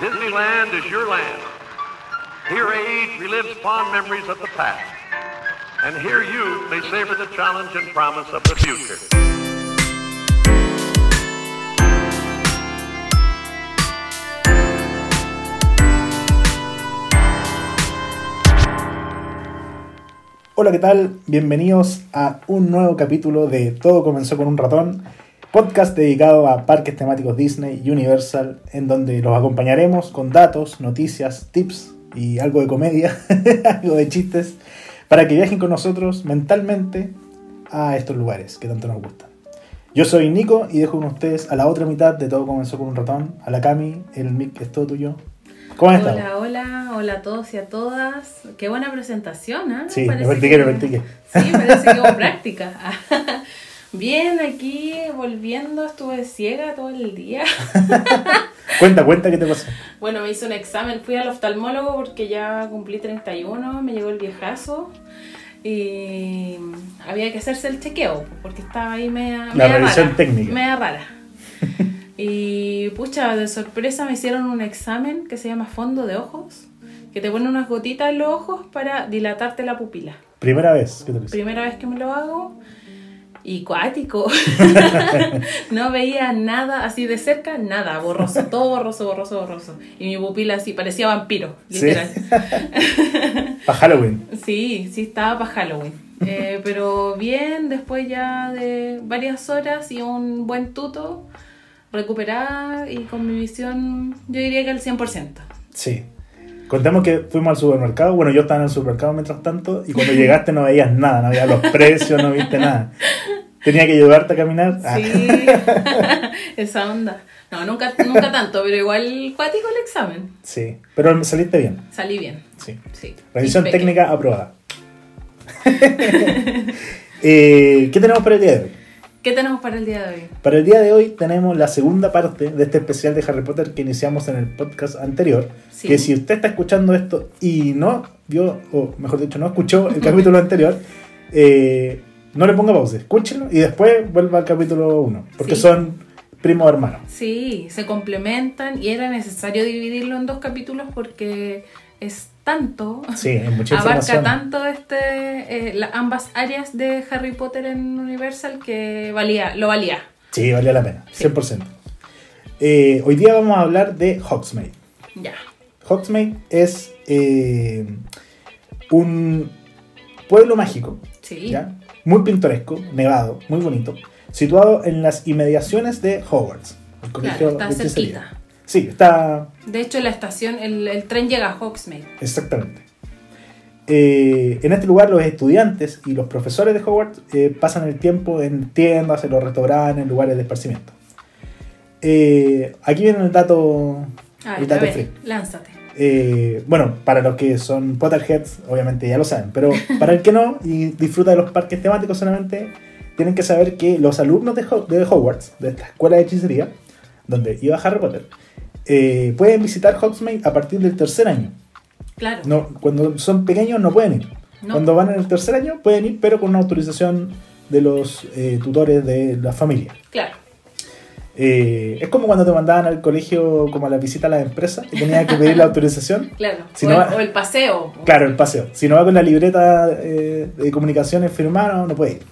Disneyland is your land. Here age relives fond memories of the past. And here you may savor the challenge and promise of the future. Hola, ¿qué tal? Bienvenidos a un nuevo capítulo de Todo comenzó con un ratón, podcast dedicado a parques temáticos Disney y Universal, en donde los acompañaremos con datos, noticias, tips y algo de comedia, algo de chistes, para que viajen con nosotros mentalmente a estos lugares que tanto nos gustan. Yo soy Nico y dejo con ustedes a la otra mitad de Todo comenzó con un ratón, a la Cami, el mic es todo tuyo. ¿Cómo has estado? Hola, hola, hola a todos y a todas. Qué buena presentación, ¿eh? Sí, Parece lo practiqué, que- lo practiqué. Sí, parece que hubo práctica. Bien, aquí volviendo, estuve ciega todo el día. Cuenta, cuenta qué te pasó. Bueno, me hice un examen, fui al oftalmólogo porque ya cumplí 31, me llegó el viejazo y había que hacerse el chequeo porque estaba ahí media, La media revisión rara, técnica. Media rara. Y pucha, de sorpresa me hicieron un examen que se llama fondo de ojos, que te ponen unas gotitas en los ojos para dilatarte la pupila. Primera vez que te lo hice. Primera vez que me lo hago y cuático. no veía nada así de cerca, nada, borroso, todo borroso, borroso, borroso. Y mi pupila así parecía vampiro, Sí. literal. Para Halloween. Sí, sí, estaba para Halloween. Eh, pero bien, después ya de varias horas y un buen tuto, recuperada y con mi visión, yo diría que al 100%. Sí. Contemos que fuimos al supermercado. Bueno, yo estaba en el supermercado mientras tanto. Y cuando llegaste no veías nada. No veías los precios, no viste nada. Tenía que ayudarte a caminar. Ah, Sí, esa onda. No, nunca, nunca tanto, pero igual cuático el examen. sí. Pero saliste bien. Salí bien, Sí. sí. Revisión técnica aprobada. Eh, ¿Qué tenemos para el día de hoy? ¿Qué tenemos para el día de hoy? Para el día de hoy tenemos la segunda parte de este especial de Harry Potter que iniciamos en el podcast anterior. Sí. Que si usted está escuchando esto y no vio, o mejor dicho, no escuchó el capítulo anterior, eh, no le ponga pausa, escúchenlo y después vuelva al capítulo 1. Porque Sí. son primos hermanos. Sí, se complementan y era necesario dividirlo en dos capítulos porque es tanto, Sí, abarca tanto este, eh, la- ambas áreas de Harry Potter en Universal que valía, lo valía. Sí, valía la pena, Sí. 100%. Eh, hoy día vamos a hablar de Hogsmeade. Ya. Hogsmeade es eh, un pueblo mágico, Sí. ¿ya? Muy pintoresco, nevado, muy bonito, situado en las inmediaciones de Hogwarts, el colegio Claro, está de cerquita. Sí, está De hecho, la estación, el, el tren llega a Hogsmeade. exactamente. Eh, en este lugar los estudiantes y los profesores de Hogwarts eh, pasan el tiempo en tiendas, en los restaurantes, en lugares de esparcimiento. Eh, aquí viene el dato, A el dato freak. lánzate. Eh, bueno, para los que son Potterheads, obviamente ya lo saben, pero para el que no y disfruta de los parques temáticos solamente, tienen que saber que los alumnos de, Ho- de Hogwarts, de esta escuela de hechicería, donde iba Harry Potter, eh, pueden visitar Hogsmeade a partir del tercer año. Claro. No, cuando son pequeños no pueden ir. No. Cuando van en el tercer año pueden ir, pero con una autorización de los eh, tutores de la familia. Claro. Eh, es como cuando te mandaban al colegio como a la visita a la empresa y tenías que pedir la autorización. Claro. Si o, no el, va- o el paseo. Claro, el paseo. Si no va con la libreta eh, de comunicaciones firmada, no puede ir.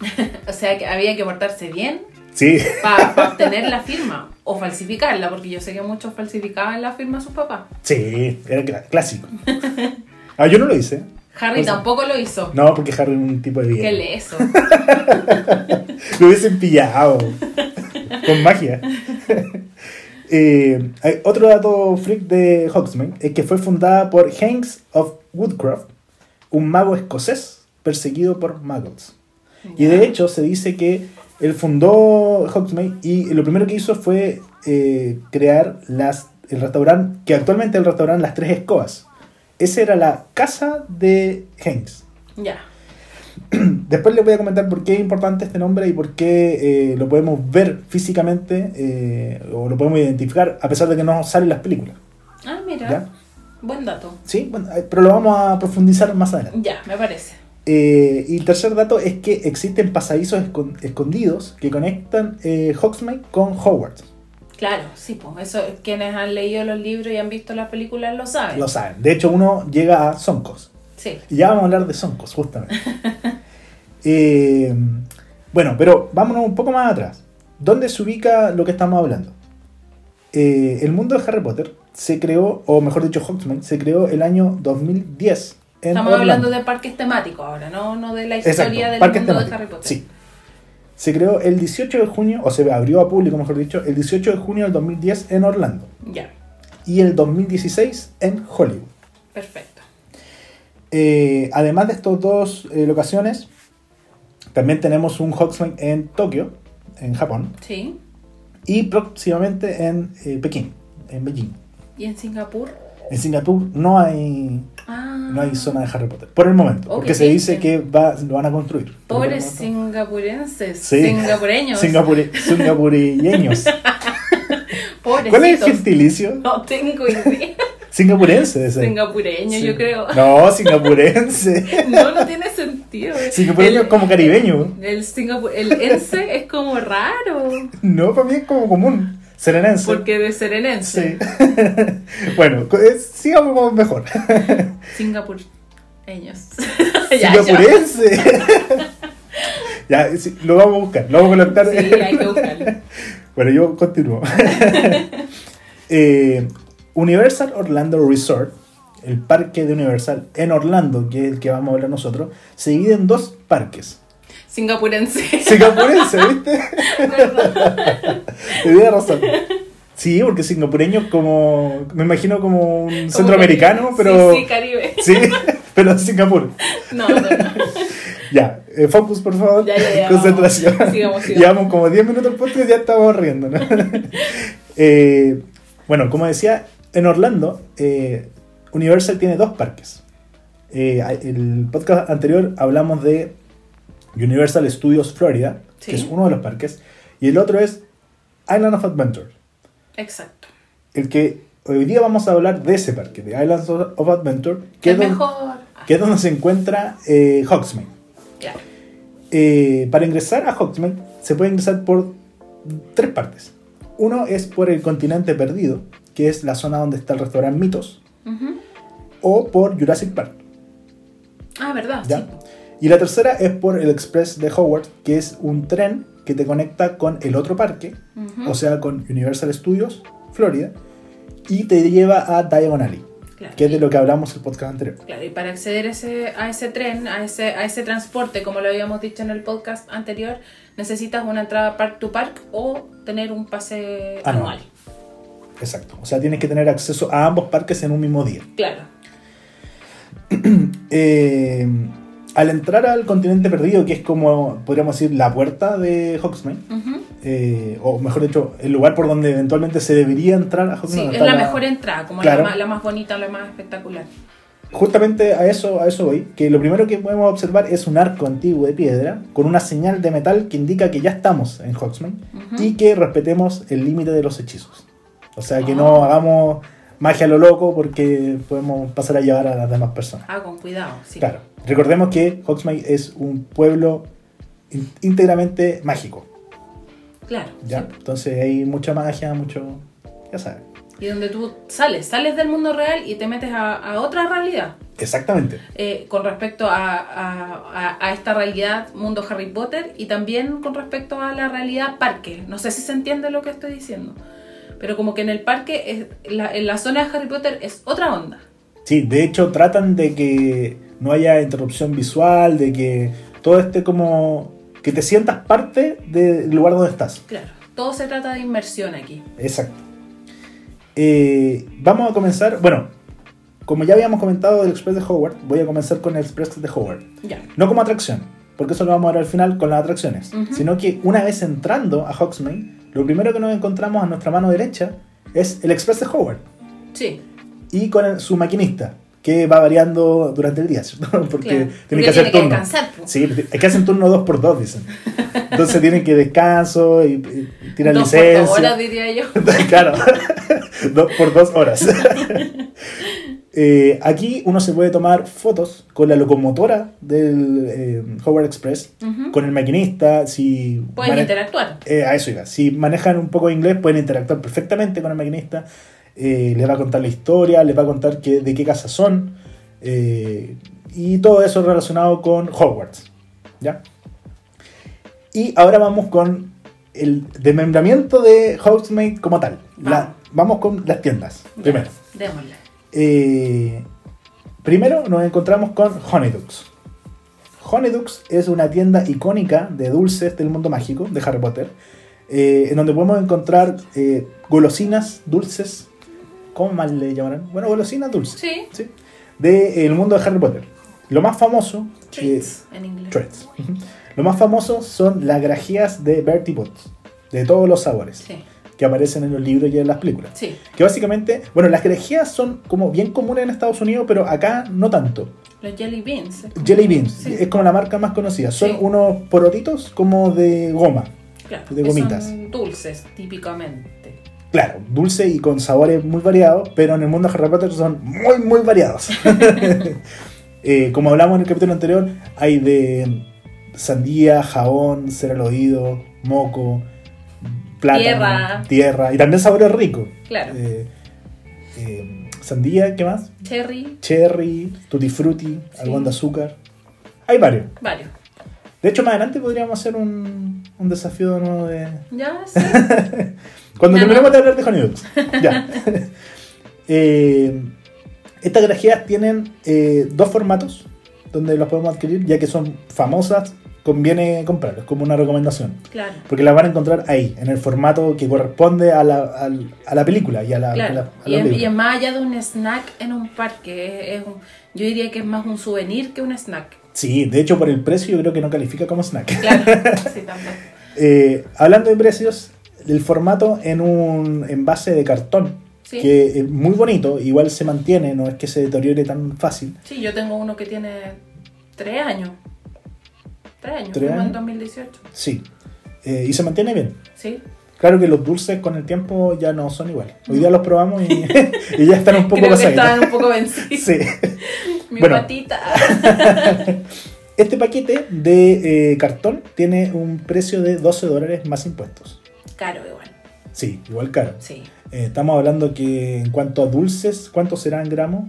O sea, que había que portarse bien Sí, para obtener la firma o falsificarla, porque yo sé que muchos falsificaban la firma de sus papás. sí, era clásico. Ah, yo no lo hice. Harry O sea, tampoco lo hizo. No, porque Harry es un tipo de bien. ¿Qué leso? Lo hubiesen pillado. Con magia. Eh, hay otro dato freak de Hogsmeade es que fue fundada por Hanks of Woodcroft, un mago escocés perseguido por muggles. Y de hecho se dice que él fundó Hogsmeade y lo primero que hizo fue eh, crear las, el restaurante, que actualmente es el restaurante Las Tres Escobas. Esa era la casa de Hanks. Ya. Después les voy a comentar por qué es importante este nombre y por qué eh, lo podemos ver físicamente eh, o lo podemos identificar a pesar de que no salen las películas. Ah, mira. ¿Ya? Buen dato. Sí, bueno, eh, pero lo vamos a profundizar más adelante. Ya, me parece. Eh, y el tercer dato es que existen pasadizos escon- escondidos que conectan eh, Hogsmeade con Hogwarts. Claro, sí, pues eso quienes han leído los libros y han visto las películas lo saben. Lo saben. De hecho, uno llega a Soncos. Sí. Y ya vamos a hablar de Soncos, justamente. Eh, bueno, pero vámonos un poco más atrás. ¿Dónde se ubica lo que estamos hablando? Eh, el mundo de Harry Potter se creó, o mejor dicho, Hogsmeade, se creó el año 2010. En Estamos Orlando. hablando de parques temáticos ahora, no, no de la Exacto, historia del mundo de temáticos. Harry Potter. Sí. Se creó el 18 de junio, o se abrió a público, mejor dicho, el 18 de junio del 2010 en Orlando. Ya, Y el 2016 en Hollywood. perfecto. Eh, además de estas dos eh, locaciones, también tenemos un Hogsmeade en Tokio, en Japón, Sí. y próximamente en eh, Pekín, en Beijing. ¿Y en Singapur? En Singapur no hay, Ah. no hay zona de Harry Potter, por el momento, Oh, porque se dice que va, lo van a construir. Pobres singapurenses, Sí. singapureños. Singapure- singapureños. ¿Cuál es el gentilicio? No tengo idea. Singapurense de ser. Singapureño, Sí. yo creo. No, singapurense. No, no tiene sentido. Singapureño El- es como caribeño. El, Singapu- el ense es como raro. No, para mí es como común. Serenense. Porque de serenense. Sí. bueno, es- sigamos mejor. Singapureños. Singapurense. ya, sí, lo vamos a buscar, lo vamos a conectar. Sí, hay que buscarlo. bueno, yo continúo. Eh, Universal Orlando Resort, el parque de Universal en Orlando, que es el que vamos a hablar nosotros, se divide en dos parques. Singapurense. Singapurense, ¿viste? Tenía razón. Sí, porque singapureño como. Me imagino como un centroamericano, que- pero. Sí, sí, Caribe. Sí, pero Singapur. No, no, no. Ya, eh, focus, por favor. Ya, ya, ya, Concentración. vamos. Sigamos, sigamos. Llevamos como 10 minutos y ya estamos riendo, ¿no? Eh, bueno, como decía, en Orlando, eh, Universal tiene dos parques. Eh, el podcast anterior hablamos de Universal Studios Florida, Sí. que es uno de los parques, y el otro es Island of Adventure. Exacto. El que hoy día vamos a hablar de ese parque, de Islands of Adventure, que, Es donde, mejor. que es donde se encuentra eh, Hogsmeade. Claro. Eh, para ingresar a Hogsmeade se puede ingresar por tres partes. Uno es por el continente perdido, que es la zona donde está el restaurante Mitos, o por Jurassic Park. Ah, ¿verdad? ¿ya? Sí. Y la tercera es por el Express de Howard, que es un tren que te conecta con el otro parque, o sea, con Universal Studios, Florida, y te lleva a Diagon Alley, Claro. que es de lo que hablamos el podcast anterior. Claro, y para acceder ese, a ese tren, a ese, a ese transporte, como lo habíamos dicho en el podcast anterior, necesitas una entrada park to park o tener un pase Anual. anual. Exacto. O sea, tienes que tener acceso a ambos parques en un mismo día. Claro. Eh, al entrar al continente perdido, que es como, podríamos decir, la puerta de Hogsmeade, eh, o mejor dicho, el lugar por donde eventualmente se debería entrar a Sí, Hogsmeade. es está la mejor entrada, como Claro. la, más, la más bonita, la más espectacular. Justamente a eso, a eso voy, que lo primero que podemos observar es un arco antiguo de piedra con una señal de metal que indica que ya estamos en Hogsmeade Ujú. y que respetemos el límite de los hechizos. O sea, que Ah. no hagamos magia a lo loco porque podemos pasar a llevar a las demás personas. Ah, con cuidado, sí. Claro. Recordemos que Hogsmeade es un pueblo íntegramente mágico. Claro, ¿ya? sí. Entonces hay mucha magia, mucho. Ya sabes. Y donde tú sales, sales del mundo real y te metes a, a otra realidad. Exactamente. eh, con respecto a, a- a- a esta realidad mundo Harry Potter y también con respecto a la realidad parque. No sé si se entiende lo que estoy diciendo, pero como que en el parque, es, la, en la zona de Harry Potter es otra onda. Sí, de hecho tratan de que no haya interrupción visual, de que todo esté como. que te sientas parte del lugar donde estás. Claro, todo se trata de inmersión aquí. Exacto. Eh, vamos a comenzar. Bueno, como ya habíamos comentado del Express de Howard, voy a comenzar con el Express de Howard. Ya. No como atracción, porque eso lo vamos a ver al final con las atracciones. Sino que una vez entrando a Hogsmeade, lo primero que nos encontramos a nuestra mano derecha es el Express de Howard. Sí, Y con el- su maquinista, que va variando durante el día, ¿cierto? Porque claro. tienen Porque que hacer tiene que turno. descansar. po. Sí, es que hacen turno 2 por 2 dicen. Entonces tienen que descanso y, y tiran Dos por dos licencia. horas, diría yo. claro, dos por dos horas. Eh, aquí uno se puede tomar fotos con la locomotora del eh, Howard Express, con el maquinista, si... Puedes mane- interactuar. eh, a eso iba. Si manejan un poco de inglés, pueden interactuar perfectamente con el maquinista. Eh, les va a contar la historia, les va a contar de qué casa son. y todo eso relacionado con Hogwarts. ¿Ya? Y ahora vamos con el desmembramiento de Hogsmeade como tal. La- vamos con las tiendas. Ya, Primero. Démosle. Eh, primero nos encontramos con Honeydukes. Honeydukes es una tienda icónica de dulces del mundo mágico de Harry Potter, eh, en donde podemos encontrar eh, golosinas, dulces, ¿cómo más le llamarán? Bueno, golosinas dulces, Sí. ¿sí? del mundo de Harry Potter. Lo más famoso, Treats en inglés. treats. lo más famoso son las grajeas de Bertie Potts, de todos los sabores, Sí. Que aparecen en los libros y en las películas. Sí. Que básicamente, bueno, las grejías son como bien comunes en Estados Unidos, pero acá no tanto. Los jelly beans. Jelly Beans Sí. es como la marca más conocida. Son Sí. unos porotitos como de goma. Claro, de gomitas. Son dulces, típicamente. Claro, dulce y con sabores muy variados, pero en el mundo de Harry Potter son muy, muy variados. Eh, como hablamos en el capítulo anterior, hay de sandía, jabón, cera al oído, moco, plátano, Tierra. tierra, y también sabores ricos. Claro. Eh, eh, sandía, ¿qué más? Cherry, cherry, tutti frutti, Sí. algodón de azúcar. Hay varios. varios. De hecho, más adelante podríamos hacer un, un desafío de nuevo de... Ya, sí. Cuando terminemos no. de hablar de Honeydukes. ya. Eh, estas grajeas tienen eh, dos formatos donde los podemos adquirir, ya que son famosas, conviene comprarlas, como una recomendación. claro. Porque las van a encontrar ahí, en el formato que corresponde a la, a la película y a, la, a Claro. la- a y, es, libros. y es más allá de un snack en un parque. Es, es un- yo diría que es más un souvenir que un snack. Sí, de hecho por el precio yo creo que no califica como snack. Claro. sí, también. Eh, hablando de precios, el formato en un envase de cartón, Sí. que es muy bonito, igual se mantiene, no es que se deteriore tan fácil. Sí, yo tengo uno que tiene tres años. Tres años, ¿Tres como en años? 2018. Sí, Eh, y se mantiene bien. Sí. Claro que los dulces con el tiempo ya no son iguales. Hoy día los probamos y, y ya están un poco Creo que estaban un poco vencidos. Sí. Mi Bueno. patita. Este paquete de eh, cartón tiene un precio de 12 dólares más impuestos. Caro igual. Sí, igual caro. Sí. Eh, estamos hablando que en cuanto a dulces, ¿cuántos serán gramos?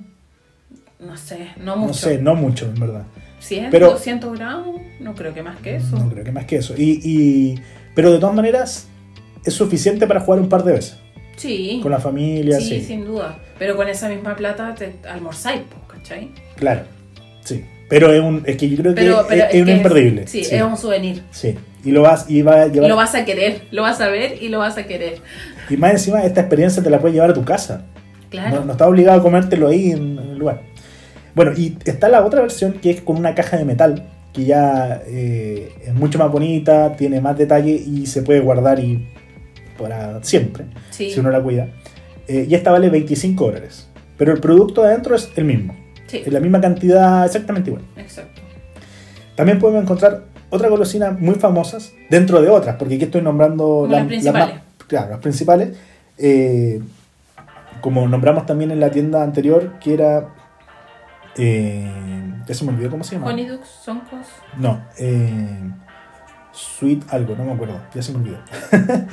No sé, no mucho. No sé, no mucho, en verdad. 100, Pero- 200 gramos, no creo que más que eso. No creo que más que eso. Y, y- pero de todas maneras, es suficiente para jugar un par de veces. Sí. Con la familia, sí, sí. sin duda. Pero con esa misma plata te almorzáis, po, ¿cachai? Claro, sí. Pero es, un, es que yo creo que Pero, es, es un que imperdible. Sí, sí. es un souvenir. Sí. Y lo vas, y va a llevar. Lo vas a querer, lo vas a ver y lo vas a querer. Y más encima, esta experiencia te la puedes llevar a tu casa. Claro. No, no estás obligado a comértelo ahí en, en el lugar. Bueno, y está la otra versión que es con una caja de metal, que ya eh, es mucho más bonita, tiene más detalle y se puede guardar y para siempre, Sí. si uno la cuida. Eh, y esta vale 25 dólares. Pero el producto de adentro es el mismo. Sí, Es la misma cantidad, exactamente igual. exacto. También podemos encontrar otras golosinas muy famosas dentro de otras, porque aquí estoy nombrando las principales. claro, las principales. Eh, como nombramos también en la tienda anterior, que era. Eh, ya se me olvidó cómo se llama. Honeydukes, Soncos, No, eh, Sweet algo, no me acuerdo, ya se me olvidó.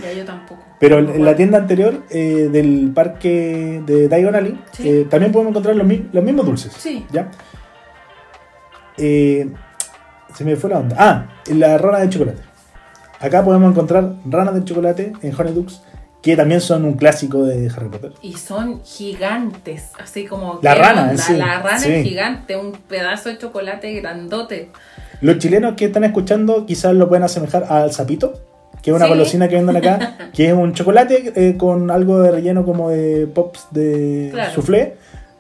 ya yo tampoco. Pero en la tienda anterior eh, del parque de Diagon Alley, Sí. eh, también podemos encontrar los, mi- los mismos dulces. Sí. ¿Ya? Eh, se me fue la onda. Ah, la rana de chocolate. Acá podemos encontrar ranas de chocolate en Honeydukes, que también son un clásico de Harry Potter. Y son gigantes, así como... La ¿qué rana onda? sí, La rana sí. es gigante, un pedazo de chocolate grandote. Los chilenos que están escuchando quizás lo pueden asemejar al sapito, que es una Sí. golosina que venden acá, que es un chocolate eh, con algo de relleno como de pops de Claro. soufflé.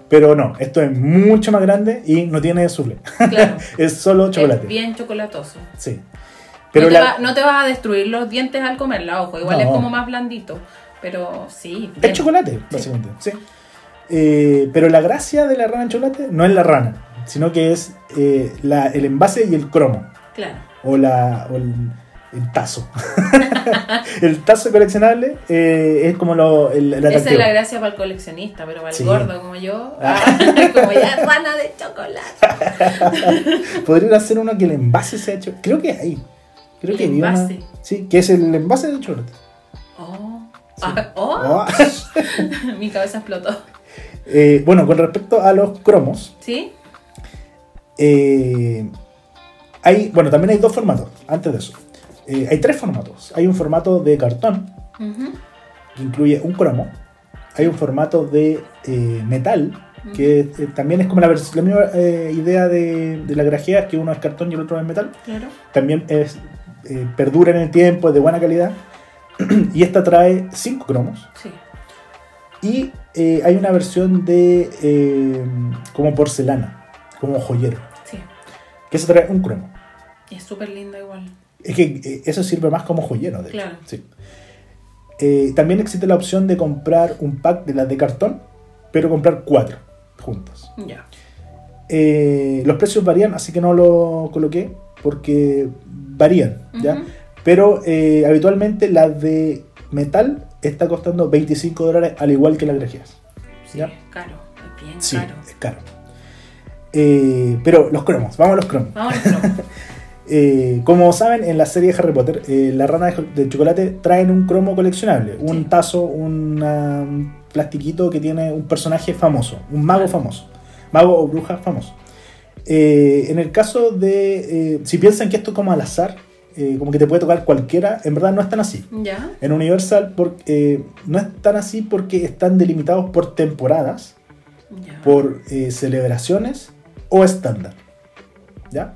Pero no, esto es mucho más grande y no tiene soufflé. Claro. es solo chocolate. Es bien chocolatoso. Sí. Pero no, te la- va- no te vas a destruir los dientes al comerla, ojo. Igual No. es como más blandito. Pero sí. Es bien. chocolate, básicamente. Sí. Eh, pero la gracia de la rana en chocolate no es la rana, sino que es eh, la- el envase y el cromo. Claro. O, la, o el, el tazo. el tazo coleccionable eh, es como lo, el, el Esa es la gracia para el coleccionista, pero para el Sí. gordo como yo, Ah. como ya rana de chocolate. Podrían hacer uno que el envase se ha hecho. Creo que hay. Creo ¿El que una- envase? Sí, que es el envase de chocolate. Oh. Sí. Ah, oh, Oh. mi cabeza explotó. Eh, bueno, con respecto a los cromos, ¿Sí? eh, hay, bueno, también hay dos formatos, antes de eso. Eh, hay tres formatos. Hay un formato de cartón, que incluye un cromo. Hay un formato de metal, que también es como la, la misma idea de, de la grajea, que uno es cartón y el otro es metal. Claro. También es, eh, perdura en el tiempo, es de buena calidad. y esta trae cinco cromos. Sí. Y eh, hay una versión de eh, como porcelana, como joyero, Sí. que se trae un cromo. Y es súper linda igual. Es que eso sirve más como joyero, de hecho. Claro. Sí. Eh, también existe la opción de comprar un pack de las de cartón, pero comprar cuatro juntos. Ya. Los precios varían, así que no lo coloqué porque varían, ¿ya? Ujú. Pero eh, habitualmente la de metal está costando 25 dólares al igual que las grajeas. Sí, ¿Ya? es caro. Es bien Sí, caro. es caro. Eh, pero los cromos, vamos a los cromos. Vamos al cromo. Eh, como saben, en la serie de Harry Potter, la rana de, chocolate traen un cromo coleccionable, un Sí. tazo, una- un plastiquito que tiene un personaje famoso, un mago famoso, mago o bruja famoso. Eh, en el caso de, eh, si piensan que esto es como al azar, eh, como que te puede tocar cualquiera, en verdad no es tan así. ¿Ya? En Universal por- eh, no es tan así porque están delimitados por temporadas Ya. por celebraciones o estándar. ¿Ya?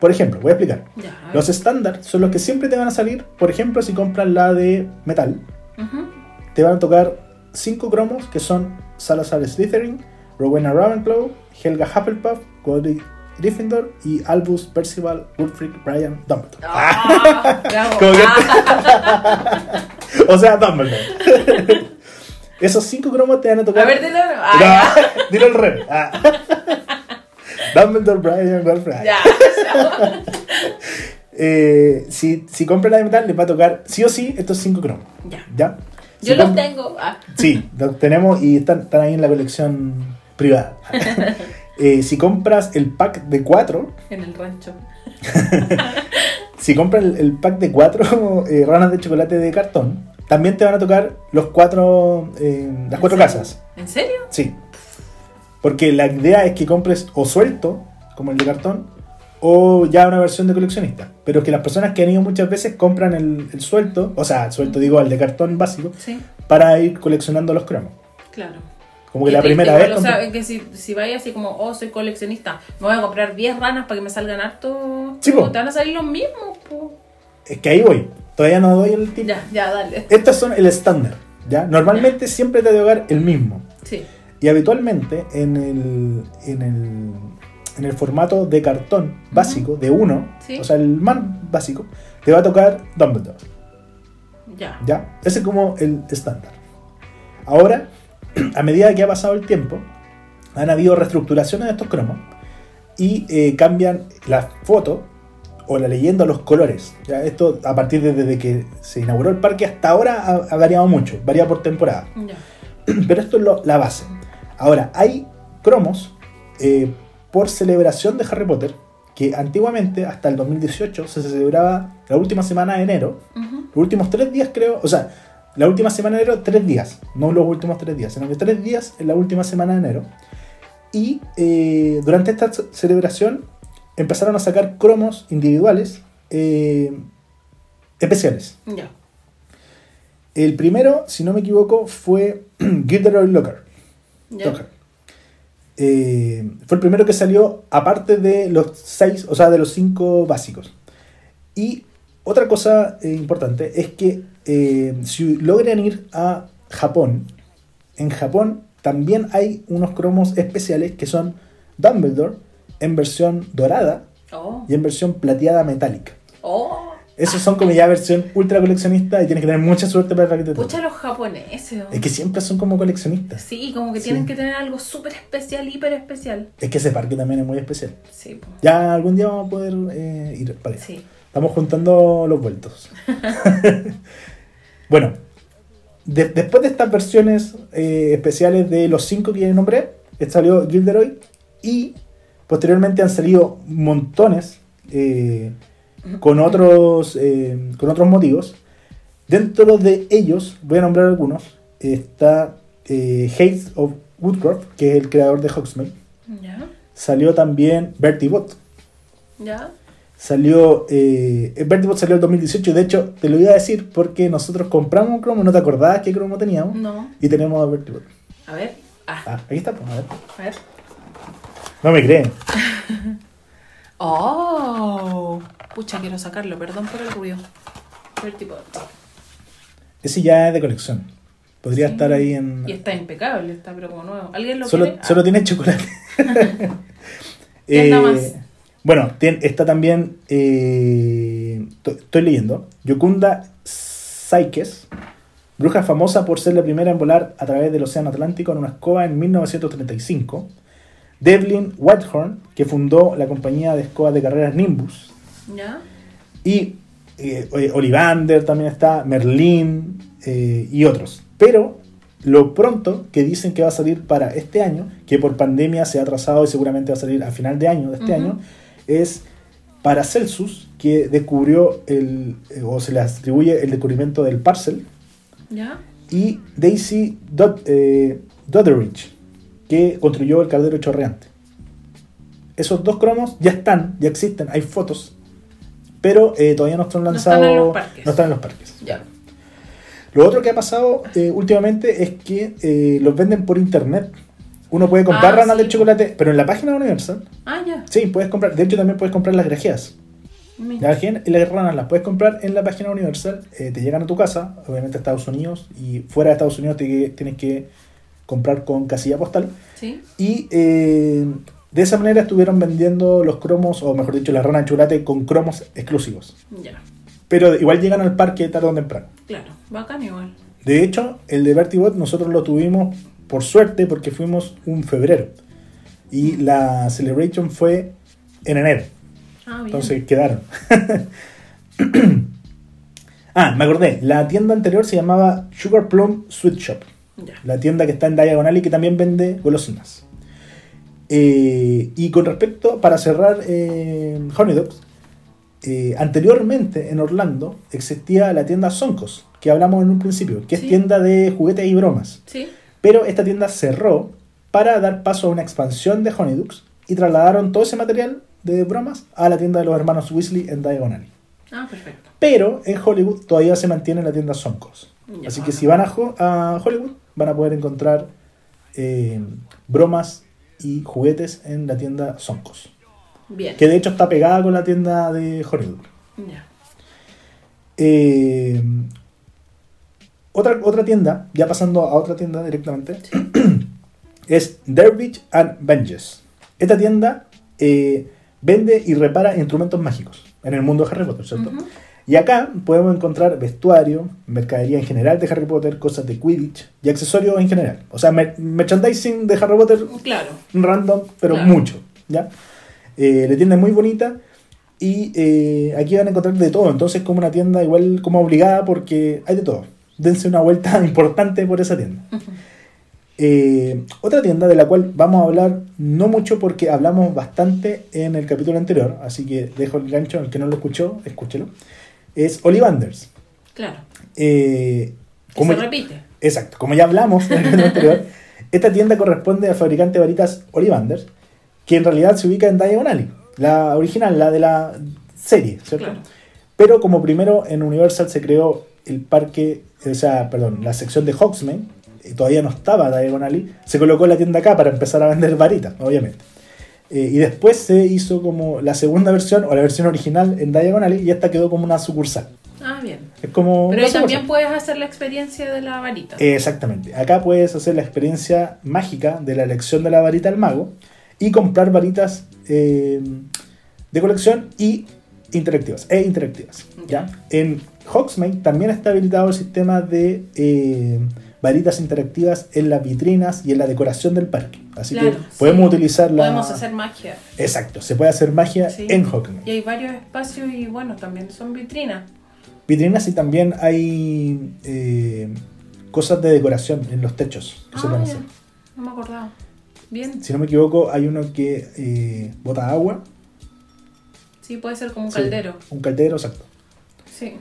Por ejemplo, voy a explicar. Ya. Los estándar son los que siempre te van a salir. Por ejemplo, si compras la de metal, te van a tocar 5 cromos que son Salazar Slytherin, Rowena Ravenclaw, Helga Hufflepuff, Cody Gryffindor y Albus Percival Wulfric Brian Dumbledore. Ah. Como que- Ah, O sea, Dumbledore. Esos 5 cromos te van a tocar. a ver, dilo. Ah. No, dilo al revés. Ah. Dumbledore, Brian, Wulfric. Ya. Eh, si, si compran la de metal, les va a tocar sí o sí estos 5 cromos. Ya. ¿Ya? Si Yo los tengo. Ah, Sí, los tenemos y están, están ahí en la colección privada. Eh, si compras el pack de 4, en el rancho. si compras el, el pack de 4 ranas de chocolate de cartón, también te van a tocar los cuatro, eh, las cuatro casas. ¿En serio? Sí. Porque la idea es que compres o suelto, como el de cartón, o ya una versión de coleccionista. Pero es que las personas que han ido muchas veces compran el, el suelto, o sea, el suelto digo, el de cartón básico, Sí, para ir coleccionando los cromos. claro. Como que Y la primera vez... O sea, que si, si vaya así como, oh, soy coleccionista, me voy a comprar 10 ranas para que me salgan harto. Sí, po. Te van a salir los mismos, po. Es que ahí voy. Todavía no doy el tip. Ya, ya, dale. Estos son el estándar. ¿ya? Normalmente siempre te a tocar el mismo. Sí. Y habitualmente en el, en el, en el formato de cartón básico, de uno, Sí. o sea, el más básico, te va a tocar Dumbledore. Ya. ¿Ya? Ese es como el estándar. Ahora, a medida que ha pasado el tiempo, han habido reestructuraciones de estos cromos y eh, cambian la foto o la leyenda los colores. ¿ya? Esto a partir de desde que se inauguró el parque hasta ahora ha, ha variado mucho, varía por temporada. Pero esto es lo- la base. Ahora, hay cromos eh, por celebración de Harry Potter que antiguamente, hasta el 2018, se celebraba la última semana de enero los últimos tres días, creo. O sea, la última semana de enero, tres días. No los últimos tres días, sino que tres días en la última semana de enero. Y eh, durante esta ce- celebración empezaron a sacar cromos individuales eh, especiales. Ya. El primero, si no me equivoco, fue Gilderoy Lockhart. Ya. Lockhart. Eh, fue el primero que salió aparte de los seis, o sea, de los cinco básicos. Y otra cosa eh, importante es que eh, si logran ir a Japón, en Japón también hay unos cromos especiales que son Dumbledore en versión dorada Oh. y en versión plateada metálica. Oh. Esos son como ya versión ultra coleccionista y tienes que tener mucha suerte para que te. Pucha, los japoneses. oh. Es que siempre son como coleccionistas. Sí, como que Sí. tienen que tener algo súper especial, hiper especial. Es que ese parque también es muy especial. Sí, po. Ya algún día vamos a poder eh, ir para allá. Sí. Estamos juntando los vueltos. bueno, de- después de estas versiones eh, especiales de los cinco que ya nombré, salió Gilderoy y posteriormente han salido montones eh, con, otros, eh, con otros motivos. Dentro de ellos, voy a nombrar algunos, está Hayes of Woodcroft, que es el creador de Hogsmeade. Ya, Salió también Bertie Bott. ya. Salió, eh, salió en 2018, de hecho te lo iba a decir porque nosotros compramos un cromo, no te acordabas qué cromo teníamos, No. y tenemos a Bertie Bott. A ver. Ah, Ah, aquí está, pues, a ver. a ver. No me creen. Oh. Pucha, quiero sacarlo, perdón por el ruido. Bertie Bott. Ese ya es de colección. Podría Sí. estar ahí en... Y está impecable, está pero como nuevo. ¿Alguien lo Solo, quiere? Ah, solo tiene chocolate. Bueno, está también, eh, to- estoy leyendo, Yokunda Saikes, bruja famosa por ser la primera en volar a través del Océano Atlántico en una escoba en 1935. Devlin Whitehorn, que fundó la compañía de escobas de carreras Nimbus. ¿Ya? Y eh, eh, Olivander también está, Merlin eh, y otros. Pero lo pronto que dicen que va a salir para este año, que por pandemia se ha atrasado y seguramente va a salir a final de año de este año, es para Celsus, que descubrió el, eh, o se le atribuye el descubrimiento del parcel, ¿Ya? y Daisy Dod- eh, Doddridge, que construyó el caldero chorreante. Esos dos cromos ya están, ya existen, hay fotos, pero eh, todavía no están No lanzados. están en los parques. no están en los parques. Ya. Lo otro que ha pasado eh, últimamente es que los venden por internet. Uno puede comprar Ah, ranas sí. de chocolate, pero en la página de Universal, Ah, ya. sí, puedes comprar. De hecho, también puedes comprar las grajeas. Las, grajeas y las ranas las puedes comprar en la página de Universal, eh, te llegan a tu casa, obviamente a Estados Unidos, y fuera de Estados Unidos te- tienes que comprar con casilla postal. ¿Sí? Y eh, de esa manera estuvieron vendiendo los cromos, o mejor dicho, la rana de chocolate con cromos exclusivos. Ya. Pero igual llegan al parque tarde o temprano. Claro. Bacán igual. De hecho, el de Vertibot nosotros lo tuvimos por suerte porque fuimos un febrero. Y la celebration fue en enero. Ah, bien. Entonces quedaron. ah, me acordé. La tienda anterior se llamaba Sugar Plum Sweet Shop. Ya. La tienda que está en Diagonal y que también vende golosinas. Eh, y con respecto, para cerrar eh, Honey Dogs, eh, anteriormente en Orlando existía la tienda Soncos, que hablamos en un principio, que es tienda de juguetes y bromas. ¿Sí? Pero esta tienda cerró para dar paso a una expansión de Honeydukes y trasladaron todo ese material de bromas a la tienda de los hermanos Weasley en Diagonal. Ah, perfecto. Pero en Hollywood todavía se mantiene la tienda Soncos. Ya. Así que si van a Hollywood van a poder encontrar eh, bromas y juguetes en la tienda Soncos. Bien. Que de hecho está pegada con la tienda de Hollywood. Ya. Eh, otra, otra tienda, ya pasando a otra tienda directamente, es Derbich and Benjes. Esta tienda eh, vende y repara instrumentos mágicos en el mundo de Harry Potter, ¿cierto? Y acá podemos encontrar vestuario, mercadería en general de Harry Potter, cosas de Quidditch y accesorios en general. O sea, mer- merchandising de Harry Potter Claro. random, pero Claro. mucho, ¿ya? Eh, la tienda es muy bonita y eh, aquí van a encontrar de todo, entonces como una tienda igual como obligada porque hay de todo. Dense una vuelta importante por esa tienda. Eh, otra tienda de la cual vamos a hablar no mucho porque hablamos bastante en el capítulo anterior, así que dejo el gancho, el que no lo escuchó, escúchelo, es Ollivanders. Claro. Eh, como se ya- repite. Exacto, como ya hablamos en el capítulo anterior, esta tienda corresponde al fabricante de varitas Ollivanders, que en realidad se ubica en Diagon Alley, la original, la de la serie, ¿cierto? Claro. Pero como primero en Universal se creó el parque, o sea, perdón, la sección de Hogsmeade, y todavía no estaba Diagon Alley, se colocó la tienda acá para empezar a vender varitas, obviamente. Eh, y después se hizo como la segunda versión o la versión original en Diagon Alley y esta quedó como una sucursal. Ah, bien. Es como Pero ahí también puedes hacer la experiencia de la varita. Exactamente. Acá puedes hacer la experiencia mágica de la elección de la varita del mago y comprar varitas eh, de colección y interactivas. E interactivas. ¿ya? En Hogsmeade también está habilitado el sistema de eh, varitas interactivas en las vitrinas y en la decoración del parque. Así Claro, que podemos sí. utilizar la... Podemos hacer magia. Exacto, se puede hacer magia Sí. en Hogsmeade. Y hay varios espacios y bueno, también son vitrinas. Vitrinas y también hay eh, cosas de decoración en los techos que se Ah, pueden ya. hacer. No me acordaba. Bien. Si no me equivoco, hay uno que eh, bota agua. Sí, puede ser como un Sí, caldero. Un caldero, exacto. Sí.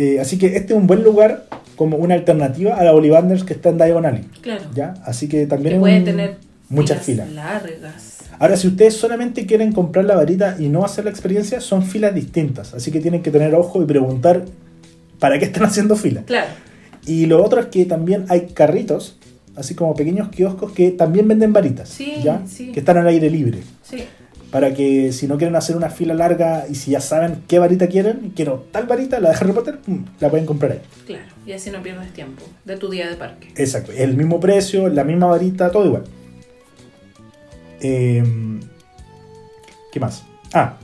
Eh, así que este es un buen lugar como una alternativa a la Ollivanders que está en Diagon Alley. Claro. ¿ya? Así que también Que puede un- tener muchas filas. largas. Ahora, si ustedes solamente quieren comprar la varita y no hacer la experiencia, son filas distintas. Así que tienen que tener ojo y preguntar para qué están haciendo fila. Claro. Y lo otro es que también hay carritos, así como pequeños kioscos que también venden varitas. Sí, ¿ya? sí. Que están al aire libre. Sí. Para que si no quieren hacer una fila larga y si ya saben qué varita quieren, quiero tal varita, la de Harry Potter, pum, la pueden comprar ahí. Claro. Y así no pierdes tiempo de tu día de parque. Exacto, el mismo precio, la misma varita, todo igual. Eh, ¿Qué más? Ah,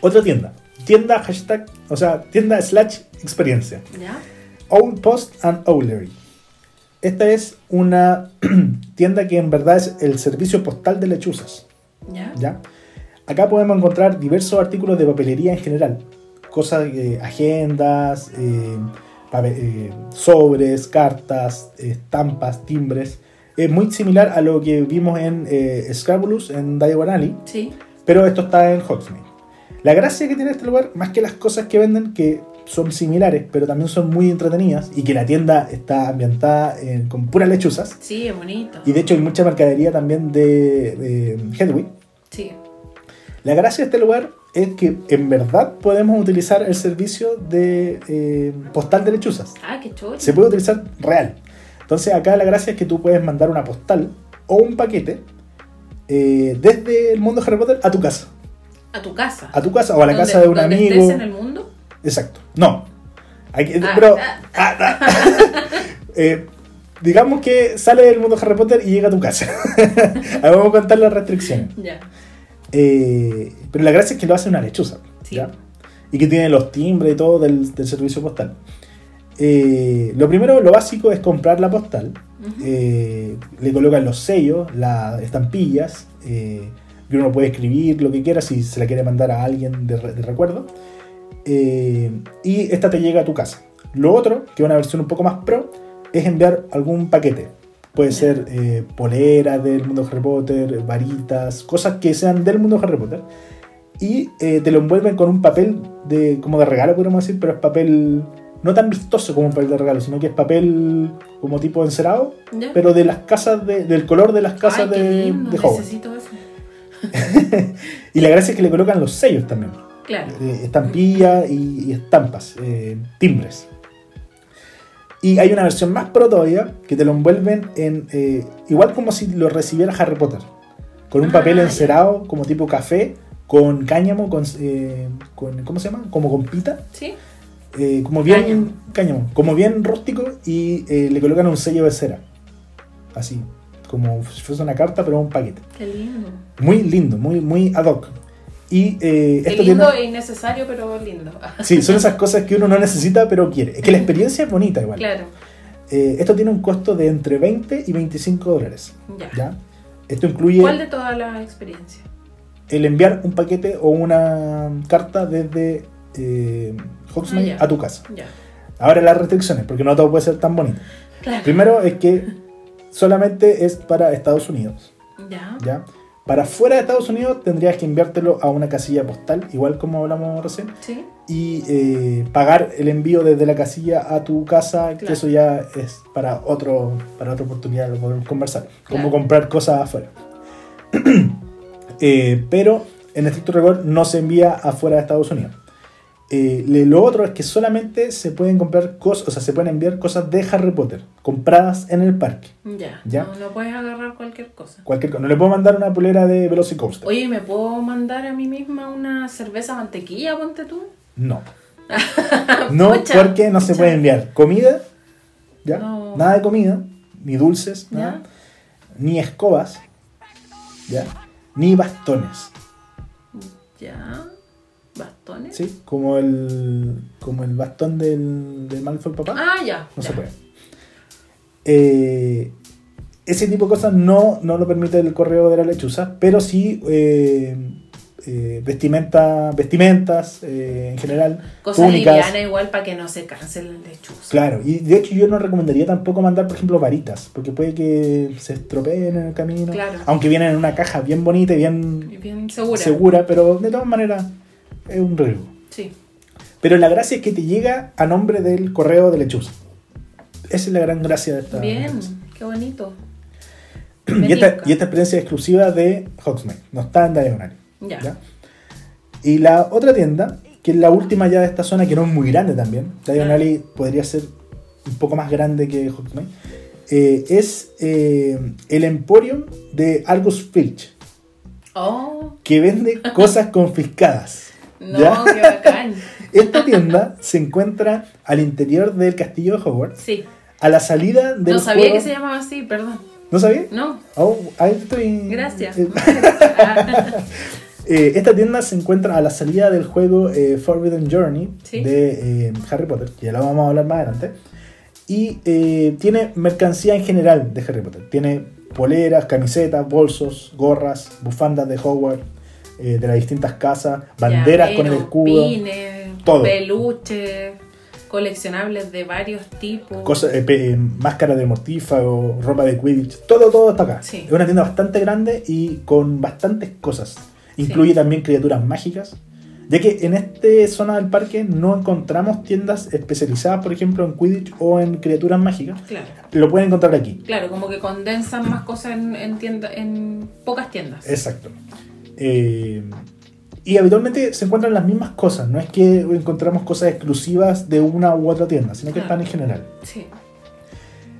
otra tienda. Tienda hashtag, o sea, tienda slash experiencia. ¿Ya? Owl Post and Owlery. Esta es una tienda que en verdad es el servicio postal de lechuzas. ¿Ya? ¿ya? Acá podemos encontrar diversos artículos de papelería en general. Cosas, eh, agendas, eh, eh, sobres, cartas, estampas, timbres. Es muy similar a lo que vimos en Scrabulous, en Diagon Alley, Sí. pero esto está en Hogsmeade. La gracia que tiene este lugar, más que las cosas que venden, que son similares, pero también son muy entretenidas, y que la tienda está ambientada en- con puras lechuzas. Sí, es bonito. Y de hecho hay mucha mercadería también de eh, Hedwig. Sí. La gracia de este lugar es que en verdad podemos utilizar el servicio de eh, postal de lechuzas. Ah, qué chulo. Se puede utilizar real. Entonces acá la gracia es que tú puedes mandar una postal o un paquete eh, desde el mundo de Harry Potter a tu casa. A tu casa. A tu casa o a la ¿Dónde- casa de un amigo. en el mundo? Exacto. No. Que- Ah, pero, ah. ah, ah. Eh, digamos que sale del mundo Harry Potter y llega a tu casa. Ahora vamos a contar las restricciones. Ya. Eh, pero la gracia es que lo hace una lechuza. Sí. ¿ya? Y que tiene los timbres y todo del, del servicio postal. Eh, lo primero, lo básico es comprar la postal. Eh, le colocan los sellos, las estampillas. y uno puede escribir lo que quiera si se la quiere mandar a alguien de, de recuerdo. Eh, y esta te llega a tu casa. Lo otro, que es una versión un poco más pro, es enviar algún paquete. Puede ser eh, poleras del mundo de Harry Potter, varitas, cosas que sean del mundo de Harry Potter. Y eh, te lo envuelven con un papel de, como de regalo, podríamos decir, pero es papel no tan vistoso como un papel de regalo, sino que es papel como tipo encerado, ¿Ya? pero de las casas, de- del color de las casas Ay, de, lindo, de Hogwarts. Necesito eso. Y la gracia es que le colocan los sellos también. Claro. eh, estampilla y, y estampas, eh, timbres. Y hay una versión más pro todavía que te lo envuelven en. eh, igual como si lo recibiera Harry Potter. Con un Ah, papel encerado, como tipo café, con cáñamo, con, con- ¿Cómo se llama? Como con pita. ¿Sí? eh, como bien. Cáñamo. Cáñamo. Como bien rústico y eh, le colocan un sello de cera. Así. Como si fuese una carta, pero un paquete. Qué lindo. Muy lindo, muy, muy ad hoc. Y eh, esto lindo tiene. e innecesario, pero lindo. Sí, son esas cosas que uno no necesita pero quiere. Es que la experiencia es bonita igual. Claro. Eh, esto tiene un costo de entre 20 y 25 dólares. Ya. ¿ya? Esto incluye ¿Cuál de todas las experiencias? el enviar un paquete o una carta desde eh, Hogsmeade Ah, a tu casa. Ya. Ahora las restricciones, porque no todo puede ser tan bonito. Claro. Primero es que solamente es para Estados Unidos. Ya. ¿ya? Para fuera de Estados Unidos tendrías que enviártelo a una casilla postal, igual como hablamos recién. Sí. y eh, pagar el envío desde la casilla a tu casa, que eso ya es para otro para otra oportunidad, lo podemos conversar, como comprar cosas afuera. Eh, pero en estricto rigor no se envía afuera de Estados Unidos. Eh, lo otro es que solamente se pueden comprar cosas, o sea, se pueden enviar cosas de Harry Potter compradas en el parque. Ya. Ya. No, no puedes agarrar cualquier cosa. Cualquier co- no le puedo mandar una polera de Velocicoaster. Oye, ¿me puedo mandar a mí misma una cerveza mantequilla, ponte tú? No. No, Pucha, porque no se puede enviar comida, ¿ya? No. Nada de comida, ni dulces, Ya. nada, ni escobas, ¿ya? Ni bastones, Ya. ¿Bastones? ¿sí? Como el, como el bastón del, del Malfoy papá, Ah, ya. no ya. se puede. Eh, ese tipo de cosas no, no lo permite el correo de la lechuza, pero sí eh, eh, vestimenta, vestimentas eh, en general, Cosa túnicas. liviana igual para que no se canse la lechuza. Claro, y de hecho yo no recomendaría tampoco mandar, por ejemplo, varitas, porque puede que se estropeen en el camino, Claro. aunque vienen en una caja bien bonita y bien bien segura. segura, pero de todas maneras es un riesgo. Sí. Pero la gracia es que te llega a nombre del correo de lechuza. Esa es la gran gracia de esta. Bien, qué bonito. Y esta, y esta experiencia es exclusiva de Hogsmeade, no está en Diagonal. Ya. ¿ya? Y la otra tienda, que es la última ya de esta zona, que no es muy grande también, Diagon Alley podría ser un poco más grande que Hogsmeade, eh, es eh, el Emporium de Argus Filch, Oh, que vende cosas confiscadas. No, ¿ya? qué bacán. Esta tienda se encuentra al interior del castillo de Hogwarts, Sí. a la salida del No sabía que se llamaba así, perdón. ¿No sabía? No, Oh, ahí estoy. gracias. Eh, Eh, esta tienda se encuentra a la salida del juego eh, Forbidden Journey Sí. de eh, Harry Potter, que ya lo vamos a hablar más adelante. Y tiene mercancía en general de Harry Potter. Tiene poleras, camisetas, bolsos, gorras, bufandas de Hogwarts, eh, de las distintas casas, banderas con el escudo, Pines, todo. peluches, coleccionables de varios tipos. cosas, eh, eh, máscaras de mortífago, ropa de Quidditch, todo, todo está acá. Sí. Es una tienda bastante grande y con bastantes cosas. Incluye también criaturas mágicas. Ya que en esta zona del parque no encontramos tiendas especializadas, por ejemplo, en Quidditch o en criaturas mágicas. Claro, Lo pueden encontrar aquí. claro, como que condensan más cosas en, en, tienda- en pocas tiendas. Exacto. Eh, y habitualmente se encuentran las mismas cosas. No es que encontramos cosas exclusivas de una u otra tienda, sino que Ah. están en general. Sí,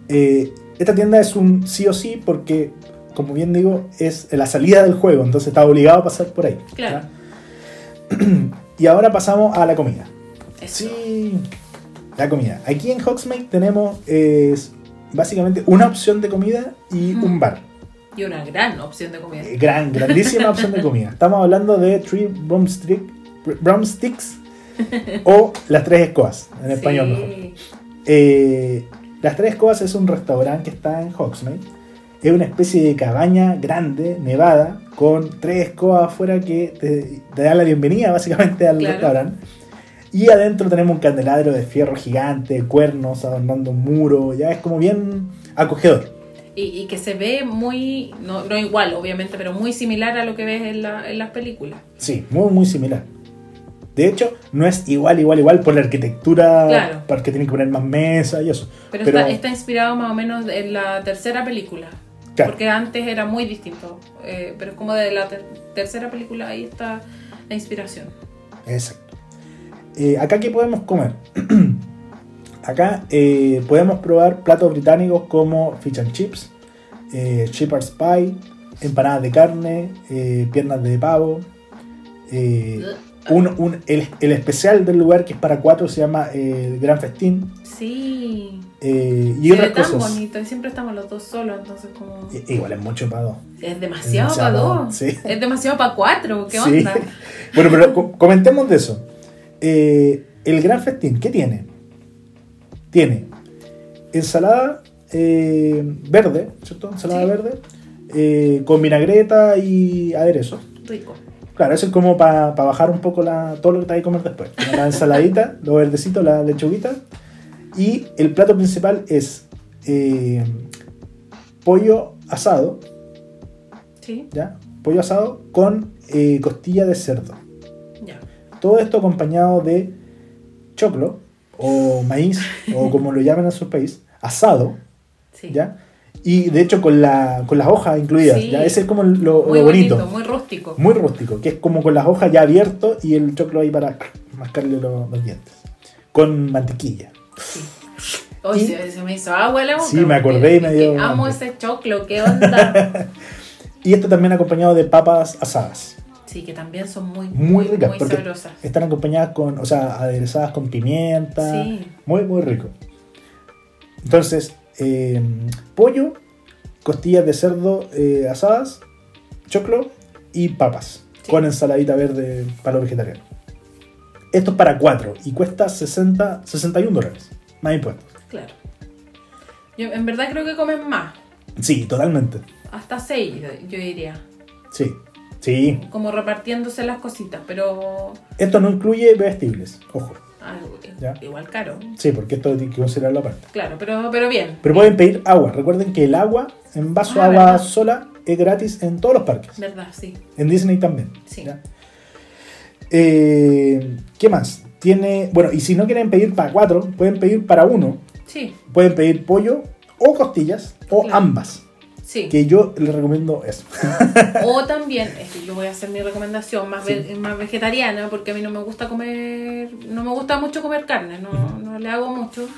Eh, esta tienda es un sí o sí porque, como bien digo, es la salida del juego, entonces está obligado a pasar por ahí. Claro. y ahora pasamos a la comida. eso. Sí, la comida. Aquí en Hogsmeade tenemos es, básicamente una opción de comida y un bar. Y una gran opción de comida. Gran, grandísima opción de comida. Estamos hablando de Three Broomstick, Broomsticks o Las Tres Escobas, en español mejor. Eh, Las Tres Escobas es un restaurante que está en Hogsmeade. Es una especie de cabaña grande, nevada, con tres escobas afuera que te, te dan la bienvenida básicamente al Claro. restaurante. Y adentro tenemos un candelabro de fierro gigante, cuernos adornando un muro. Ya es como bien acogedor. Y, y que se ve muy, no, no igual obviamente, pero muy similar a lo que ves en, la- en las películas. Sí, muy, muy similar. De hecho, no es igual, igual, igual por la arquitectura, Claro. porque tienen que poner más mesas y eso. Pero, está, está inspirado más o menos en la tercera película. Claro. Porque antes era muy distinto. eh, pero es como de la ter- tercera película, ahí está la inspiración. Exacto. Eh, acá, ¿qué podemos comer? Acá eh, podemos probar platos británicos como fish and chips, eh, shepherd's pie, empanadas de carne, eh, piernas de pavo. eh, un- un- el, el especial del lugar que es para cuatro se llama el Gran Festín. Sí. eh, y Se otras ve tan cosas. bonito y siempre estamos los dos solos, entonces como... I- Igual es mucho para dos. Es demasiado para dos. sí. Es demasiado para cuatro. ¿Qué Sí. onda? Bueno, pero co- comentemos de eso. Eh, el Gran Festín, ¿qué tiene? Tiene ensalada eh, verde, ¿cierto? Ensalada Sí. verde, eh, con vinagreta y aderezo. Rico. Claro, eso es como para bajar un poco la, todo lo que te hay que comer después. La ensaladita, los verdecitos, la lechuguita. Y el plato principal es eh, pollo asado, Sí, ¿ya? Pollo asado con costilla de cerdo. ya. Todo esto acompañado de choclo o maíz o como lo llaman en su país, asado, Sí. ¿ya? Y de hecho con, la, con las hojas incluidas, Sí. ¿ya? Ese es como lo, Muy lo bonito, bonito, muy rústico. muy rústico, que es como con las hojas ya abierto y el choclo ahí para mascarle los, los dientes. Con mantequilla. Sí. Hoy Y- se, se me hizo agua la boca. Sí, me acordé y me dio Amo ese choclo, qué onda. Y esto también acompañado de papas asadas. Sí, que también son muy, Muy ricas, muy porque sabrosas. están acompañadas con, o sea, aderezadas con pimienta. Sí. Muy, muy rico. Entonces, eh, pollo, costillas de cerdo eh, asadas, choclo y papas. Sí. Con ensaladita verde para los vegetarianos. Esto es para 4 y cuesta 60, 61 dólares. Más impuestos. Claro. Yo en verdad creo que comen más. Sí, totalmente. Hasta seis, yo diría. Sí, sí. Como repartiéndose las cositas, pero. Esto no incluye bebestibles, ojo. ah, Ya. igual caro. Sí, porque esto hay que considerarlo aparte. Claro, pero, pero bien. Pero pueden pedir agua. Recuerden que el agua en vaso Ah, agua verdad. sola es gratis en todos los parques. ¿Verdad? Sí. En Disney también. Sí. Eh, ¿Qué más? Tiene. Bueno, y si no quieren pedir para cuatro, pueden pedir para uno. Sí, Pueden pedir pollo o costillas o Claro. ambas. Sí. Que yo les recomiendo eso. O también, es que yo voy a hacer mi recomendación más, Sí. ve- más vegetariana, porque a mí no me gusta comer, no me gusta mucho comer carne, no, no le hago mucho.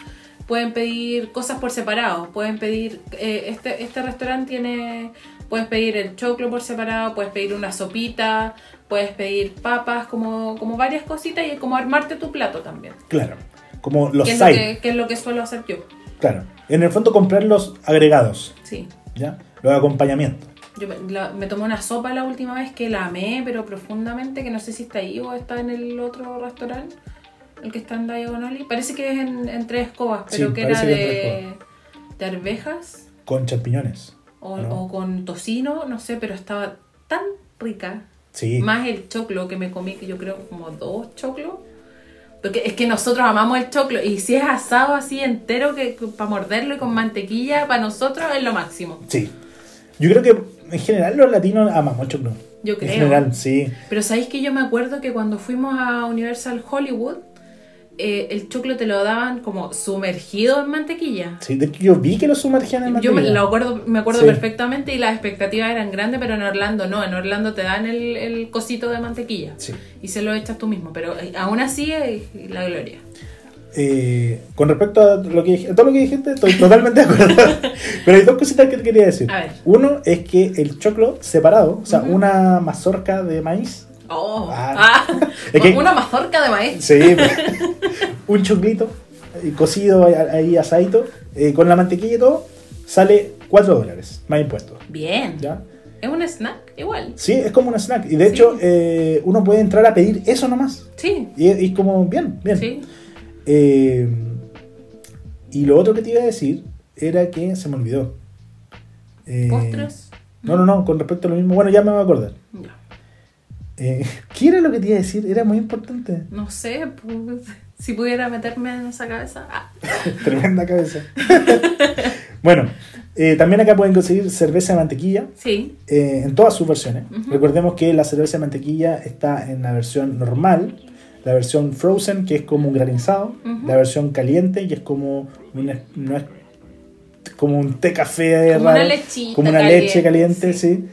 Pueden pedir cosas por separado, pueden pedir, eh, este, este restaurante tiene, puedes pedir el choclo por separado, puedes pedir una sopita, puedes pedir papas, como, como varias cositas y como armarte tu plato también. Claro. Como los que, es lo side. que, que es lo que suelo hacer yo. Claro. En el fondo comprar los agregados. Sí. ¿Ya? Los acompañamientos. Yo me, la- me tomé una sopa la última vez que la amé, pero profundamente, que no sé si está ahí o está en el otro restaurante, el que está en Diagonal. Parece que es en, en Tres Escobas, Sí, pero que era que de, de arvejas Con champiñones. o, ¿No? o con tocino, no sé, pero estaba tan rica. Sí. Más el choclo que me comí, que yo creo como dos choclos. Porque es que nosotros amamos el choclo y si es asado así entero que, para morderlo y con mantequilla, para nosotros es lo máximo. Sí. Yo creo que en general los latinos amamos el choclo. Yo En creo. general, sí. Pero sabéis que yo me acuerdo que cuando fuimos a Universal Hollywood, eh, el choclo te lo daban como sumergido en mantequilla. Sí, de hecho yo vi que lo sumergían en Yo me, mantequilla. lo acuerdo, me acuerdo Sí. perfectamente y las expectativas eran grandes, pero en Orlando no. En Orlando te dan el, el cosito de mantequilla Sí. y se lo echas tú mismo. Pero eh, aún así es la gloria. Eh, con respecto a lo que a todo lo que dijiste, estoy totalmente de acuerdo. Pero hay dos cositas que te quería decir. A ver. Uno es que el choclo separado, o sea, una mazorca de maíz. Oh, Ah. ah. Que- una mazorca de maíz. Sí, un choclito eh, cocido ahí- asadito, eh, con la mantequilla y todo, sale 4 dólares, más impuestos. Bien. ¿Ya? Es un snack, igual. Sí, es como un snack. Y de Sí. hecho, eh, uno puede entrar a pedir eso nomás. Sí. Y es como, bien, bien. Sí. Eh, y lo otro que te iba a decir era que se me olvidó. Postres. No, no, no, con respecto a lo mismo. Bueno, ya me voy a acordar. Ya. Eh, ¿Qué era lo que te iba a decir? Era muy importante. No sé, pues, si pudiera meterme en esa cabeza. Ah. Tremenda cabeza. bueno, eh, también acá pueden conseguir cerveza de mantequilla Sí. eh, en todas sus versiones. Recordemos que la cerveza de mantequilla está en la versión normal, la versión frozen, que es como un granizado, la versión caliente, que es como un, no es como un té café Como una raro, lechita como una caliente, leche caliente, sí.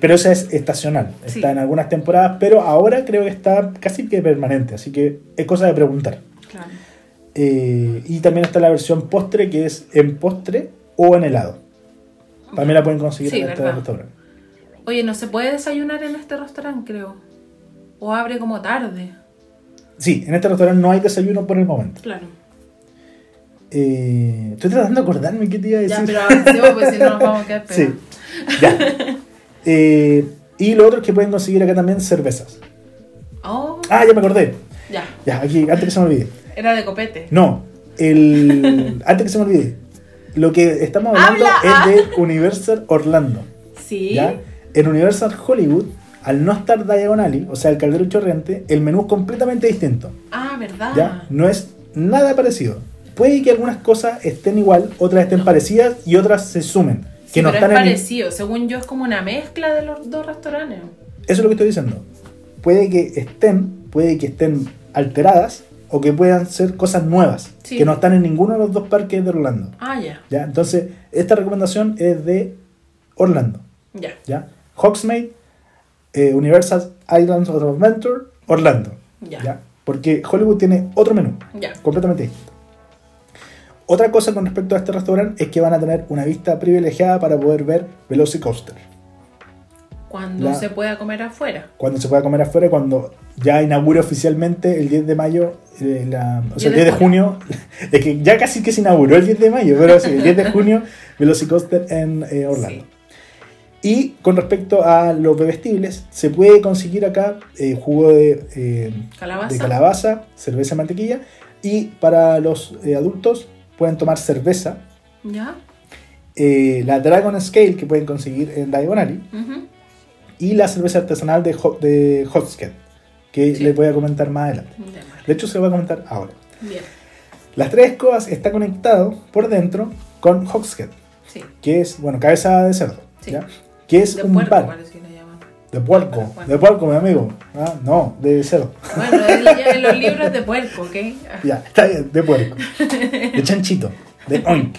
Pero esa es estacional, Sí. está en algunas temporadas, pero ahora creo que está casi que permanente, así que es cosa de preguntar. Claro. Eh, y también está la versión postre, que es en postre o en helado. También la pueden conseguir Sí, en este restaurante. Oye, no se puede desayunar en este restaurante, creo. O abre como tarde. Sí, en este restaurante no hay desayuno por el momento. Claro. Eh, estoy tratando de acordarme qué te iba a decir. Ya, pero avancemos, pues si no nos vamos a quedar sí, ya. Eh, y lo otro es que pueden conseguir acá también cervezas. Oh, Ah, ya me acordé. ya. Ya, aquí, antes que se me olvide. Era de copete. No, el, antes que se me olvide. Lo que estamos hablando Habla, es de Universal Orlando. Sí. ¿ya? En Universal Hollywood, al no estar Diagonally, o sea, el caldero chorreante, el menú es completamente distinto. Ah, ¿verdad? ¿ya? No es nada parecido. Puede que algunas cosas estén igual, otras estén parecidas y otras se sumen. Sí, Que no pero están es en parecido. Según yo, es como una mezcla de los dos restaurantes. Eso es lo que estoy diciendo. Puede que estén, puede que estén alteradas o que puedan ser cosas nuevas Sí. que no están en ninguno de los dos parques de Orlando. Ah, ya. ¿ya? Entonces, esta recomendación es de Orlando. Ya. ¿ya? Hogsmeade, eh, Universal Islands of Adventure, Orlando. Ya. ¿ya? Porque Hollywood tiene otro menú, Ya. completamente distinto. Otra cosa con respecto a este restaurante es que van a tener una vista privilegiada para poder ver Velocicoaster. Cuando La- se pueda comer afuera. Cuando se pueda comer afuera, cuando ya inaugure oficialmente el 10 de mayo, eh, la- o sea, el 10 de junio, es que ya casi que se inauguró el 10 de mayo, pero sí, el 10 de junio, Velocicoaster en eh, Orlando. Sí. Y con respecto a los bebestibles, se puede conseguir acá eh, jugo de, eh, Calabaza. de calabaza, cerveza mantequilla. Y para los eh, adultos pueden tomar cerveza ¿Ya? eh, la Dragon Scale que pueden conseguir en Diagonally Ujú. y la cerveza artesanal de, Ho- de Hogshead, que Sí. les voy a comentar más adelante. De hecho, se lo voy a comentar ahora. Bien. Las tres escobas está conectado por dentro con Hogshead, Sí. que es, bueno, cabeza de cerdo, Sí. ¿ya? que es De un puerco bar. De puerco, de puerco, mi amigo. Ah, no, de cerdo. Bueno, él ya en los libros de puerco, ¿ok? Ya, está bien, de puerco. De chanchito, de oink.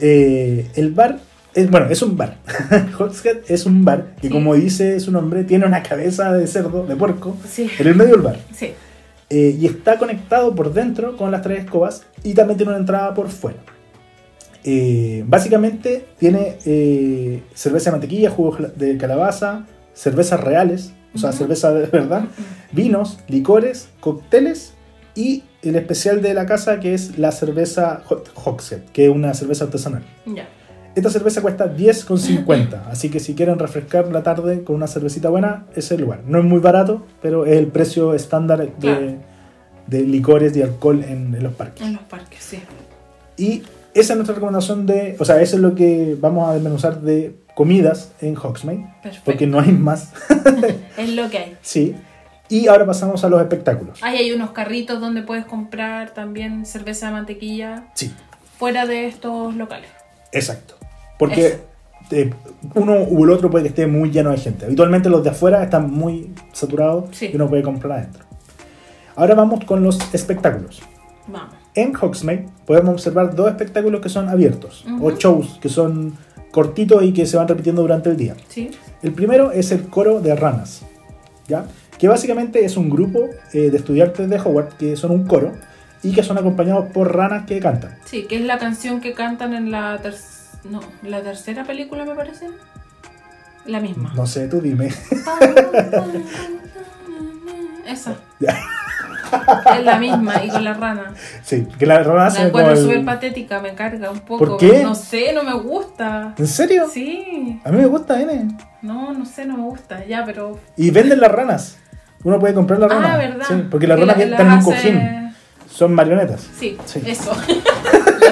Eh, el bar, es, bueno, es un bar. Hogshead es un bar que, Sí. como dice su nombre, tiene una cabeza de cerdo, de puerco, Sí. en el medio del bar. Sí. Eh, y está conectado por dentro con las tres escobas y también tiene una entrada por fuera. Eh, básicamente tiene cerveza de mantequilla, jugos de calabaza, cervezas reales, o sea, cerveza de verdad, vinos, licores, cócteles y el especial de la casa que es la cerveza Hogshead, que es una cerveza artesanal. Ya. Esta cerveza cuesta 10,50, así que si quieren refrescar la tarde con una cervecita buena, ese es el lugar. No es muy barato, pero es el precio estándar de, Claro. de licores y alcohol en, en los parques. En los parques, sí. Y esa es nuestra recomendación de, o sea, eso es lo que vamos a desmenuzar de comidas en Hogsmeade, Perfecto. porque no hay más. Es lo que hay. sí. Y ahora pasamos a los espectáculos. Ahí hay unos carritos donde puedes comprar también cerveza de mantequilla Sí, fuera de estos locales. exacto. Porque eh, uno u el otro puede que esté muy lleno de gente. Habitualmente los de afuera están muy saturados Sí. y uno puede comprar adentro. Ahora vamos con los espectáculos. Vamos. En Hogsmeade podemos observar dos espectáculos que son abiertos, o shows que son cortitos y que se van repitiendo durante el día. ¿Sí? El primero es el coro de ranas, ¿ya? que básicamente es un grupo eh, de estudiantes de Howard que son un coro y que son acompañados por ranas que cantan. Sí, que es la canción que cantan en la, ter- no, la tercera película, me parece. La misma. No sé, tú dime. Esa. Ya. Es la misma y con la rana. sí, que La hacen como encuentro el- súper patética, me carga un poco. ¿Por qué? No sé, no me gusta. ¿En serio? Sí. A mí me gusta, N. No, no sé, no me gusta. Ya, pero. Y venden las ranas. Uno puede comprar las ranas. Ah, ¿verdad? Sí, porque las ranas la- están en un hace- cojín. Son marionetas. Sí, Sí. eso.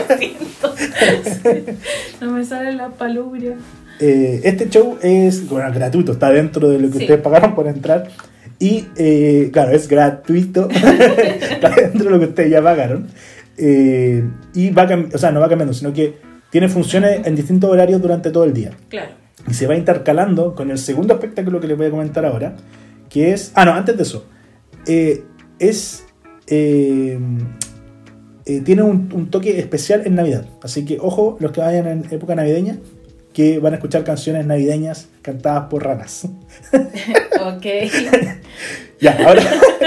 Lo siento. Sí. No me salen las palubrias. Eh, este show es bueno, gratuito, está dentro de lo que Sí. ustedes pagaron por entrar. Y eh, claro, es gratuito, dentro de lo que ustedes ya pagaron. Eh, y va o sea, no va cambiando, sino que tiene funciones en distintos horarios durante todo el día. Claro. Y se va intercalando con el segundo espectáculo que les voy a comentar ahora, que es... Ah, no, antes de eso. Eh, es... tiene un, un toque especial en Navidad. Así que ojo, los que vayan en época navideña, que van a escuchar canciones navideñas cantadas por ranas. Ok. ya, ahora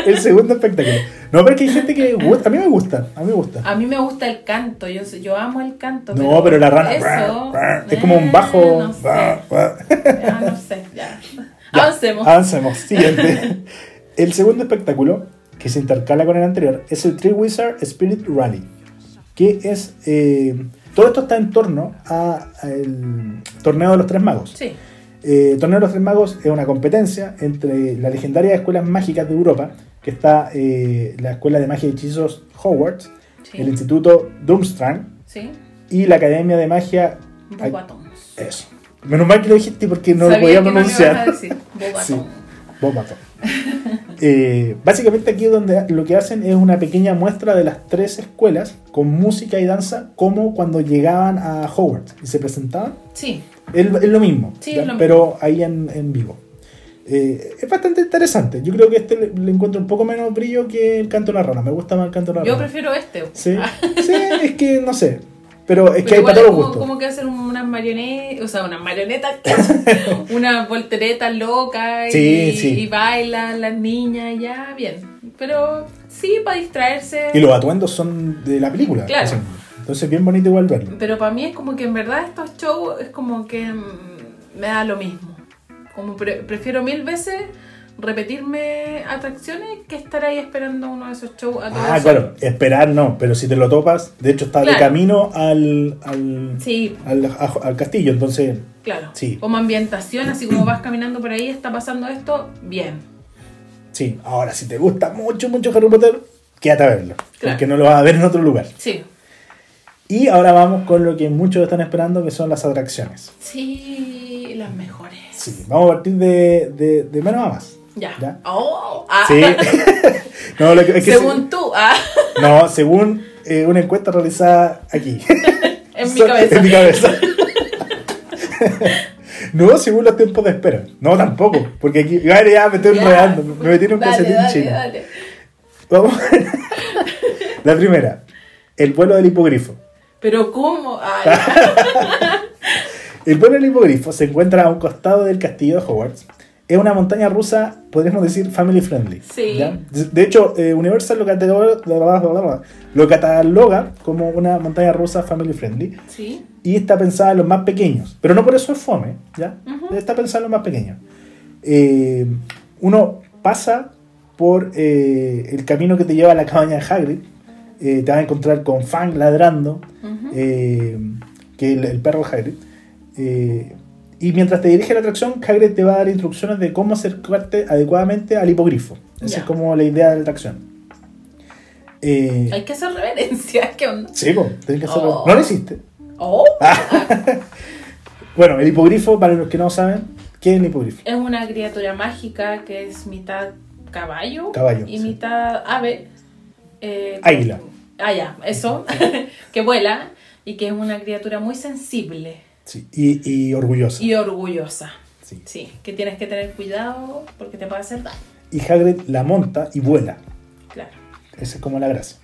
el segundo espectáculo. No, pero es que hay gente que gusta. A mí me gusta, a mí me gusta. A mí me gusta el canto. Yo, yo amo el canto. No, pero la rana Eso. es como un eh, bajo. No sé. Ya, no sé. Ya. Ya, Avancemos. Avancemos. Siguiente. el segundo espectáculo, que se intercala con el anterior, es el Tree Wizard Spirit Rally. Que es. eh, todo esto está en torno al torneo de los tres magos. Sí. Eh, torneo de los tres magos es una competencia entre las legendarias escuelas mágicas de Europa, que está eh, la Escuela de Magia y Hechizos Hogwarts, Sí. el Instituto Durmstrang Sí. y la Academia de Magia. Ay, Bobatón. eso. Menos mal que lo dijiste porque no lo podía no pronunciar. Bobatón. Sí. Bobatón. Eh, básicamente aquí donde lo que hacen es una pequeña muestra de las tres escuelas con música y danza como cuando llegaban a Hogwarts y se presentaban. Sí. Es, es lo mismo, Sí, es lo pero ahí en, en vivo. Eh, es bastante interesante. Yo creo que este le, le encuentro un poco menos brillo que el canto de la rana. Me gusta más el canto de la Yo rana. prefiero este. Sí, sí, es que no sé. Pero es que hay para todos los como, gustos. como que hacer unas marionetas, o sea, unas marionetas, unas volteretas locas y, Sí, y bailan las niñas, ya, bien. Pero sí, para distraerse. Y los atuendos son de la película. Claro. así. Entonces, bien bonito igual verlo. Pero para mí es como que en verdad estos shows es como que mm, me da lo mismo. Como pre- prefiero mil veces repetirme atracciones que estar ahí esperando uno de esos shows a Ah, claro, esperar no, pero si te lo topas, de hecho está de camino al, al, Sí, al, a- al castillo, entonces, claro. Sí. Como ambientación, así como vas caminando por ahí, está pasando esto, bien. sí. Ahora, si te gusta mucho, mucho Harry Potter, quédate a verlo, Claro. porque no lo vas a ver en otro lugar. Sí, Y ahora vamos con lo que muchos están esperando, que son las atracciones. Sí, las mejores. Sí, vamos a partir de, de, de menos a más. Ya. ¿Ya? Oh, ah. Sí. no, lo que, es que Según tú, ah, se- no, según eh, una encuesta realizada aquí. en mi cabeza. En mi cabeza. no, según los tiempos de espera. No, tampoco. Porque aquí, ya, ya me estoy enredando. Me metí en un Dale, calcetín dale, chino. dale. Vamos. La primera. El vuelo del hipogrifo. Pero ¿cómo? Ya. El vuelo del hipogrifo se encuentra a un costado del castillo de Hogwarts. Es una montaña rusa, podríamos decir, family friendly. Sí. ¿ya? De hecho, eh, Universal lo cataloga, lo cataloga como una montaña rusa family friendly. sí. Y está pensada en los más pequeños. Pero no por eso es fome, ¿ya? Está pensada en los más pequeños. Eh, uno pasa por eh, el camino que te lleva a la cabaña de Hagrid. Te vas a encontrar con Fang ladrando, que el, el perro de Hagrid. Eh, y mientras te dirige a la atracción, Hagrid te va a dar instrucciones de cómo acercarte adecuadamente al hipogrifo. Esa es como la idea de la atracción. Eh, Hay que hacer reverencia. ¿Qué onda? sí, tenés que hacerlo. Oh. No lo hiciste. Oh, Bueno, el hipogrifo, para los que no saben, ¿qué es el hipogrifo? es una criatura mágica que es mitad caballo, Caballo, y sí. mitad ave. eh, Águila. Ah, ya, eso. que vuela y que es una criatura muy sensible Sí, y, y orgullosa. y orgullosa. Sí. Sí, que tienes que tener cuidado porque te puede hacer daño. Y Hagrid la monta y vuela. Claro. Esa es como la gracia.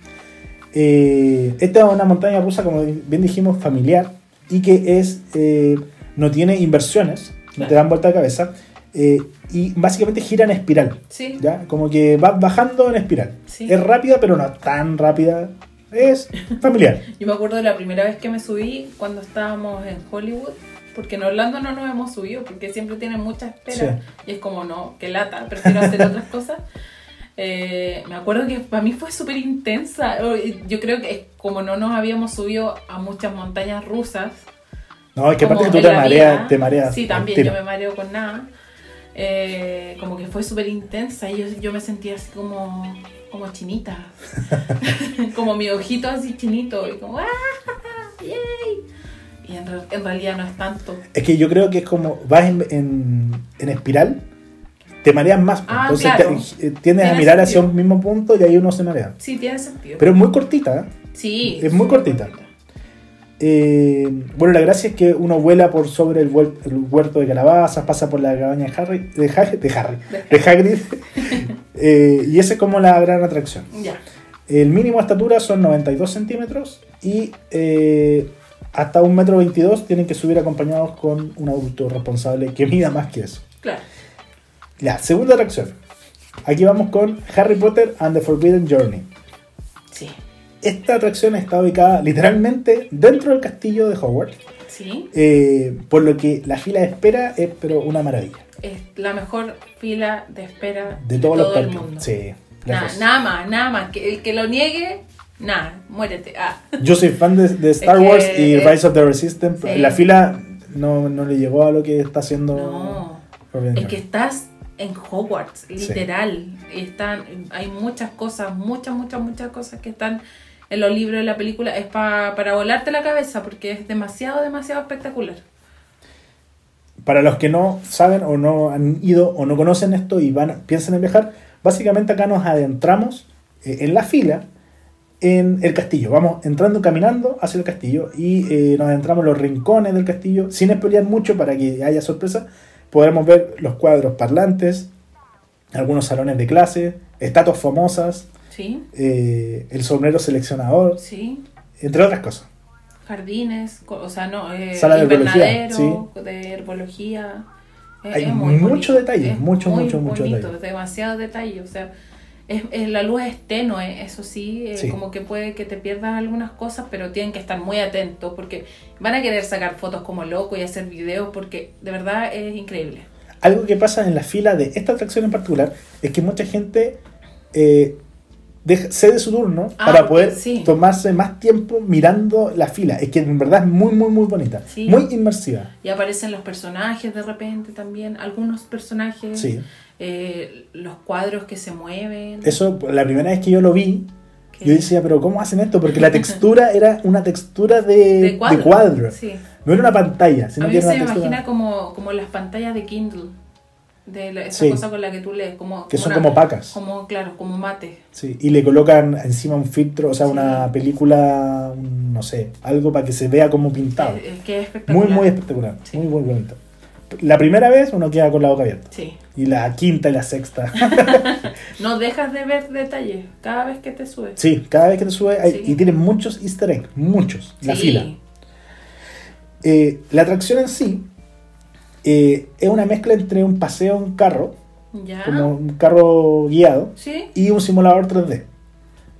Eh, esta es una montaña rusa, como bien dijimos, familiar y que es eh, no tiene inversiones, no te dan vuelta de cabeza eh, y básicamente gira en espiral. Sí. ¿ya? Como que vas bajando en espiral. Sí. Es rápida, pero no tan rápida. Es familiar. Yo me acuerdo de la primera vez que me subí cuando estábamos en Hollywood, porque en Orlando no nos hemos subido, porque siempre tienen mucha espera. Y es como, no, que lata, prefiero hacer otras cosas. Eh, me acuerdo que para mí fue súper intensa. Yo creo que es como no nos habíamos subido a muchas montañas rusas. No, es que aparte que tú te mareas, te mareas. Sí, también, yo me mareo con nada. Eh, como que fue súper intensa y yo, yo me sentía así como, como chinita. como mi ojito así chinito y como ¡ah! ¡Yay! Y en, en realidad no es tanto. Es que yo creo que es como vas en, en, en espiral, te mareas más. pues. Ah, Entonces claro. te- eh, tiendes a mirar hacia un mismo punto y ahí uno se marea. Sí, tiene sentido. Pero es muy cortita. ¿eh? sí, es muy cortita. Eh, bueno, la gracia es que uno vuela por sobre el, huer- el huerto de calabazas, pasa por la cabaña de Harry, de, Harry, de Hagrid, eh, y esa es como la gran atracción. Ya. El mínimo de estatura son 92 centímetros y eh, hasta un metro 22 tienen que subir acompañados con un adulto responsable que mida más que eso. Claro. La segunda atracción. Aquí vamos con Harry Potter and the Forbidden Journey. Sí. Esta atracción está ubicada literalmente dentro del castillo de Hogwarts, Sí. eh, por lo que la fila de espera es pero una maravilla. Es la mejor fila de espera De todos los todo el mundo. Sí, Nada, más, nada más. Que el que lo niegue, nada, muérete. Ah. Yo soy fan de, de Star Es que- Wars y Rise of the Resistance. Sí. La fila no, no le llegó a lo que está haciendo No. Es que estás en Hogwarts, literal. Están, hay muchas cosas, muchas, muchas, muchas cosas que están en los libros de la película. Es pa- para volarte la cabeza porque es demasiado, demasiado espectacular. Para los que no saben o no han ido o no conocen esto y van piensan en viajar, básicamente acá nos adentramos eh, en la fila en el castillo. Vamos entrando caminando hacia el castillo y eh, nos adentramos en los rincones del castillo sin spoilear mucho para que haya sorpresa. Podremos ver los cuadros parlantes, algunos salones de clase, estatuas famosas, Sí, eh, el sombrero seleccionador, sí. entre otras cosas. Jardines, o sea, no, eh, Sala de herbología, invernadero, de herbología. Es- Hay mucho detalle, Es mucho, muy mucho, mucho bonito, detalle. demasiado detalle. O sea, es, es- la luz es tenue, eso sí, eh, Sí. como que puede que te pierdas algunas cosas, pero tienen que estar muy atentos porque van a querer sacar fotos como loco y hacer videos porque de verdad es increíble. Algo que pasa en la fila de esta atracción en particular es que mucha gente eh, deja- cede su turno Ah, para poder sí. tomarse más tiempo mirando la fila. Es que en verdad es muy, muy, muy bonita. Sí. Muy inmersiva. Y aparecen los personajes de repente también, algunos personajes, Sí. eh, los cuadros que se mueven. Eso, la primera vez que yo lo vi, que- Yo decía, pero ¿cómo hacen esto? Porque la textura era una textura de, de de cuadro. No era una pantalla, sino a que mí era se una me textura. imagina como, como las pantallas de Kindle. De la- esa Sí. cosa con la que tú lees. Como, Que son una- como pacas. Como, claro, como mate. Sí, y le colocan encima un filtro, o sea, Sí. una película, no sé, algo para que se vea como pintado. Que es espectacular. Muy, muy espectacular. Sí. Muy, muy bonito. La primera vez uno queda con la boca abierta. Sí. Y la quinta y la sexta. No dejas de ver detalles cada vez que te subes. sí, cada vez que te sube. hay-. Y tiene muchos easter eggs. Muchos. La fila. Eh, la atracción en sí eh, es una mezcla entre un paseo en carro, Ya. como un carro guiado, Sí. y un simulador 3D.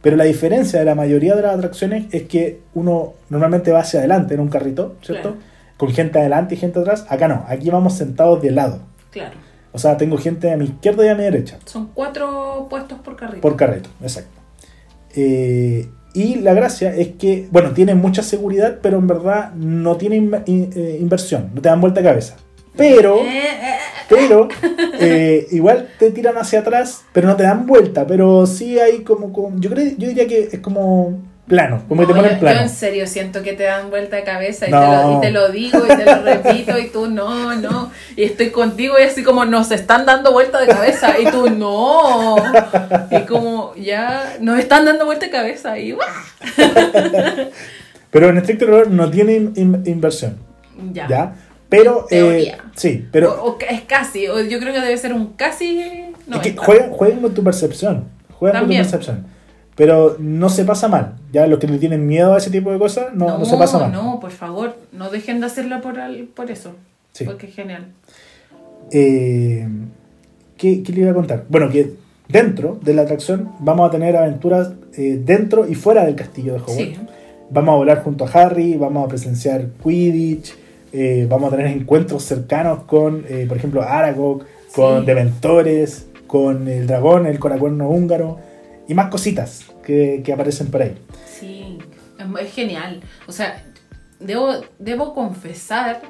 Pero la diferencia de la mayoría de las atracciones es que uno normalmente va hacia adelante en un carrito, ¿cierto? Claro. Con gente adelante y gente atrás. Acá no, aquí vamos sentados de lado. Claro. O sea, tengo gente a mi izquierda y a mi derecha. Son cuatro puestos por carrito. Por carrito, exacto. Eh, y la gracia es que, bueno, tiene mucha seguridad, pero en verdad no tiene in- in- eh, inversión, no te dan vuelta de cabeza. Pero, Eh, eh, pero, eh, igual te tiran hacia atrás, pero no te dan vuelta, pero sí hay como, como- yo creo, yo diría que es como plano, como que te ponen yo, plano. yo en serio siento que te dan vuelta de cabeza y, No. te lo, y te lo digo y te lo repito y tú no, no. Y estoy contigo y así como nos están dando vuelta de cabeza y tú no. Y como ya nos están dando vuelta de cabeza y. Pero en estricto rigor no tiene in- in- inversión, ya. ¿ya? Pero, eh, sí, pero O- o es casi, o yo creo que debe ser un casi. Es que 90. jueguen, jueguen con tu percepción. Jueguen También. con tu percepción. Pero no se pasa mal. Ya los que le tienen miedo a ese tipo de cosas, no, no, se pasa mal. No, por favor, no dejen de hacerlo por, al- por eso. Sí. Porque es genial. Eh, ¿qué, qué le iba a contar? Bueno, que dentro de la atracción vamos a tener aventuras eh, dentro y fuera del castillo de Hogwarts. Sí. Vamos a volar junto a Harry, vamos a presenciar Quidditch, eh, vamos a tener encuentros cercanos con, eh, por ejemplo, Aragog, con Sí. Dementores, con el dragón, el coracuerno húngaro y más cositas que, que aparecen por ahí. Sí, es, es genial. O sea, debo, debo confesar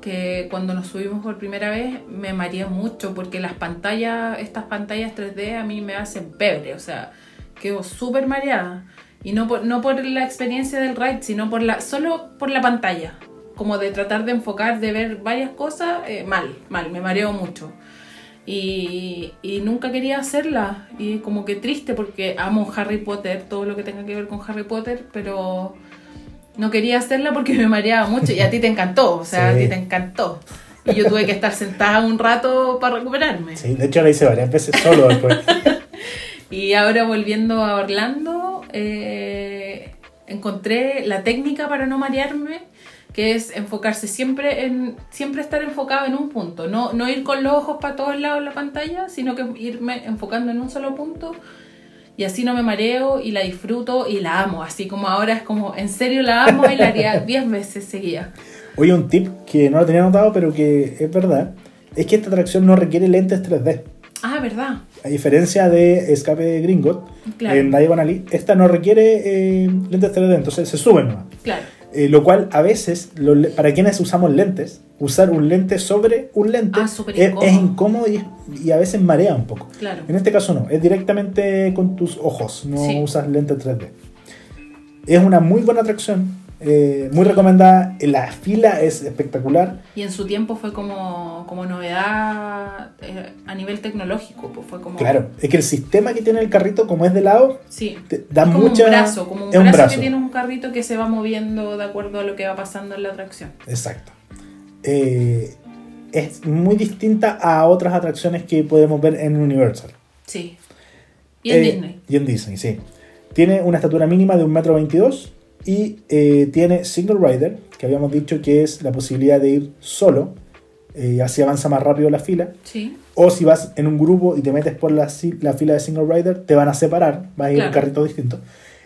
que cuando nos subimos por primera vez me mareé mucho porque las pantallas, estas pantallas 3D a mí me hacen pebre, o sea, quedo súper mareada. Y no por, no por la experiencia del ride, sino por la, solo por la pantalla. Como de tratar de enfocar, de ver varias cosas, eh, mal, mal, me mareo mucho. Y, y nunca quería hacerla. Y como que triste porque amo Harry Potter, todo lo que tenga que ver con Harry Potter, pero no quería hacerla porque me mareaba mucho. Y a ti te encantó, o sea, a Sí. ti te encantó. Y yo tuve que estar sentada un rato para recuperarme. Sí, de hecho la hice varias veces solo después. Y ahora volviendo a Orlando, eh, encontré la técnica para no marearme, que es enfocarse siempre en, siempre estar enfocado en un punto, no, no ir con los ojos para todos lados en la pantalla, sino que irme enfocando en un solo punto. Y así no me mareo y la disfruto y la amo. Así como ahora es como, en serio la amo y la haría 10 veces seguida. Oye, un tip que no lo tenía notado, pero que es verdad, es que esta atracción no requiere lentes 3D. Ah, ¿verdad? A diferencia de Escape Gringot, Claro. en Diagon Alley, esta no requiere eh, lentes 3D, entonces se suben nomás. Claro. Eh, lo cual a veces, lo para quienes usamos lentes, usar un lente sobre un lente Ah, es, incómodo. es incómodo y, y a veces marea un poco. Claro. En este caso no, es directamente con tus ojos, no Sí. usas lentes 3D. Es una muy buena atracción, eh, muy recomendada. La fila es espectacular. Y en su tiempo fue como, como novedad eh, a nivel tecnológico, pues fue como... Claro, es que el sistema que tiene el carrito, como es de lado, Sí. te da Es como mucha. un brazo, como un es un brazo, brazo. que tiene un carrito que se va moviendo de acuerdo a lo que va pasando en la atracción. Exacto. Eh, es muy distinta a otras atracciones que podemos ver en Universal. Sí. Y en Disney. Y en Disney, sí. Tiene una estatura mínima de 1,22m y eh, tiene Single Rider, que habíamos dicho que es la posibilidad de ir solo, eh, así avanza más rápido la fila. Sí. O si vas en un grupo y te metes por la, la fila de Single Rider, te van a separar, vas a ir en Claro. carritos distintos.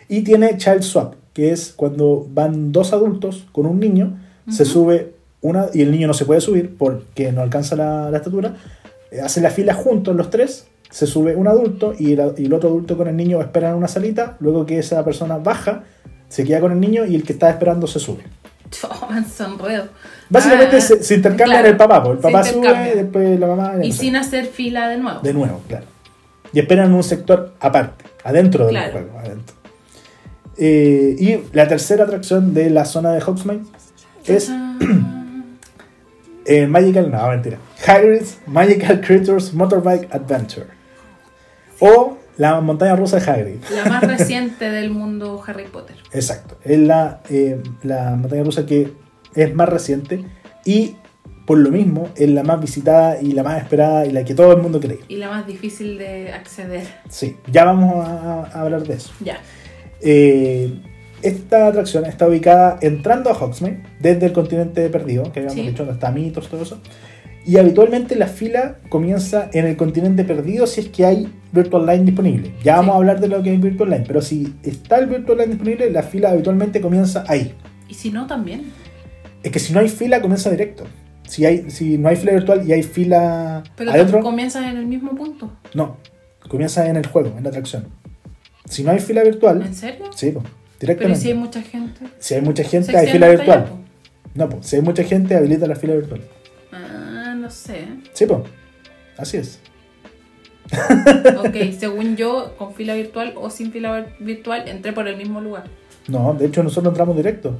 Y tiene Child Swap, que es cuando van dos adultos con un niño, se sube una y el niño no se puede subir porque no alcanza la, la estatura. eh, hacen la fila juntos los tres, se sube un adulto y el, y el otro adulto con el niño esperan en una salita, luego que esa persona baja, se queda con el niño y el que está esperando se sube. Básicamente Ah, se, se intercambian claro, el papá, pues, el papá sube, intercambian. después la mamá... Y sin hacer fila de nuevo. De nuevo, claro. Y esperan un sector aparte, adentro del Claro. juego. Adentro. Eh, y la tercera atracción de la zona de Hogsmeade es eh, Magical, no, mentira. Hagrid's Magical Creatures Motorbike Adventure. O la montaña rusa de Hagrid. La más reciente del mundo Harry Potter. Exacto. Es la, eh, la montaña rusa que es más reciente y por lo mismo es la más visitada y la más esperada y la que todo el mundo cree. Y la más difícil de acceder. Sí, ya vamos a, a hablar de eso. Ya. Eh, esta atracción está ubicada entrando a Hogsmeade desde el continente perdido, que habíamos Sí. dicho, está Mitos, todo eso. Y habitualmente la fila comienza en el continente perdido si es que hay Virtual Line disponible. Ya vamos Sí. a hablar de lo que es Virtual Line, pero si está el Virtual Line disponible, la fila habitualmente comienza ahí. Y si no, también. Es que si no hay fila, comienza directo. Si, hay, si no hay fila virtual y hay fila Pero adentro, comienzas en el mismo punto. no. Comienza en el juego, en la atracción. Si no hay fila virtual, ¿En serio? sí, pues, Pero ¿y directamente. si hay mucha gente. Si hay mucha gente, hay fila virtual. allá. No, pues, si hay mucha gente, habilita la fila virtual. Ah, no sé. Sí, pues. Así es. Ok, según yo, con fila virtual o sin fila virtual, entré por el mismo lugar. No, de hecho nosotros entramos directo.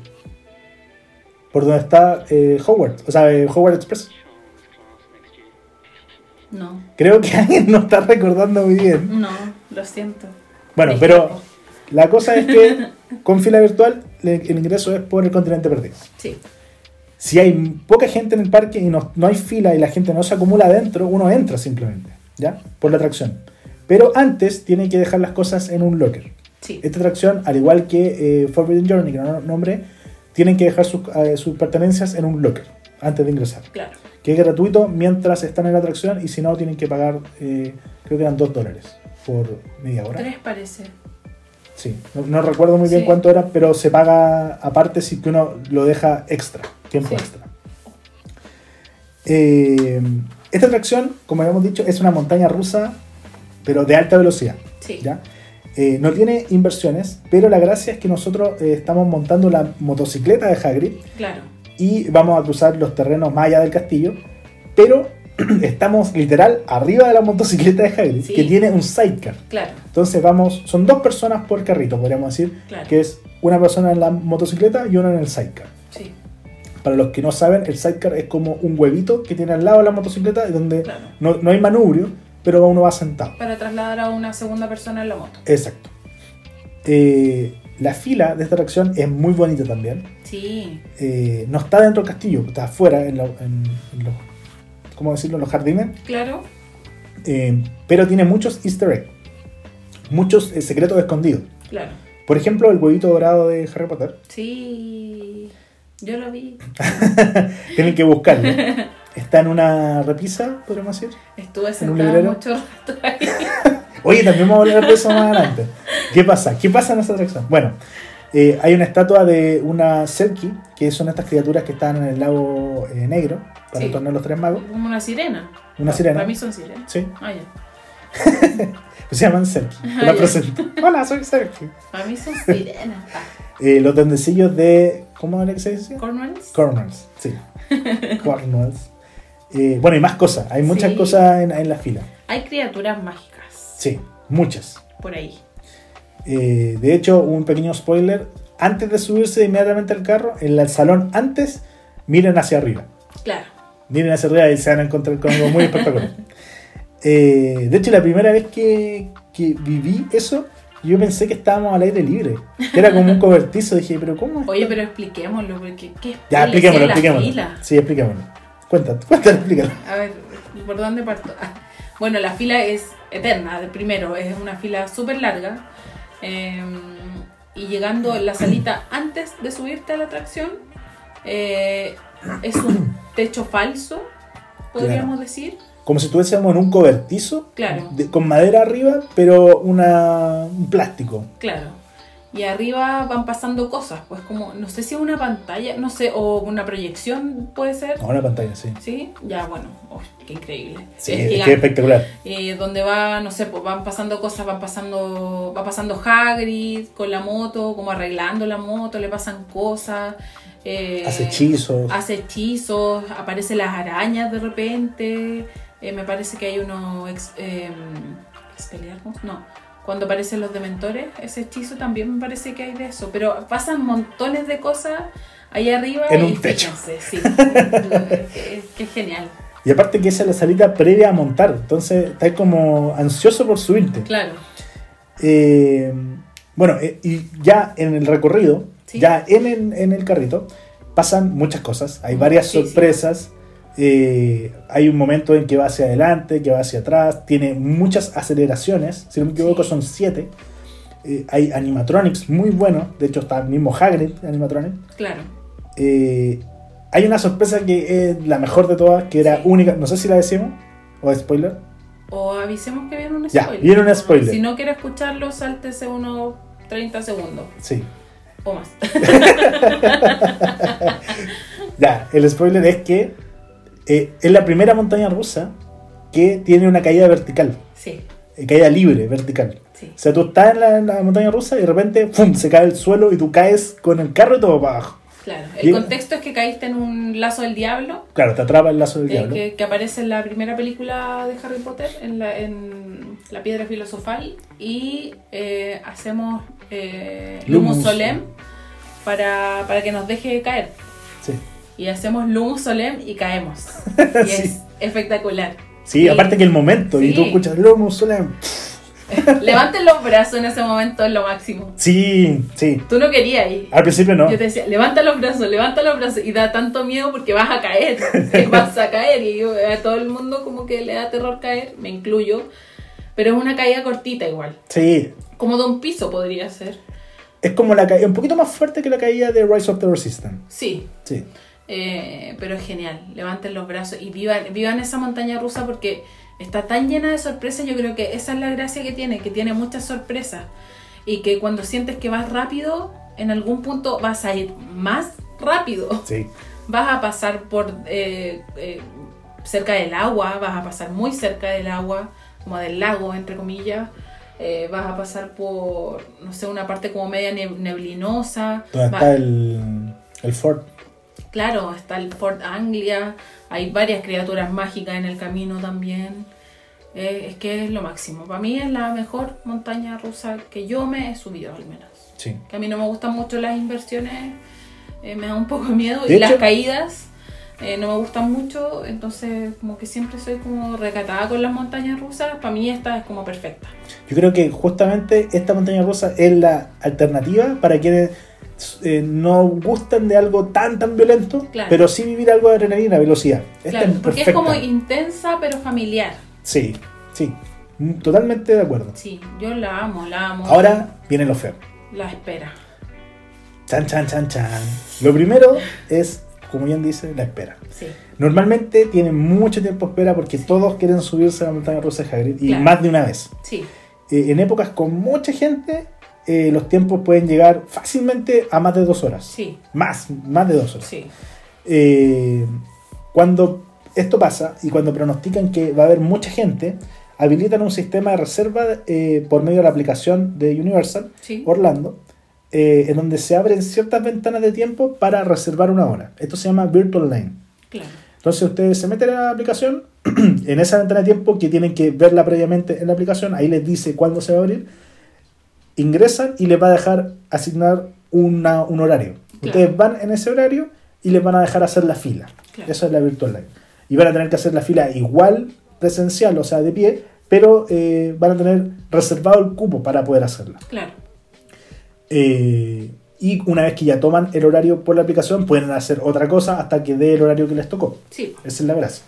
Por donde está eh, Howard, o sea, eh, Howard Express. No, Creo que alguien no está recordando muy bien. no, lo siento. Bueno, Me pero equivoco. la cosa es que con fila virtual el ingreso es por el continente perdido. Sí, Si hay poca gente en el parque y no, no hay fila y la gente no se acumula adentro, uno entra simplemente, ¿ya? Por la atracción. Pero antes tiene que dejar las cosas en un locker. sí. Esta atracción, al igual que eh, Forbidden Journey, que no nombré, tienen que dejar sus, eh, sus pertenencias en un locker antes de ingresar. Claro. Que es gratuito mientras están en la atracción y si no, tienen que pagar, eh, creo que eran 2 dólares por media hora. Tres parece. Sí, no, no recuerdo muy bien Sí. cuánto era, pero se paga aparte si que uno lo deja extra, tiempo Sí. extra. Eh, esta atracción, como habíamos dicho, es una montaña rusa, pero de alta velocidad. Sí. ¿ya? Eh, no tiene inversiones, pero la gracia es que nosotros eh, estamos montando la motocicleta de Hagrid Claro. y vamos a cruzar los terrenos más allá del castillo, pero estamos literal arriba de la motocicleta de Hagrid, Sí. que tiene un sidecar. Claro. Entonces vamos, son dos personas por carrito, podríamos decir, Claro. que es una persona en la motocicleta y uno en el sidecar. Sí. Para los que no saben, el sidecar es como un huevito que tiene al lado de la motocicleta y donde Claro. no, no hay manubrio, pero uno va sentado. Para trasladar a una segunda persona en la moto. Exacto. Eh, la fila de esta atracción es muy bonita también. Sí. Eh, no está dentro del castillo, está afuera en, lo- en- en los, ¿cómo decirlo? los jardines. Claro. Eh, pero tiene muchos easter eggs. Muchos eh, secretos escondidos. Claro. Por ejemplo, el huevito dorado de Harry Potter. Sí. Yo lo vi. Tienen que buscarlo. Está en una repisa, podríamos decir. Estuve librero? mucho rato ahí. Oye, también vamos a hablar de eso más adelante. ¿Qué pasa? ¿Qué pasa en esta atracción? Bueno, eh, hay una estatua de una Selkie, que son estas criaturas que están en el lago eh, negro, para Sí. el torneo de los tres magos. Como una sirena. Una sirena. Para mí son sirenas. Sí, Ah, ya. pues se llaman Selkie. Ah, la presento. Hola, soy Selkie. Para mí son sirenas. Eh, los duendecillos de. ¿Cómo era que se dice? Cornwallis. Cornwalls, sí. Cornwalls. Bueno, y más cosas. Hay muchas Sí. cosas en, en la fila. Hay criaturas mágicas Sí, muchas. por ahí. Eh, de hecho, un pequeño spoiler. Antes de subirse inmediatamente al carro, en el salón antes, miren hacia arriba. Claro. Miren hacia arriba y se van a encontrar con algo muy espectacular. Eh, de hecho, la primera vez que, que viví eso, yo pensé que estábamos al aire libre. Que era como un cobertizo. Dije, pero ¿cómo? es Oye, pero expliquémoslo, porque ¿qué Ya, expliquémoslo, expliquémoslo. fila? Sí, expliquémoslo. Cuéntate, cuéntale, explícalo. A ver, ¿por dónde parto? Ah, Bueno, la fila es eterna, de primero, es una fila súper larga. Eh, y llegando en la salita antes de subirte a la atracción, eh, es un techo falso, podríamos decir. Como si estuviésemos en un cobertizo Claro. de- con madera arriba, pero una, un plástico. Claro. Y arriba van pasando cosas, pues como, no sé si es una pantalla, no sé, o una proyección puede ser. No, una pantalla, sí. ¿Sí? Ya, bueno, oh, qué increíble. Sí, Es es que es espectacular. eh, donde va, no sé, pues van pasando cosas, van pasando, va pasando Hagrid con la moto, como arreglando la moto, le pasan cosas. eh, Hace hechizos. Hace hechizos, aparecen las arañas de repente. eh, me parece que hay uno ex, eh, Expelliarmus, no. Cuando aparecen los dementores, ese hechizo también me parece que hay de eso. Pero pasan montones de cosas ahí arriba En y un techo. fíjense, sí. que, que es genial. Y aparte que esa es la salida previa a montar, entonces estás como ansioso por subirte. Claro. Eh, bueno, eh, y ya en el recorrido, Sí. ya en el, en el carrito, pasan muchas cosas. Hay varias Muchísimas. sorpresas. Eh, hay un momento en que va hacia adelante, que va hacia atrás. Tiene muchas aceleraciones. Si no me equivoco, son siete. Eh, hay animatronics muy buenos. De hecho, está el mismo Hagrid animatronic. Claro. Eh, hay una sorpresa que es la mejor de todas, que era Sí. única. No sé si la decimos. O spoiler. O avisemos que viene un Ya, spoiler. viene un spoiler. Si no quiere escucharlo, sáltese unos 30 segundos Sí. o más. Ya, el spoiler es que eh, es la primera montaña rusa que tiene una caída vertical, Sí, eh, caída libre, vertical. sí. O sea, tú estás en la, en la montaña rusa y de repente ¡pum! se cae el suelo y tú caes con el carro y todo para abajo. Claro. Y- El contexto es que caíste en un lazo del diablo. Claro, te atrapa el lazo del eh, diablo. que, que aparece en la primera película de Harry Potter, en la, en la piedra filosofal, y eh, hacemos eh, Lumus Lumus. Solem para, para que nos deje caer. Sí. Y hacemos Lumus Solem y caemos. Y Sí. es espectacular. Sí, aparte que el momento, y tú escuchas Lomo Solem. Levanten los brazos en ese momento, es lo máximo. Sí, sí. Tú no querías ir. Al principio no. Yo te decía, levanta los brazos, levanta los brazos. Y da tanto miedo porque vas a caer. que vas a caer. Y yo, a todo el mundo como que le da terror caer, me incluyo. Pero es una caída cortita igual. Sí. Como de un piso podría ser. Es como la caída, un poquito más fuerte que la caída de Rise of the Resistance. Sí. Sí. Eh, pero es genial. Levanten los brazos y vivan, vivan esa montaña rusa porque está tan llena de sorpresas. Yo creo que esa es la gracia que tiene, que tiene muchas sorpresas. Y que cuando sientes que vas rápido, en algún punto vas a ir más rápido. Sí. Vas a pasar por eh, eh, cerca del agua, vas a pasar muy cerca del agua, como del lago, entre comillas. Eh, vas a pasar por, no sé, una parte como media neb- neblinosa. Donde Va- está el, el Ford. Claro, está el Fort Anglia, hay varias criaturas mágicas en el camino también. Eh, es que es lo máximo. Para mí es la mejor montaña rusa que yo me he subido al menos. Sí. Que a mí no me gustan mucho las inversiones, eh, me da un poco de miedo. De y las caídas eh, no me gustan mucho, entonces como que siempre soy como recatada con las montañas rusas. Para mí esta es como perfecta. Yo creo que justamente esta montaña rusa es la alternativa para quienes eh, no gustan de algo tan tan violento, Claro. pero sí vivir algo de adrenalina, velocidad. Esta Claro, es porque es como intensa pero familiar. Sí, sí, totalmente de acuerdo. Sí, yo la amo, la amo. Ahora viene lo feo. La espera. Chan, chan, chan, chan. Lo primero es, como bien dice, la espera. Sí. Normalmente tienen mucho tiempo de espera porque todos quieren subirse a la montaña rusa de Hagrid y Claro. más de una vez. Sí, Eh, en épocas con mucha gente, eh, los tiempos pueden llegar fácilmente a más de dos horas. sí, Más, más de dos horas. sí. Eh, cuando esto pasa y cuando pronostican que va a haber mucha gente, habilitan un sistema de reserva eh, por medio de la aplicación de Universal Sí. Orlando, eh, en donde se abren ciertas ventanas de tiempo para reservar una hora. Esto se llama Virtual Lane. Claro. Entonces ustedes se meten a la aplicación, en esa ventana de tiempo que tienen que verla previamente en la aplicación, ahí les dice cuándo se va a abrir, ingresan y les va a dejar asignar una- un horario. Claro. Ustedes van en ese horario y les van a dejar hacer la fila. Claro. Eso es la Virtual Line. Y van a tener que hacer la fila igual presencial, o sea, de pie, pero eh, van a tener reservado el cupo para poder hacerla. Claro. Eh, y una vez que ya toman el horario por la aplicación, pueden hacer otra cosa hasta que dé el horario que les tocó. Sí, Esa es la gracia.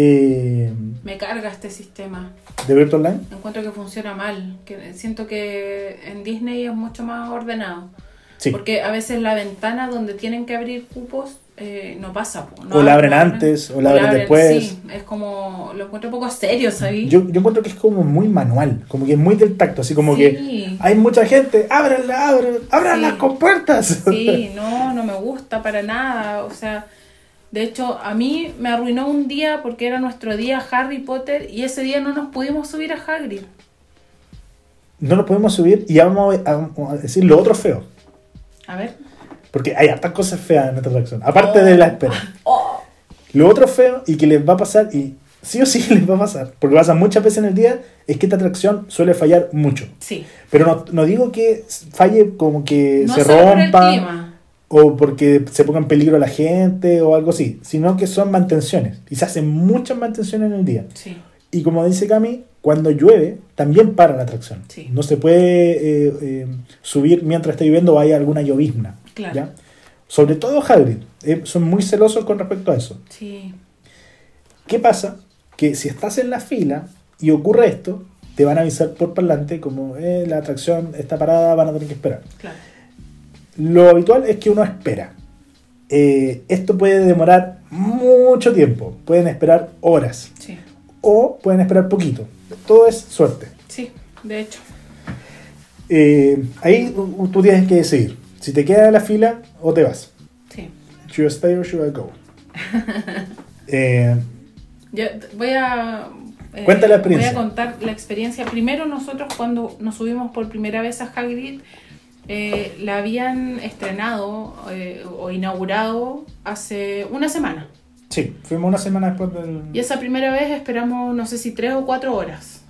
Eh, me carga este sistema. de Virtual Line. Encuentro que funciona mal. Que siento que en Disney es mucho más ordenado. Sí. Porque a veces la ventana donde tienen que abrir cupos eh, no pasa. No O la abren antes, o la abren después. Sí, es como. Lo encuentro un poco serio, ¿sabes? Yo, yo encuentro que es como muy manual, como que es muy del tacto, así como Sí. que hay mucha gente, ábranla, abran, abran Sí. las compuertas. Sí, no, no me gusta para nada. O sea, de hecho, a mí me arruinó un día porque era nuestro día Harry Potter y ese día no nos pudimos subir a Hagrid. no lo podemos subir y ya vamos a, a decir lo otro feo, A ver. porque hay hartas cosas feas en esta atracción, aparte de la espera. Oh, Lo otro feo y que les va a pasar, y sí o sí les va a pasar, porque pasa muchas veces en el día, es que esta atracción suele fallar mucho. Sí. Pero no, no digo que falle como que No se rompa. O porque se ponga en peligro la gente o algo así, sino que son mantenciones. Y se hacen muchas mantenciones en el día. Sí. Y como dice Cami, cuando llueve, también para la atracción. Sí. No se puede eh, eh, subir mientras está lloviendo o hay alguna llovizna. Claro. ¿ya? Sobre todo Hagrid. eh, son muy celosos con respecto a eso. Sí. ¿Qué pasa? Que si estás en la fila y ocurre esto, te van a avisar por parlante como eh, la atracción está parada, van a tener que esperar. Claro. Lo habitual es que uno espera. Eh, esto puede demorar mucho tiempo. Pueden esperar horas. Sí. O pueden esperar poquito. Todo es suerte. Sí, de hecho. Eh, ahí tú tienes que decidir. Si te quedas en la fila o te vas. Sí. Should I stay or should I go? Eh, Yo voy a. eh, Cuenta la experiencia. Voy a contar la experiencia. Primero, nosotros cuando nos subimos por primera vez a Hagrid, eh, la habían estrenado eh, o inaugurado hace una semana. sí, fuimos una semana después del... Y esa primera vez esperamos, no sé si tres o cuatro horas.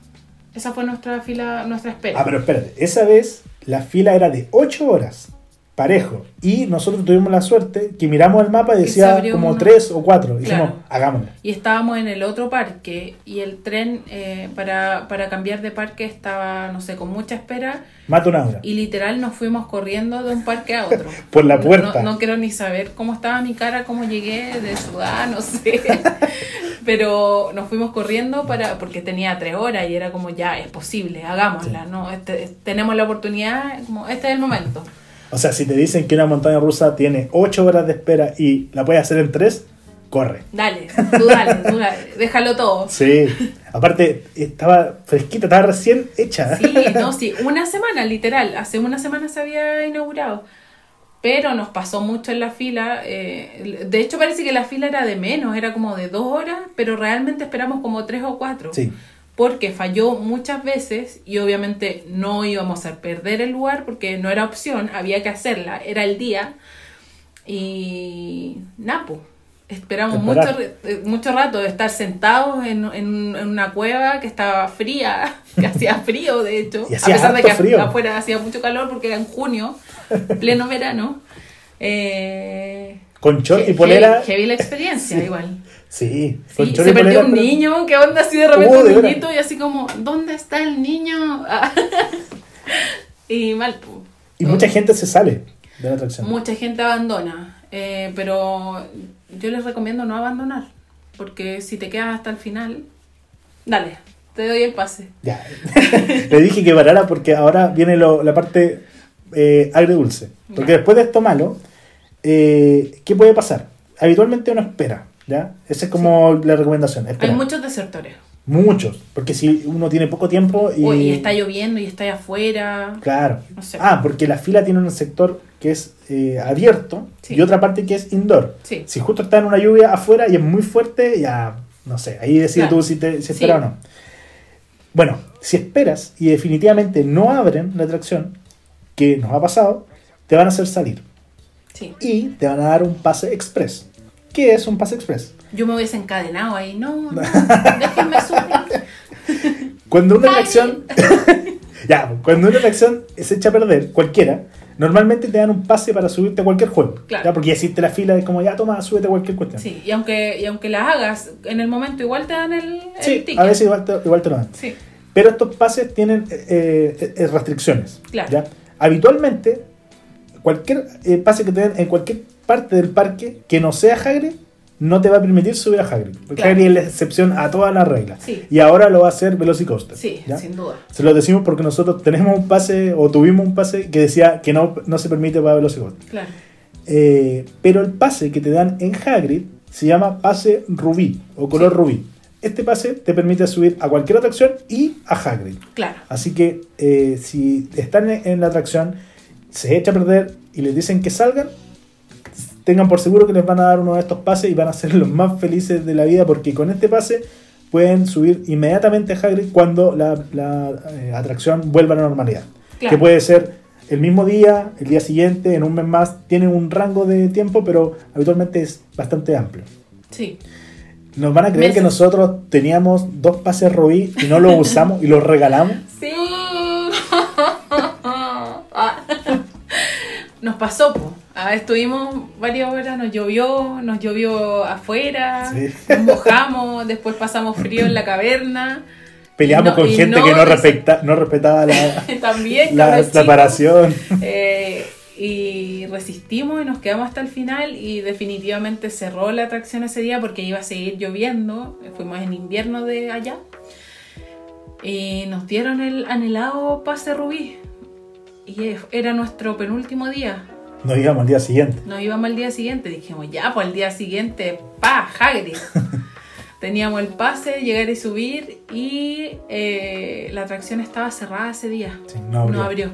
Esa fue nuestra fila, nuestra espera. Ah, pero espérate, esa vez la fila era de 8 horas, parejo. Y nosotros tuvimos la suerte que miramos el mapa y decía como uno. 3 o 4. Dijimos, Claro. hagámoslo. Y estábamos en el otro parque y el tren eh, para, para cambiar de parque estaba, no sé, con mucha espera. Mata una hora. Y literal nos fuimos corriendo de un parque a otro. Por la puerta. No, no quiero ni saber cómo estaba mi cara, cómo llegué de sudar, no sé. Pero nos fuimos corriendo para porque tenía tres horas y era como ya, es posible, hagámosla, ¿no? Este- es- tenemos la oportunidad, como este es el momento. O sea, si te dicen que una montaña rusa tiene 8 horas de espera y la puedes hacer en 3, corre. Dale, tú dale, tú dale, déjalo todo. Sí. Aparte, estaba fresquita, estaba recién hecha. Sí, no, sí, una semana, literal, hace una semana se había inaugurado. Pero nos pasó mucho en la fila. eh, de hecho, parece que la fila era de menos, era como de dos horas, pero realmente esperamos como tres o cuatro. Sí. Porque falló muchas veces y obviamente no íbamos a perder el lugar porque no era opción, había que hacerla, era el día. Y Napo. Esperamos mucho, eh, mucho rato de estar sentados en, en- en una cueva que estaba fría, que hacía frío de hecho, a pesar de que frío. afuera hacía mucho calor porque era en junio, pleno verano. Eh, Con short y polera. Heavy, heavy la experiencia, Sí. igual. Sí, se perdió polera, un pero- niño, ¿qué onda así de repente de un niñito y así como, ¿dónde está el niño? y mal. Y mucha gente se sale de la atracción. Mucha gente abandona, eh, pero yo les recomiendo no abandonar, porque si te quedas hasta el final, dale, te doy el pase. Ya. Le dije que parara porque ahora viene lo- la parte eh, agridulce. Porque Ya. después de esto malo, eh, ¿qué puede pasar? Habitualmente uno espera, ¿ya? Esa es como la recomendación. Hay Espera. muchos desertores. Muchos. Porque si uno tiene poco tiempo y... Uy, y está lloviendo y está allá afuera. Claro. No sé. Ah, porque la fila tiene un sector que es eh, abierto Sí. y otra parte que es indoor. Sí. Si justo está en una lluvia afuera y es muy fuerte, ya no sé, ahí decides Claro. tú si, te, si Sí. esperas o no. Bueno, si esperas y definitivamente no abren la atracción, que nos ha pasado, te van a hacer salir Sí. y te van a dar un pase express. ¿Qué es un pase express? Yo me hubiese encadenado ahí. No, no, déjenme subir. Cuando una atracción. ya, cuando una atracción se echa a perder, cualquiera, normalmente te dan un pase para subirte a cualquier juego. Claro. ¿ya? Porque ya hiciste la fila, es como ya toma, súbete a cualquier cuestión. Sí, y aunque, y aunque las hagas en el momento, igual te dan el, el Sí, ticket. a veces igual te, igual te lo dan. Sí, Pero estos pases tienen eh, eh, eh, restricciones. Claro. ¿ya? Habitualmente, cualquier eh, pase que te den en cualquier parte del parque que no sea Hagrid, no te va a permitir subir a Hagrid. Claro. Hagrid es la excepción a todas las reglas. Sí. Y ahora lo va a hacer Velocicoaster. sí, ¿ya? sin duda. Se lo decimos porque nosotros tenemos un pase o tuvimos un pase que decía que no, no se permite para Velocicoaster. Claro. Eh, pero el pase que te dan en Hagrid se llama pase rubí o color Sí. rubí. Este pase te permite subir a cualquier atracción y a Hagrid. Claro. Así que eh, si están en, en la atracción, se echa a perder y les dicen que salgan, tengan por seguro que les van a dar uno de estos pases y van a ser los más felices de la vida porque con este pase pueden subir inmediatamente a Hagrid cuando la, la, eh, atracción vuelva a la normalidad. Claro. Que puede ser el mismo día, el día siguiente, en un mes más. Tiene un rango de tiempo, pero habitualmente es bastante amplio. Sí. Nos van a creer que nosotros teníamos dos pases Rubí y no los usamos y los regalamos. Sí. Ah. Nos pasó, po. Ah, estuvimos varias horas, nos llovió, nos llovió afuera, Sí. nos mojamos, después pasamos frío en la caverna. Peleamos no- con gente no que no, respecta, no respetaba la, También, la separación. Eh, y resistimos y nos quedamos hasta el final y definitivamente cerró la atracción ese día porque iba a seguir lloviendo. Fuimos en invierno de allá. Y nos dieron el anhelado pase rubí. Y era nuestro penúltimo día. Nos íbamos al día siguiente. Nos íbamos al día siguiente. Dijimos, ya, pues al día siguiente, pa, Hagrid. Teníamos el pase, llegar y subir. Y eh, la atracción estaba cerrada ese día. Sí, no abrió. No abrió.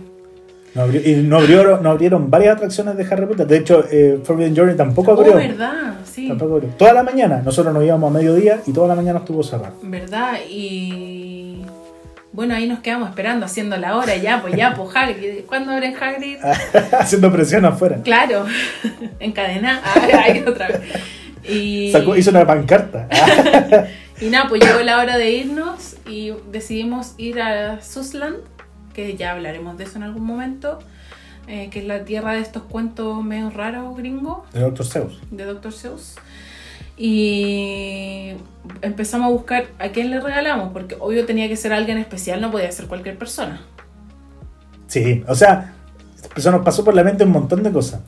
No abrió- y no, abrió, no abrieron varias atracciones de Harry Potter. De hecho, eh, Forbidden Journey tampoco Oh, abrió. verdad, sí. Tampoco abrió. Toda la mañana. Nosotros nos íbamos a mediodía y toda la mañana estuvo cerrado. ¿Verdad? Y bueno, ahí nos quedamos esperando, haciendo la hora, ya, pues ya, pues Hagrid. ¿Cuándo abren Hagrid? Haciendo presión afuera. Claro, encadenada. Ah, ahí otra vez. Y, Sacó- hizo una pancarta. y nada, pues llegó la hora de irnos y decidimos ir a Susland, que ya hablaremos de eso en algún momento, eh, que es la tierra de estos cuentos medio raros gringos. De Doctor Zeus. de Dr. Seuss. Y empezamos a buscar a quién le regalamos, porque obvio tenía que ser alguien especial, no podía ser cualquier persona. Sí, o sea, eso nos pasó por la mente un montón de cosas.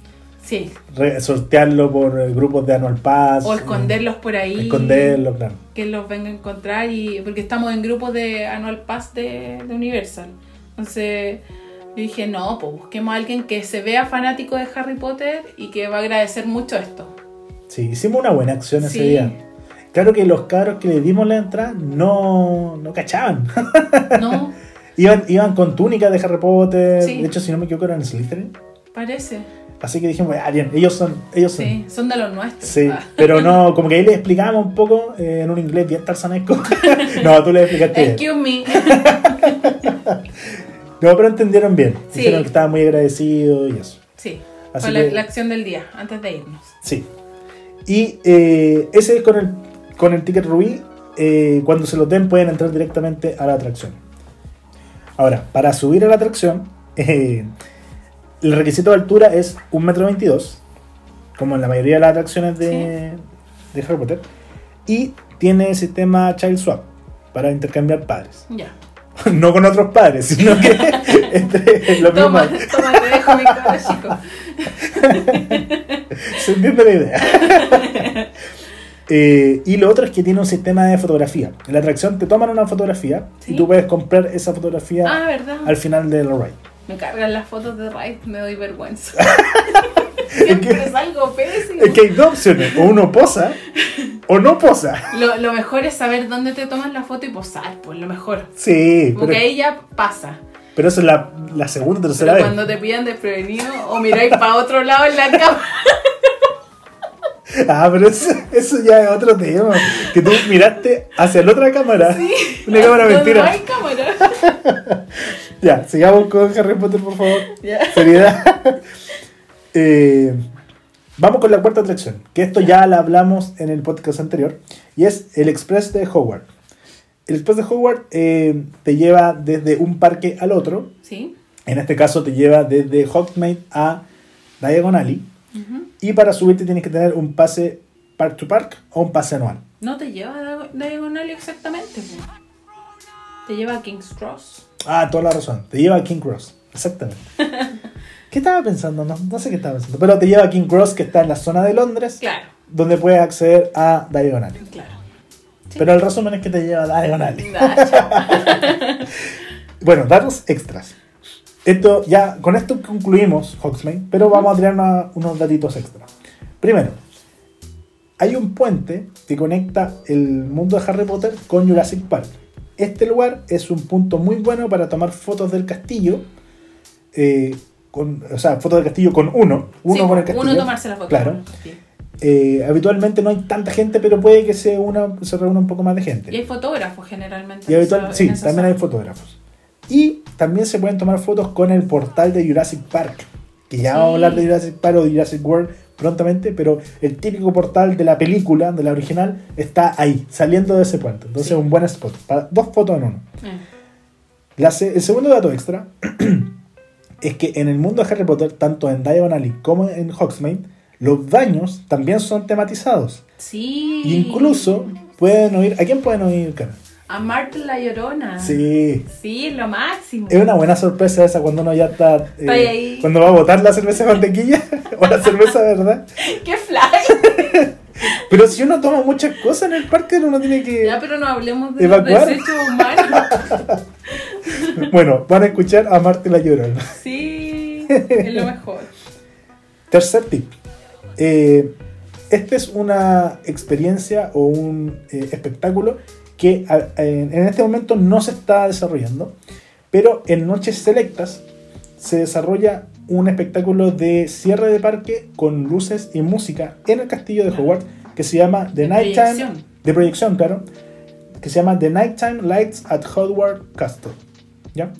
Sí, Re- sortearlo por grupos de Annual Pass. o eh, esconderlos por ahí. Esconderlo, claro. Que los venga a encontrar, y porque estamos en grupos de Annual Pass de, de Universal. Entonces yo dije, no, pues busquemos a alguien que se vea fanático de Harry Potter y que va a agradecer mucho esto. Sí, hicimos una buena acción ese día. Claro que los cabros que le dimos la entrada no, no cachaban. ¿No? iban, iban con túnicas de Harry Potter. Sí. De hecho, si no me equivoco, eran Slytherin. Parece. Así que dijimos, ah, bien, ellos son. Ellos son. Sí, son de los nuestros. Sí, Ah. pero no, como que ahí les explicábamos un poco eh, en un inglés bien tarzanesco. no, tú les explicaste. Excuse me. No, pero entendieron bien. Sí. Dijeron que estaban muy agradecidos y eso. Sí, Así fue la, la acción del día, antes de irnos. Sí. Y eh, ese es con el, con el ticket Rubí. eh, cuando se lo den, pueden entrar directamente a la atracción. Ahora, para subir a la atracción, eh, el requisito de altura es 1,22 m, como en la mayoría de las atracciones de, de Harry Potter. Y tiene sistema Child Swap para intercambiar padres. Ya. no con otros padres, sino que entre los Toma, mismos. toma, te dejo mi chico. Se entiende la idea. Eh, y lo otro es que tiene un sistema de fotografía. En la atracción te toman una fotografía Sí. y tú puedes comprar esa fotografía Ah, al final del ride. Me cargan las fotos de Ride, me doy vergüenza. Es Siempre que, salgo pésimo. es que hay dos opciones. O uno posa o no posa. Lo, lo mejor es saber dónde te tomas la foto y posar, pues lo mejor. Sí, Porque pero, ahí ya pasa. Pero eso es la, la segunda o tercera Pero vez. cuando te pidan desprevenido o miráis para otro lado en la cama. Ah, pero eso, eso ya es otro tema. Que tú miraste hacia la otra cámara. Una cámara mentira. No hay cámara. Ya, sigamos con Harry Potter, por favor. Ya. Seriedad. Eh, vamos con la cuarta atracción, que esto ya la hablamos en el podcast anterior, y es el Express de Howard. El Express de Howard eh, te lleva desde un parque al otro, Sí. en este caso te lleva desde Hogsmeade a Diagon Alley, Ujú. y para subirte tienes que tener un pase park to park o un pase anual. No te lleva a diagonal exactamente. pues. Te lleva a King's Cross. Ah, toda la razón, te lleva a King Cross, exactamente. ¿Qué estaba pensando? No, no sé qué estaba pensando, pero te lleva a King Cross, que está en la zona de Londres, Claro, donde puedes acceder a Diagon Alley. claro. Pero el resumen es que te lleva a Diagon Alley. Ah, chao. Bueno, datos extras. Esto ya, con esto concluimos Hogsmeade, pero vamos a tirar una- unos datitos extra. Primero, hay un puente que conecta el mundo de Harry Potter con Jurassic Park. Este lugar es un punto muy bueno para tomar fotos del castillo. eh, con, o sea, fotos del castillo con uno. Uno Sí, con el castillo. Uno tomarse la foto. Claro. Sí. Eh, habitualmente no hay tanta gente, pero puede que se, una, se reúna un poco más de gente. Y hay fotógrafos generalmente. Y habitual- sí, también hay zona. fotógrafos. Y también se pueden tomar fotos con el portal de Jurassic Park. Que ya Sí. vamos a hablar de Jurassic Park o de Jurassic World prontamente, pero el típico portal de la película, de la original, está ahí, saliendo de ese puente. Entonces Sí. un buen spot. para- dos fotos en uno. La el segundo dato extra es que en el mundo de Harry Potter, tanto en Diagon Alley como en Hogsmeade, los daños también son tematizados. Sí. Incluso pueden oír. ¿A quién pueden oír, Karen? A Marta la Llorona. Sí. Sí, lo máximo. Es una buena sorpresa esa cuando uno ya está. eh, ahí. Cuando va a botar la cerveza de mantequilla o la cerveza de verdad. ¡Qué flash! Pero si uno toma muchas cosas en el parque, uno tiene que. ya, pero no hablemos de los ¿Evacuar? desechos humanos. Bueno, van a escuchar a Marta la Llorona. Sí, es lo mejor. Tercer tip. Eh, esta es una experiencia o un eh, espectáculo que a- en, en este momento no se está desarrollando, pero en noches selectas se desarrolla un espectáculo de cierre de parque con luces y música en el castillo de Hogwarts que se llama The Nighttime de proyección, claro, que se llama The Nighttime Lights at Hogwarts Castle. ¿Ya?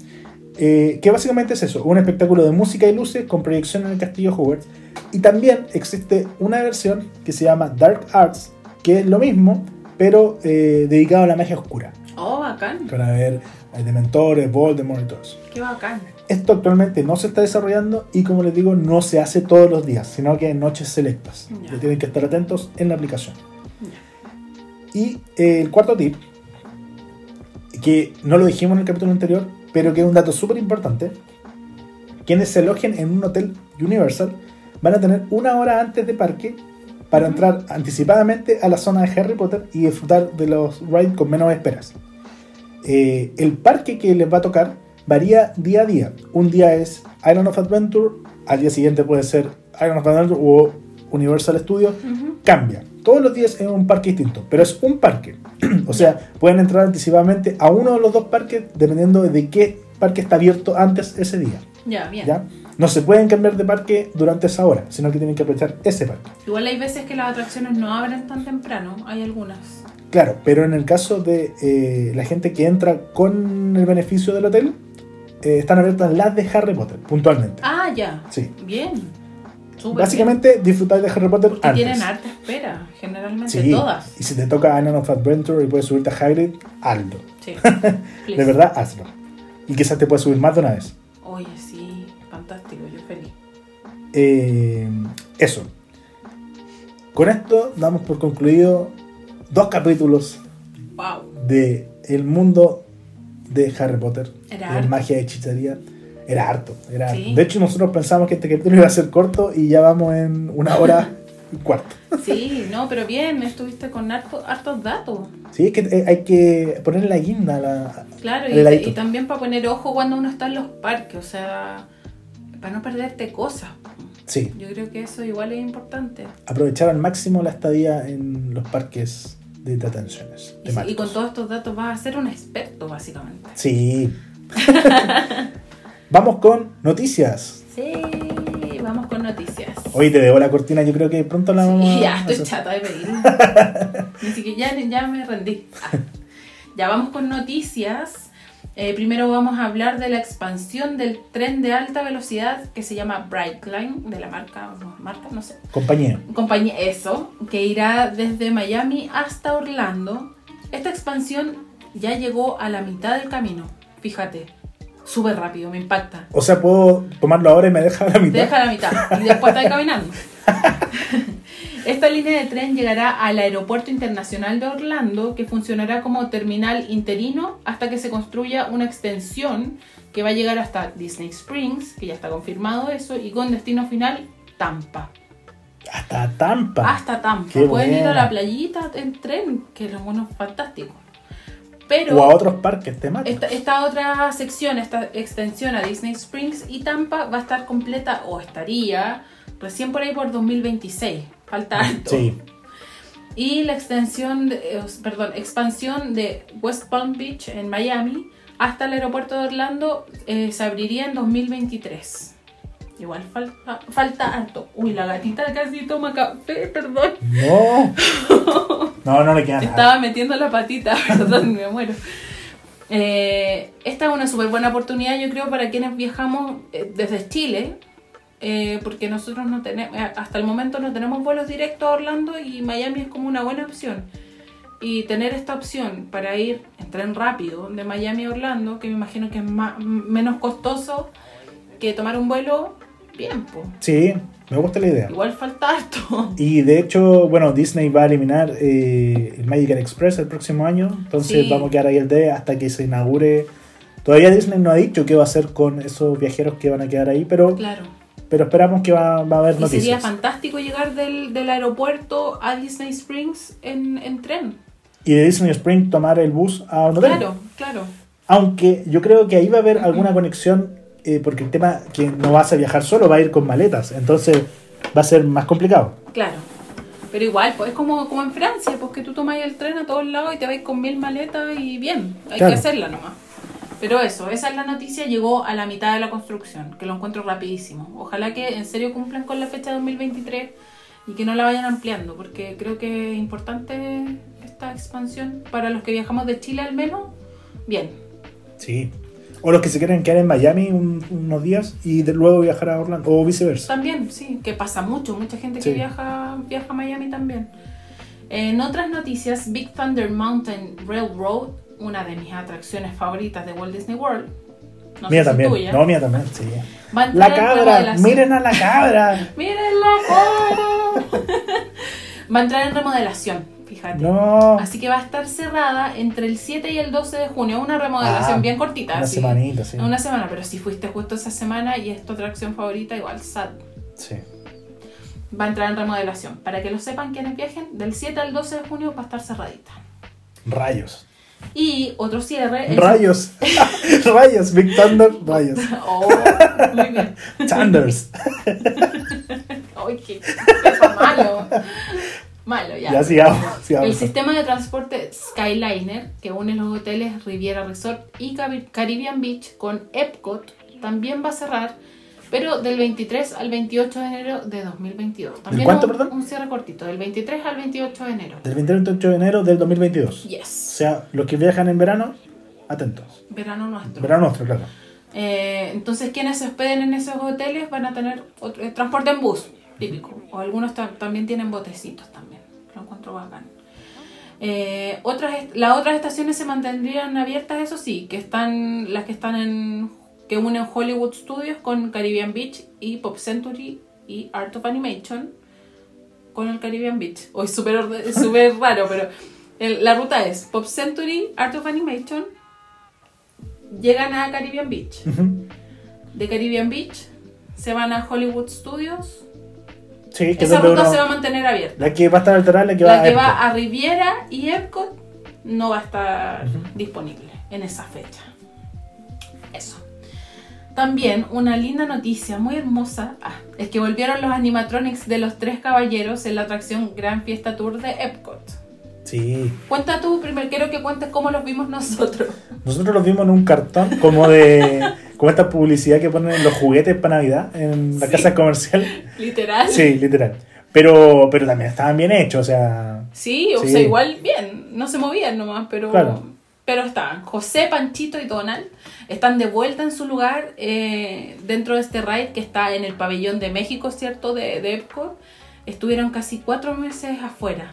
Eh, que básicamente es eso, un espectáculo de música y luces con proyección en el castillo Hogwarts. Y también existe una versión que se llama Dark Arts, que es lo mismo, pero eh, dedicado a la magia oscura. Oh, bacán. Para ver hay dementores, Voldemort y todo eso. Qué bacán. Esto actualmente no se está desarrollando y como les digo, no se hace todos los días, sino que en noches selectas. Ya. Que tienen que estar atentos en la aplicación. Y eh, el cuarto tip, que no lo dijimos en el capítulo anterior, pero que es un dato súper importante. Quienes se alojen en un hotel Universal van a tener una hora antes de parque para entrar anticipadamente a la zona de Harry Potter y disfrutar de los rides con menos esperas. Eh, el parque que les va a tocar varía día a día. Un día es Island of Adventure, al día siguiente puede ser Island of Adventure o Universal Studios. Cambia. Todos los días es un parque distinto, pero es un parque. o sea, pueden entrar anticipadamente a uno de los dos parques dependiendo de qué parque está abierto antes ese día. Ya, bien. ¿ya? No se pueden cambiar de parque durante esa hora, sino que tienen que aprovechar ese parque. Igual hay veces que las atracciones no abren tan temprano. Hay algunas. Claro, pero en el caso de eh, la gente que entra con el beneficio del hotel, eh, están abiertas las de Harry Potter, puntualmente. Ah, ya. Sí. Bien. Súper Básicamente, disfrutar de Harry Potter bien. Porque antes. tienen harta espera, generalmente Sí, todas. y si te toca Island of Adventure y puedes subirte a Hagrid, hazlo. Sí. De verdad, hazlo. Y quizás te puedes subir más de una vez. Oye, sí, fantástico, yo feliz. Eh, eso. Con esto damos por concluido dos capítulos Wow. de el mundo de Harry Potter. Era de magia y hechicería. Era harto. Era Sí. harto. De hecho, nosotros pensamos que este capítulo iba a ser corto y ya vamos en una hora y cuarto. Sí, no, pero bien, estuviste con harto- hartos datos. Sí, es que eh, hay que ponerle la guinda a la. Claro, y, también para poner ojo cuando uno está en los parques, o sea, para no perderte cosas. Sí, Yo creo que eso igual es importante. aprovechar al máximo la estadía en los parques de detenciones. Y, y con todos estos datos vas a ser un experto, básicamente. Sí. Vamos con noticias. Sí, vamos con noticias. Hoy te debo la cortina, yo creo que pronto la vamos Sí, ya estoy chata de pedir. Ni siquiera ya, ya me rendí. Ah. Ya vamos con noticias. Eh, primero vamos a hablar de la expansión del tren de alta velocidad que se llama Brightline, de la marca, no, marca, no sé, Compañía. compañía, eso, que irá desde Miami hasta Orlando. Esta expansión ya llegó a la mitad del camino, fíjate, súper rápido, me impacta. O sea, puedo tomarlo ahora y me deja a la Te mitad. deja a la mitad y después está caminando. Esta línea de tren llegará al Aeropuerto Internacional de Orlando, que funcionará como terminal interino hasta que se construya una extensión que va a llegar hasta Disney Springs, que ya está confirmado eso, y con destino final Tampa. Hasta Tampa. Hasta Tampa. Qué Pueden ir a la playita en tren, que es bueno, fantástico. Pero O a otros parques temáticos. esta, esta otra sección, esta extensión a Disney Springs y Tampa va a estar completa o estaría recién por ahí por 2026. Falta alto. Sí. Y la extensión, de- eh, perdón, expansión de West Palm Beach en Miami hasta el aeropuerto de Orlando eh, se abriría en 2023. Igual falta, falta harto. Uy, la gatita casi toma café, perdón. No. No, no le queda nada. Estaba metiendo la patita, perdón, me muero. Eh, esta es una súper buena oportunidad, yo creo, para quienes viajamos eh, desde Chile, eh, porque nosotros no tenemos, hasta el momento no tenemos vuelos directos a Orlando y Miami es como una buena opción. Y tener esta opción para ir en tren rápido de Miami a Orlando, que me imagino que es más, menos costoso que tomar un vuelo, bien, pues. Sí, me gusta la idea. Igual falta harto. Y de hecho, bueno, Disney va a eliminar eh, el Magical Express el próximo año, entonces Sí. vamos a quedar ahí el D hasta que se inaugure. Todavía Disney no ha dicho qué va a hacer con esos viajeros que van a quedar ahí, pero, Claro. pero esperamos que va, va a haber Y sería noticias. fantástico llegar del, del aeropuerto a Disney Springs en, en tren. Y de Disney Spring tomar el bus a un hotel. Claro, claro. Aunque yo creo que ahí va a haber alguna conexión, eh, porque el tema que no vas a viajar solo, va a ir con maletas, entonces va a ser más complicado. Claro. Pero igual, pues es como, como en Francia, pues que tú tomas el tren a todos lados y te vais con mil maletas y bien, hay Claro. que hacerla nomás. Pero eso, esa es la noticia, llegó a la mitad de la construcción, que lo encuentro rapidísimo. Ojalá que en serio cumplan con la fecha de 2023 y que no la vayan ampliando, porque creo que es importante esta expansión para los que viajamos de Chile al menos. Bien, Sí. O los que se quieren quedar en Miami un- unos días y de- luego viajar a Orlando, o viceversa. También, sí, que pasa mucho, mucha gente Sí. que viaja, viaja a Miami también. En otras noticias, Big Thunder Mountain Railroad, una de mis atracciones favoritas de Walt Disney World, no mía sé si también. tuya, No, mía también, sí. La cabra, miren a la cabra. ¡Miren la cabra! va a entrar en remodelación, fíjate. No. Así que va a estar cerrada entre el 7 y el 12 de junio, una remodelación Ah, bien cortita. Una así. semanita, sí. Una semana, pero si fuiste justo esa semana y es tu atracción favorita, igual sad. Sí. va a entrar en remodelación. Para que lo sepan quienes viajen, del 7 al 12 de junio va a estar cerradita. Rayos. Y otro cierre es... Rayos. rayos. Big Thunder, rayos. Oh, muy bien. Thunders. Ay, qué, qué malo. Malo, ya. Ya sigamos. sigamos. El sistema de transporte Skyliner, que une los hoteles Riviera Resort y Caribbean Beach con Epcot, también va a cerrar, pero del 23 al 28 de enero de 2022. También cuánto, un, perdón? un cierre cortito, del 23 al 28 de enero. Del 28 de enero del 2022. O Yes. sea, los que viajan en verano, atentos. Verano nuestro. Verano nuestro, claro. Eh, entonces, quienes se hospeden en esos hoteles van a tener otro- eh, transporte en bus, típico. O algunos ta- también tienen botecitos también. Encuentro bacán. Eh, otras, las otras estaciones se mantendrían abiertas, eso sí, que están las que están en que unen Hollywood Studios con Caribbean Beach y Pop Century y Art of Animation con el Caribbean Beach. Hoy súper súper raro, pero el- la ruta es Pop Century, Art of Animation, llegan a Caribbean Beach. Ujú. De Caribbean Beach se van a Hollywood Studios. Sí, que es Esa ruta uno- se va a mantener abierta. La que va a estar alterada la que va La que a va a Riviera y Epcot no va a estar disponible en esa fecha. Eso. También una linda noticia muy hermosa ah, es que volvieron los animatronics de los tres caballeros en la atracción Gran Fiesta Tour de Epcot. Sí. Cuenta tú primero, quiero que cuentes cómo los vimos nosotros. Nosotros los vimos en un cartón como de. como esta publicidad que ponen en los juguetes para Navidad en la Sí. casa comercial. Literal. Sí, literal. Pero, pero también estaban bien hechos, o sea. Sí, o Sí. sea, igual bien, no se movían nomás, pero, Claro. pero estaban. José, Panchito y Donald están de vuelta en su lugar eh, dentro de este ride que está en el pabellón de México, ¿cierto? De, de Epcot. Estuvieron casi cuatro meses afuera.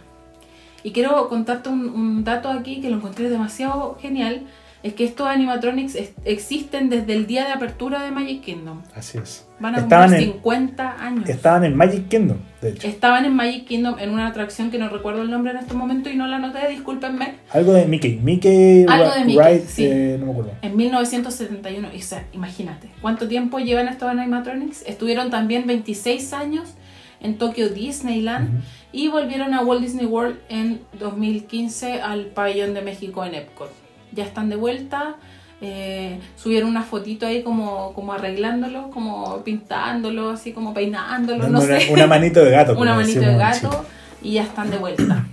Y quiero contarte un, un dato aquí que lo encontré demasiado genial. Es que estos animatronics es- existen desde el día de apertura de Magic Kingdom. Así es. Van a Estaban cumplir en, 50 años. estaban en Magic Kingdom, de hecho. Estaban en Magic Kingdom en una atracción que no recuerdo el nombre en este momento y no la anoté, discúlpenme. Algo de Mickey. Mickey, Algo de Mickey, Ride, sí. eh, no me acuerdo. En 1971, y, o sea, imagínate, ¿cuánto tiempo llevan estos animatronics? Estuvieron también 26 años en Tokyo Disneyland Ujú. Y volvieron a Walt Disney World en 2015 al pabellón de México en Epcot. Ya están de vuelta, eh, subieron una fotito ahí como, como arreglándolo, como pintándolo, así como peinándolo, no sé. una, manito de gato. una manito de gato y ya están de vuelta.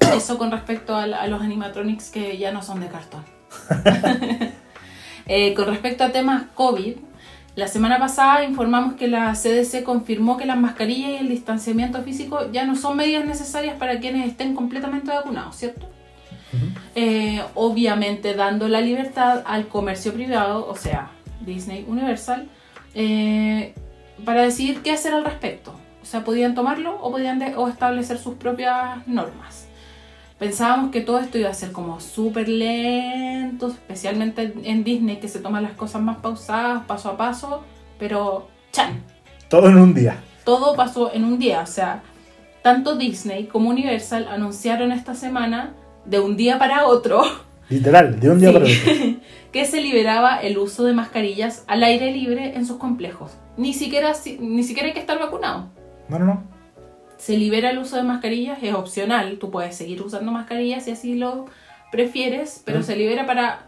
Eso con respecto a los animatronics que ya no son de cartón. Eh, con respecto a temas COVID, la semana pasada informamos que la CDC confirmó que las mascarillas y el distanciamiento físico ya no son medidas necesarias para quienes estén completamente vacunados, ¿cierto? Eh, obviamente dando la libertad al comercio privado, o sea, Disney Universal, eh, para decidir qué hacer al respecto. O sea, podían tomarlo o podían o establecer sus propias normas. Pensábamos que todo esto iba a ser como súper lento, especialmente en Disney, que se toman las cosas más pausadas, paso a paso, pero chan, Todo en un día. todo pasó en un día. O sea, tanto Disney como Universal anunciaron esta semana, de un día para otro, Literal, de un día Sí. para otro. que se liberaba el uso de mascarillas al aire libre en sus complejos. Ni siquiera, si- ni siquiera hay que estar vacunado. No, no, no. Se libera el uso de mascarillas, es opcional, tú puedes seguir usando mascarillas si así lo prefieres, pero Mm. se libera para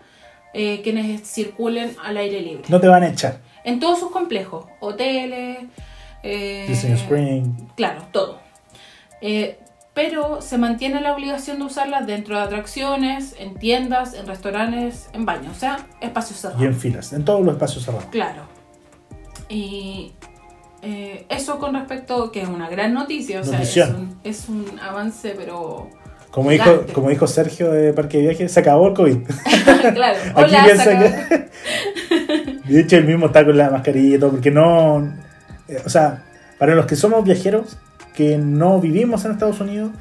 eh, quienes circulen al aire libre. No te van a echar. En todos sus complejos, hoteles, eh, Disney Spring. Claro, todo. Eh, pero se mantiene la obligación de usarlas dentro de atracciones, en tiendas, en restaurantes, en baños, o sea, espacios cerrados. Y en filas, en todos los espacios cerrados. Claro. Y eh, eso con respecto, que es una gran noticia, o sea, es un, es un avance, pero... Como dijo, como dijo Sergio de Parque de Viaje, se acabó el COVID. claro, Aquí hola, piensa que. De hecho, él mismo está con la mascarilla y todo, porque no. eh, O sea, para los que somos viajeros, que no vivimos en Estados Unidos,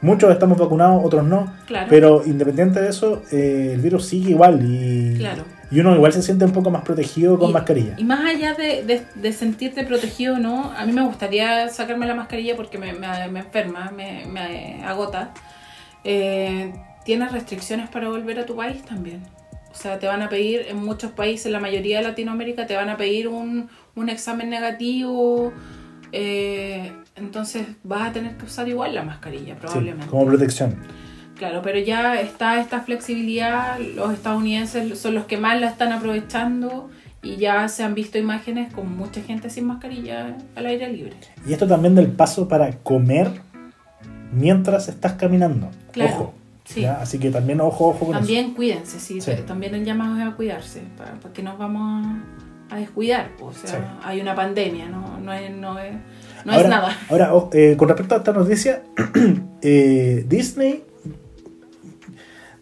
muchos estamos vacunados, otros no. Claro. Pero independiente de eso, eh, el virus sigue igual y, Claro. Y uno igual se siente un poco más protegido con Y- mascarilla. Y más allá de, de- de sentirte protegido no, a mí me gustaría sacarme la mascarilla porque me, me- me enferma, me, me agota. Eh, tienes restricciones para volver a tu país también. O sea, te van a pedir, en muchos países, la mayoría de Latinoamérica, te van a pedir un, un examen negativo. eh, entonces vas a tener que usar igual la mascarilla, Sí, probablemente. como protección. Claro, pero ya está esta flexibilidad, los estadounidenses son los que más la están aprovechando y ya se han visto imágenes con mucha gente sin mascarilla al aire libre. Y esto también del paso para comer mientras estás caminando. Claro, Ojo. sí. Así que también ojo, ojo con eso. También cuídense, sí, Sí. también el llamado es a cuidarse, para, para que nos vamos a, a descuidar. O sea, Sí. hay una pandemia, no, no, es, no, es, no ahora, es nada. Ahora, o- eh, con respecto a esta noticia, eh, Disney,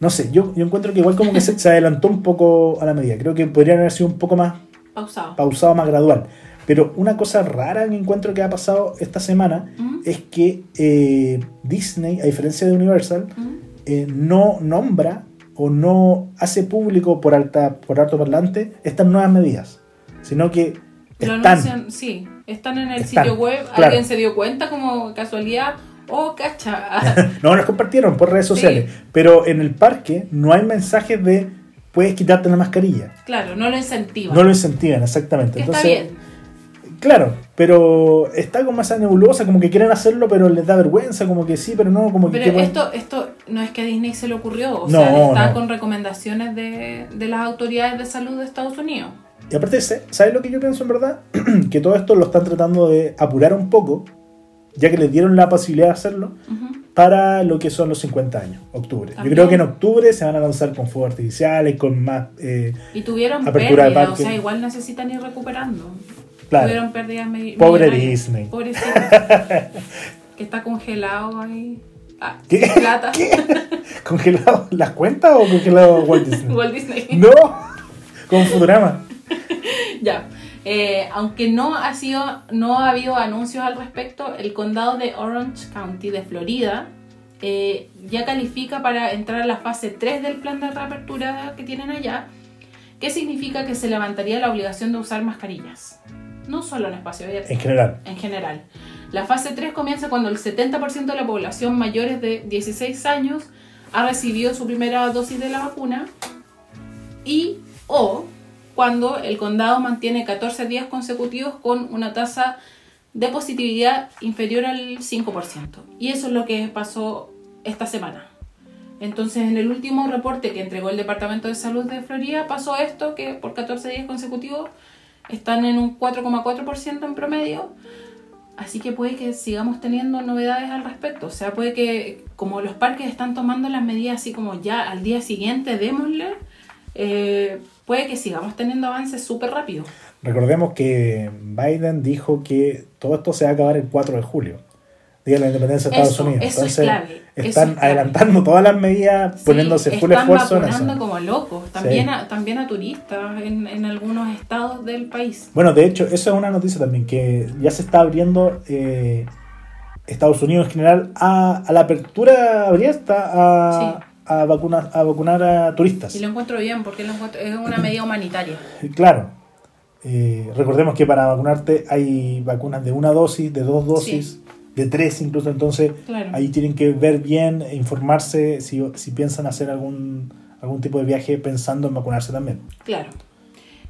no sé, yo, yo encuentro que igual como que se, se adelantó un poco a la medida. Creo que podrían haber sido un poco más Pausado. pausado, más gradual. Pero una cosa rara que encuentro que ha pasado esta semana ¿Mm? es que eh, Disney, a diferencia de Universal, ¿Mm? eh, no nombra o no hace público por alta por alto parlante estas nuevas medidas, sino que Lo están. anuncian, sí, están en el Están, sitio web, claro. alguien se dio cuenta como casualidad, oh, cacha. No, las compartieron por redes Sí. sociales, pero en el parque no hay mensajes de puedes quitarte la mascarilla. claro, no lo incentivan. No lo incentivan, exactamente. que está bien. claro, pero está como esa nebulosa, como que quieren hacerlo, pero les da vergüenza, como que sí, pero no, como que Pero esto, esto no es que a Disney se le ocurrió, o No, sea, está no. con recomendaciones de, de las autoridades de salud de Estados Unidos. Y aparte, ¿sabes lo que yo pienso en verdad? que todo esto lo están tratando de apurar un poco, ya que les dieron la posibilidad de hacerlo, para lo que son los 50 años, octubre. Yo creo que en octubre se van a lanzar con fuegos artificiales, con más... eh, Y tuvieron Apertura de pérdidas, o sea, igual necesitan ir recuperando. Claro. Tuvieron pérdidas Pobre. Disney. Pobrecito. que está congelado ahí. Ah, ¿Qué? plata. ¿Congelado las cuentas o congelado Walt Disney? Walt Disney. No, con Futurama. Ya. Eh, aunque no ha sido, no ha habido anuncios al respecto, el condado de Orange County de Florida eh, ya califica para entrar a la fase 3 del plan de reapertura que tienen allá, que significa que se levantaría la obligación de usar mascarillas. No solo en espacio abierto, En general. en general. La fase 3 comienza cuando el 70% de la población mayores de 16 años ha recibido su primera dosis de la vacuna y o cuando el condado mantiene 14 días consecutivos con una tasa de positividad inferior al 5%. Y eso es lo que pasó esta semana. Entonces, en el último reporte que entregó el Departamento de Salud de Florida, pasó esto, que por 14 días consecutivos están en un 4,4% en promedio. Así que puede que sigamos teniendo novedades al respecto. O sea, puede que como los parques están tomando las medidas así como ya al día siguiente, démosle, eh, puede que sigamos teniendo avances súper rápido. Recordemos que Biden dijo que todo esto se va a acabar el 4 de julio. Día de la Independencia de Estados Eso, Unidos. eso es Entonces, están es adelantando todas las medidas, poniéndose Sí, full están esfuerzo en vacunando eso. como locos, también, a, también a turistas en, en algunos estados del país. Bueno, de hecho, eso es una noticia también, que ya se está abriendo eh, Estados Unidos en general a, a la apertura abierta a, a, vacunar, a vacunar a turistas. Y lo encuentro bien porque lo encuentro- es una medida humanitaria. Claro. Eh, recordemos que para vacunarte hay vacunas de una dosis, de dos dosis, de tres incluso, entonces Claro. ahí tienen que ver bien, e informarse si, si piensan hacer algún, algún tipo de viaje pensando en vacunarse también. Claro.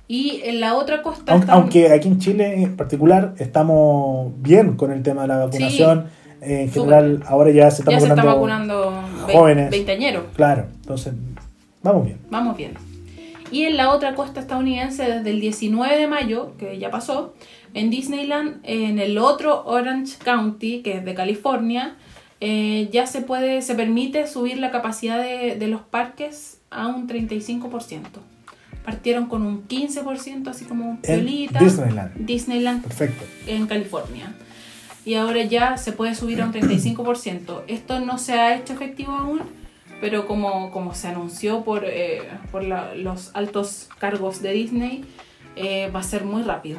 Y en la otra costa Aunque, aquí en Chile en particular estamos bien con el tema de la vacunación, eh, en general ahora ya se está ya se está vacunando, vacunando ve- jóvenes. veinteañeros. Claro, entonces vamos bien. Vamos bien. Y en la otra costa estadounidense, desde el 19 de mayo, que ya pasó, en Disneyland, en el otro Orange County, que es de California, eh, ya se puede, se permite subir la capacidad de, de los parques a un 35%. Partieron con un 15%, así como piolita. Disneyland. Disneyland Perfecto. en California. Y ahora ya se puede subir a un 35%. Esto no se ha hecho efectivo aún, pero como, como se anunció por, eh, por la- los altos cargos de Disney, eh, va a ser muy rápido.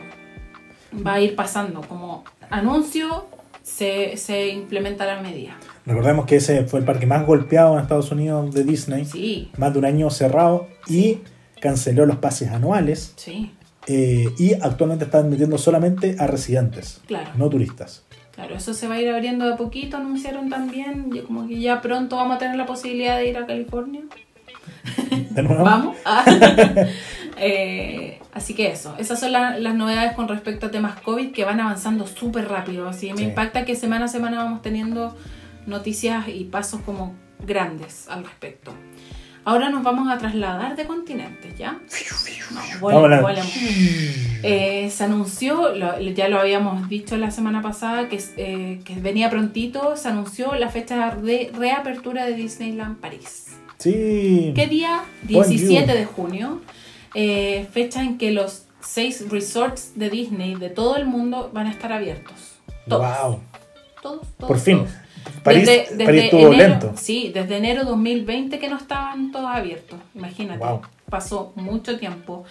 Va a ir pasando. Como anuncio, se, se implementa la medida. Recordemos que ese fue el parque más golpeado en Estados Unidos de Disney. Sí, más de un año cerrado y canceló los pases anuales sí, eh, y actualmente está admitiendo solamente a residentes, claro. no turistas. Claro, eso se va a ir abriendo de a poquito, anunciaron también. y Como que ya pronto vamos a tener la posibilidad de ir a California. De nuevo, Vamos. Ah. Eh, así que eso, esas son la- las novedades con respecto a temas COVID que van avanzando súper rápido. Así que me Sí. impacta que semana a semana vamos teniendo noticias y pasos como grandes al respecto. Ahora nos vamos a trasladar de continentes, ¿ya? No. Eh, se anunció, lo- ya lo habíamos dicho la semana pasada, que, eh, que venía prontito, se anunció la fecha de reapertura de Disneyland París. Sí. ¿Qué día? Bonjour. 17 de junio, eh, fecha en que los seis resorts de Disney de todo el mundo van a estar abiertos. Todos. Wow. Todos, todos, Por fin. todos. París, Desde- desde París estuvo enero- lento. Sí, desde enero 2020 que no estaban todos abiertos. Imagínate. Wow. Pasó mucho tiempo.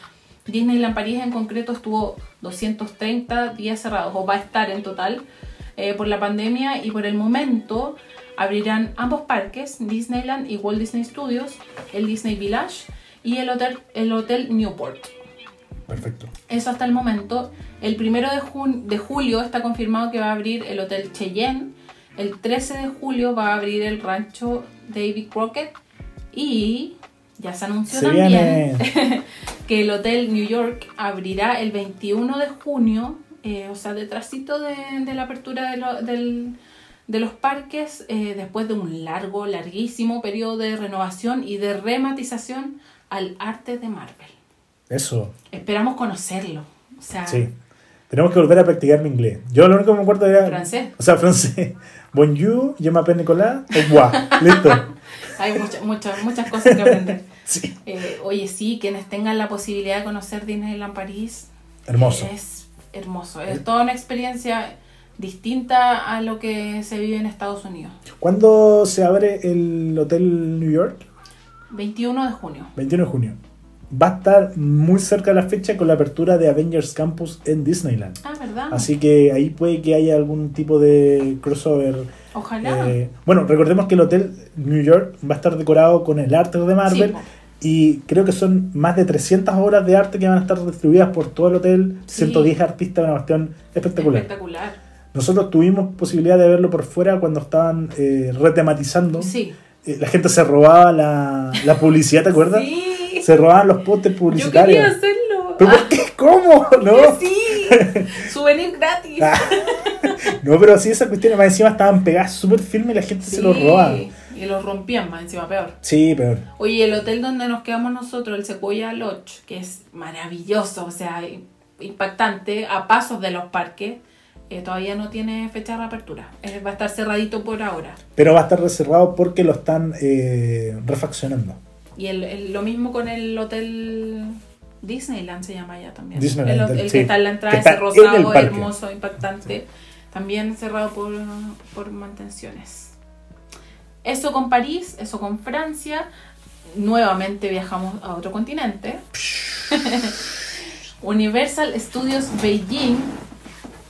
Disneyland París en concreto estuvo 230 días cerrados, o va a estar en total, eh, por la pandemia y por el momento abrirán ambos parques, Disneyland y Walt Disney Studios, el Disney Village y el Hotel, el hotel Newport. Perfecto. Eso hasta el momento. El primero de, jun- de julio está confirmado que va a abrir el Hotel Cheyenne. El 13 de julio va a abrir el rancho David Crockett. Y ya se anunció Se también que el Hotel New York abrirá el 21 de junio, eh, o sea, detrásito de, de la apertura de, lo- del- de los parques, eh, después de un largo, larguísimo periodo de renovación y de rematización al arte de Marvel. Eso. Esperamos conocerlo. O sea, Sí. Tenemos que volver a practicar mi inglés. Yo lo único que me acuerdo era. Francés. O sea, francés. Bonjour, je m'appelle Nicolas. Au revoir. Listo. hay muchas muchas muchas cosas que aprender. Sí. Eh, oye, sí, quienes tengan la posibilidad de conocer Disneyland París, Hermoso. es hermoso. Es toda una experiencia distinta a lo que se vive en Estados Unidos. ¿Cuándo se abre el Hotel New York? 21 de junio. 21 de junio. Va a estar muy cerca de la fecha con la apertura de Avengers Campus en Disneyland. Ah, ¿verdad? Así que ahí puede que haya algún tipo de crossover. Ojalá. Eh, bueno, recordemos que el Hotel New York va a estar decorado con el arte de Marvel. Sí, y creo que son más de 300 obras de arte que van a estar distribuidas por todo el hotel. Sí. 110 artistas, una cuestión espectacular. Espectacular. Nosotros tuvimos posibilidad de verlo por fuera cuando estaban eh, retematizando. Sí. Eh, la gente se robaba la, la publicidad, ¿te acuerdas? Sí. Se robaban los postes Yo publicitarios. quería hacerlo. ¿Pero Ah, por qué? ¿Cómo? ¿No? Sí. Souvenir gratis. Ah, no, pero sí, esas cuestiones más encima estaban pegadas súper firmes y la gente se los robaba. Y los rompían más encima, peor. Sí, peor. Oye, el hotel donde nos quedamos nosotros, el Sequoia Lodge, que es maravilloso, o sea, impactante, a pasos de los parques, eh, todavía no tiene fecha de reapertura. Eh, va a estar cerradito por ahora. Pero va a estar reservado porque lo están eh, refaccionando. Y el, el- lo mismo con el hotel Disneyland se llama ya también. Disneyland, el, el que está en la entrada, ese rosado, hermoso, impactante. también cerrado por, por mantenciones. Eso con París, eso con Francia. Nuevamente viajamos a otro continente. Universal Studios Beijing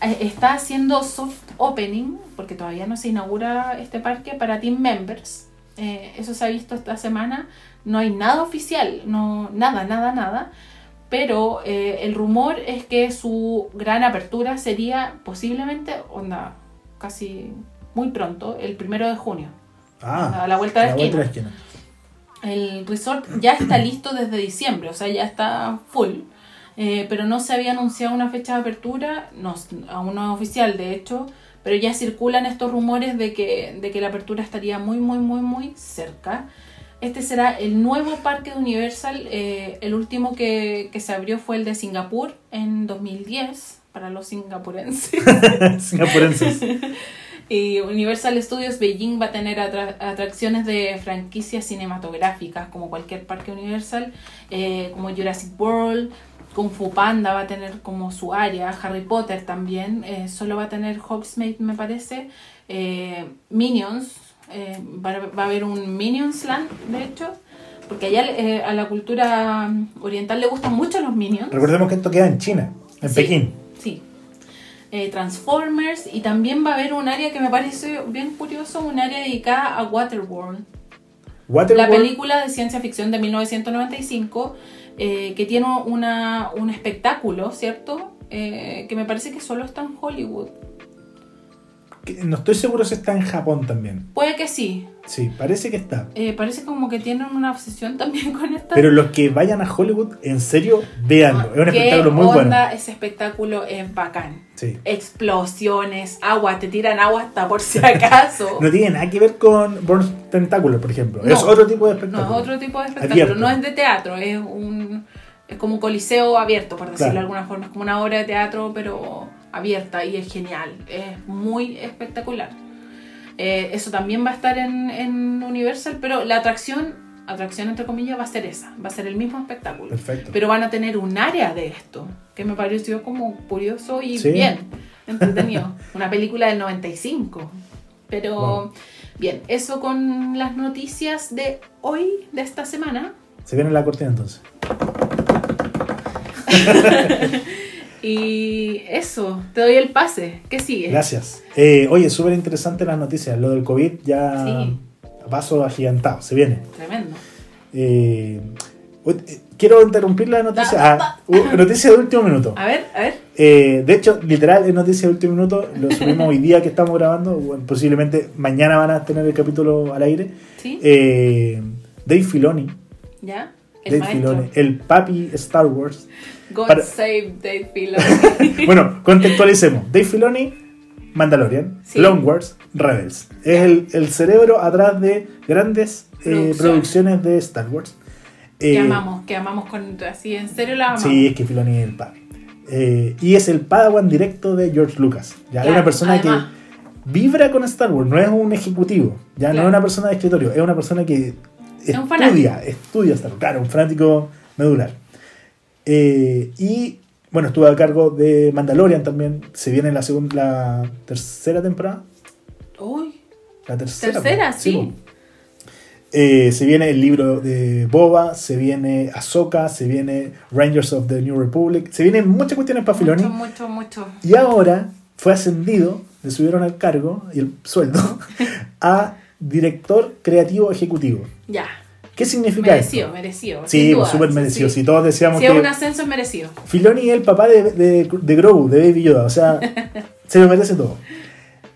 eh, está haciendo soft opening, porque todavía no se inaugura este parque, para team members. Eh, eso se ha visto esta semana. No hay nada oficial, no, nada, nada, nada. Pero eh, el rumor es que su gran apertura sería posiblemente, onda, casi muy pronto, el primero de junio. Ah, a la vuelta de la a la esquina. vuelta de la esquina. El resort ya está listo desde diciembre, o sea, ya está full. Eh, pero no se había anunciado una fecha de apertura, no, aún no es oficial de hecho, pero ya circulan estos rumores de que, de que la apertura estaría muy, muy, muy, muy cerca. Este será el nuevo parque de Universal, eh, el último que, que se abrió fue el de Singapur en 2010, para los singapurenses. Singapurenses. Y Universal Studios Beijing va a tener atra- atracciones de franquicias cinematográficas, como cualquier parque Universal, eh, como Jurassic World, Kung Fu Panda va a tener como su área, Harry Potter también, eh, solo va a tener Hogsmeade me parece, eh, Minions, eh, va, a- va a haber un Minions Land, de hecho, porque allá eh, a la cultura oriental le gustan mucho los Minions. Recordemos que esto queda en China, en Sí, Pekín. Sí. Eh, Transformers y también va a haber un área que me parece bien curioso, un área dedicada a Waterworld. La Waterworld, película de ciencia ficción de 1995 eh, que tiene una, un espectáculo, ¿cierto? Que me parece que solo está en Hollywood. No estoy seguro si está en Japón también. Puede que sí. Sí, parece que está. Eh, parece como que tienen una obsesión también con esta. Pero los que vayan a Hollywood, en serio, véanlo. Es un ¿Qué espectáculo muy onda? bueno. Ese espectáculo es bacán. Sí. Explosiones, agua, te tiran agua hasta por si acaso. No tiene nada que ver con Born Tentacular, por ejemplo. No. es otro tipo de No, espectáculo. es otro tipo de espectáculo. Abierto. No es de teatro, es un es como un coliseo abierto, por decirlo Claro. de alguna forma. Es como una obra de teatro, pero abierta y es genial. Es muy espectacular. Eh, eso también va a estar en, en Universal, pero la atracción, atracción entre comillas, va a ser esa. Va a ser el mismo espectáculo. Perfecto. Pero van a tener un área de esto, que me pareció como curioso y Sí. bien, entretenido. Una película del 95. Pero Wow. bien, eso con las noticias de hoy, de esta semana. Se viene la cortina entonces. Y eso, te doy el pase. ¿Qué sigue? Gracias. Eh, oye, súper interesante las noticias. Lo del COVID ya Sí. a paso agigantado. Se viene. Tremendo. Eh, eh, quiero interrumpir la noticia. Da, Ah, u- noticia de último minuto. A ver, a ver. Eh, de hecho, literal, es noticia de último minuto. Lo subimos hoy día que estamos grabando. Bueno, posiblemente mañana van a tener el capítulo al aire. ¿Sí? Eh, Dave Filoni. ¿Ya? Dave. Filoni, el papi Star Wars. God Para- save Dave Filoni. Bueno, contextualicemos. Dave Filoni, Mandalorian, Sí. Clone Wars, Rebels. Es el, el cerebro atrás de grandes eh, Producciones. de Star Wars. que Eh, amamos, que amamos con... Así, en serio la amamos. Sí, es que Filoni es el papi. Eh, y es el padawan directo de George Lucas. Ya, es una persona además. que vibra con Star Wars, no es un ejecutivo, ya no es una persona de escritorio, es una persona que Es un estudia, estudia Star Wars, claro, un fanático medular. Eh, y bueno, estuvo a cargo de Mandalorian también, se viene la segunda, la tercera temporada. Uy, La tercera. Tercera, sí. Eh, se viene el libro de Boba, se viene Ahsoka, se viene Rangers of the New Republic, se vienen muchas cuestiones para Filoni. mucho, mucho, mucho. Y ahora fue ascendido, le subieron al cargo y el sueldo a director creativo ejecutivo. Ya. ¿Qué significa Merecido, esto? merecido. Sí, súper merecido. sí. Si todos decíamos Si es que un ascenso, es merecido. Filoni es el papá de, de, de Grogu, de Baby Yoda, o sea, se lo merece todo.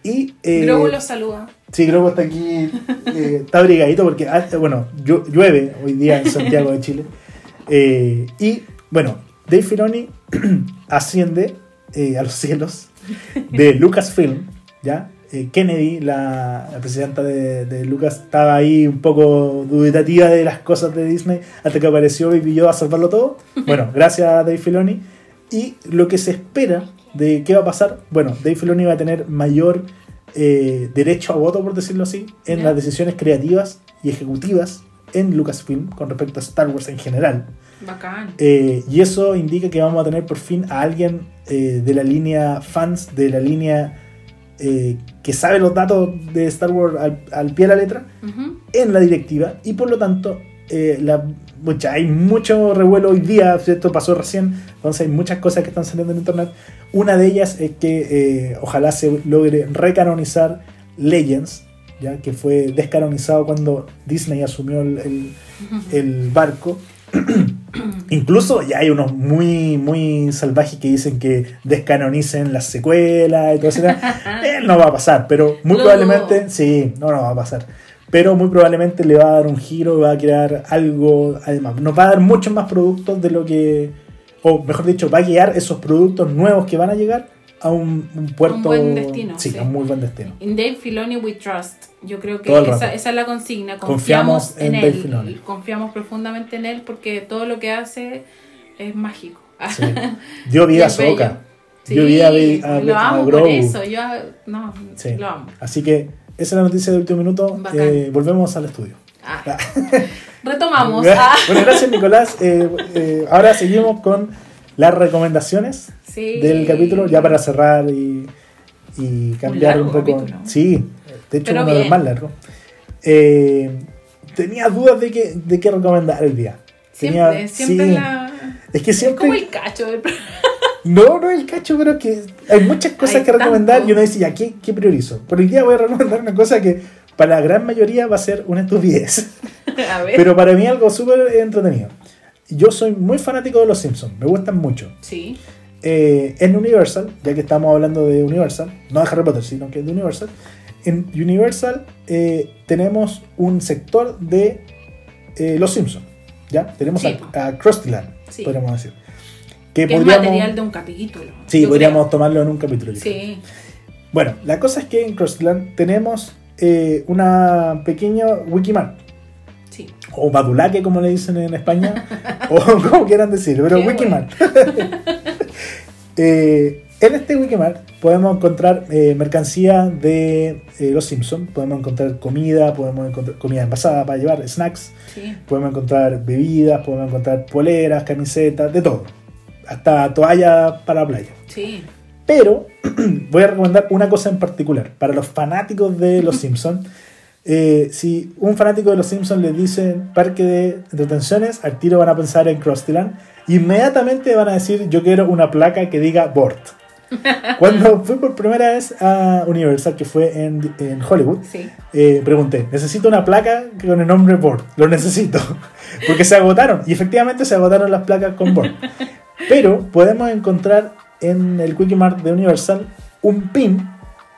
Y, eh, Grogu lo saluda. Sí, Grogu está aquí, eh, está abrigadito porque, ah, bueno, llu- llueve hoy día en Santiago de Chile. Eh, y, bueno, Dave Filoni asciende eh, a los cielos de Lucasfilm, ¿ya? Eh, Kennedy, la, la presidenta de, de Lucas, estaba ahí un poco dubitativa de las cosas de Disney hasta que apareció Baby Yoda a salvarlo todo. Bueno, gracias a Dave Filoni. Y lo que se espera de qué va a pasar, bueno, Dave Filoni va a tener mayor eh, derecho a voto, por decirlo así, en las decisiones creativas y ejecutivas en Lucasfilm con respecto a Star Wars en general. Bacán. Eh, y eso indica que vamos a tener por fin a alguien eh, de la línea fans, de la línea eh, que sabe los datos de Star Wars al, al pie de la letra en la directiva y por lo tanto eh, la, mucha, hay mucho revuelo hoy día, esto pasó recién, entonces hay muchas cosas que están saliendo en internet. Una de ellas es que eh, ojalá se logre recanonizar Legends, ya que fue descanonizado cuando Disney asumió el, el- el barco. Incluso ya hay unos muy, muy salvajes que dicen que descanonicen las secuelas y todo eso. Eh, no va a pasar, pero muy probablemente, sí, no, no va a pasar. Pero muy probablemente le va a dar un giro, va a crear algo, además, nos va a dar muchos más productos de lo que, o mejor dicho, va a guiar esos productos nuevos que van a llegar a un, un puerto. buen destino, Sí, sí. a un muy buen destino. In Dave Filoni we trust. Yo creo que esa, esa es la consigna. Confiamos Confiamos, en en, Dave él. Filoni. Confiamos profundamente en él porque todo lo que hace es mágico. Sí. Dio vida a. Soca. Sí, Dio vida a, a, lo a amo por Grogu. eso. Yo no, Sí. lo amo. Así que esa es la noticia de último minuto. Eh, volvemos al estudio. Ah. Retomamos. Bueno, gracias Nicolás. Eh, eh, ahora seguimos con las recomendaciones Sí. del capítulo, ya para cerrar y, y cambiar un, largo poco. capítulo. Sí, de hecho Pero uno de los bien. más largos. Eh, tenía dudas de qué, de qué recomendar el día. Siempre, Tenía- siempre sí. la. Es que Es siempre. como el cacho del No, no es el cacho, pero es que hay muchas cosas Hay que recomendar tanto. y uno dice, ya, ¿qué, ¿qué priorizo? Pero hoy día voy a recomendar una cosa que para la gran mayoría va a ser una estupidez. A ver. Pero para mí algo súper entretenido. Yo soy muy fanático de los Simpsons, me gustan mucho. Sí. Eh, en Universal, ya que estamos hablando de Universal, no de Harry Potter, sino que de Universal, en Universal eh, tenemos un sector de eh, los Simpsons. ¿ya? Tenemos Sí. a, a Sí. podríamos decir. Que es material de un capítulo. Sí, podríamos creo. tomarlo en un capítulo. Sí. Bueno, la cosa es que en Crossland tenemos una pequeña Wikimart. O Badulaque como le dicen en España, o como quieran decir, pero Qué Wikimart. Eh, en este Wikimart podemos encontrar eh, mercancía de eh, los Simpsons, podemos encontrar comida, podemos encontrar comida envasada para llevar, snacks, Sí. podemos encontrar bebidas, podemos encontrar poleras, camisetas, de todo, hasta toalla para la playa. Sí. Pero voy a recomendar una cosa en particular. Para los fanáticos de Los Simpsons, eh, si un fanático de Los Simpsons les dice parque de entretenciones, al tiro van a pensar en Land. Inmediatamente van a decir, yo quiero una placa que diga Bort. Cuando fui por primera vez a Universal, que fue en, en Hollywood, Sí. eh, pregunté, necesito una placa con el nombre Bort. Lo necesito. Porque se agotaron. Y efectivamente se agotaron las placas con Bort. Pero podemos encontrar en el Quickie-Mart de Universal un pin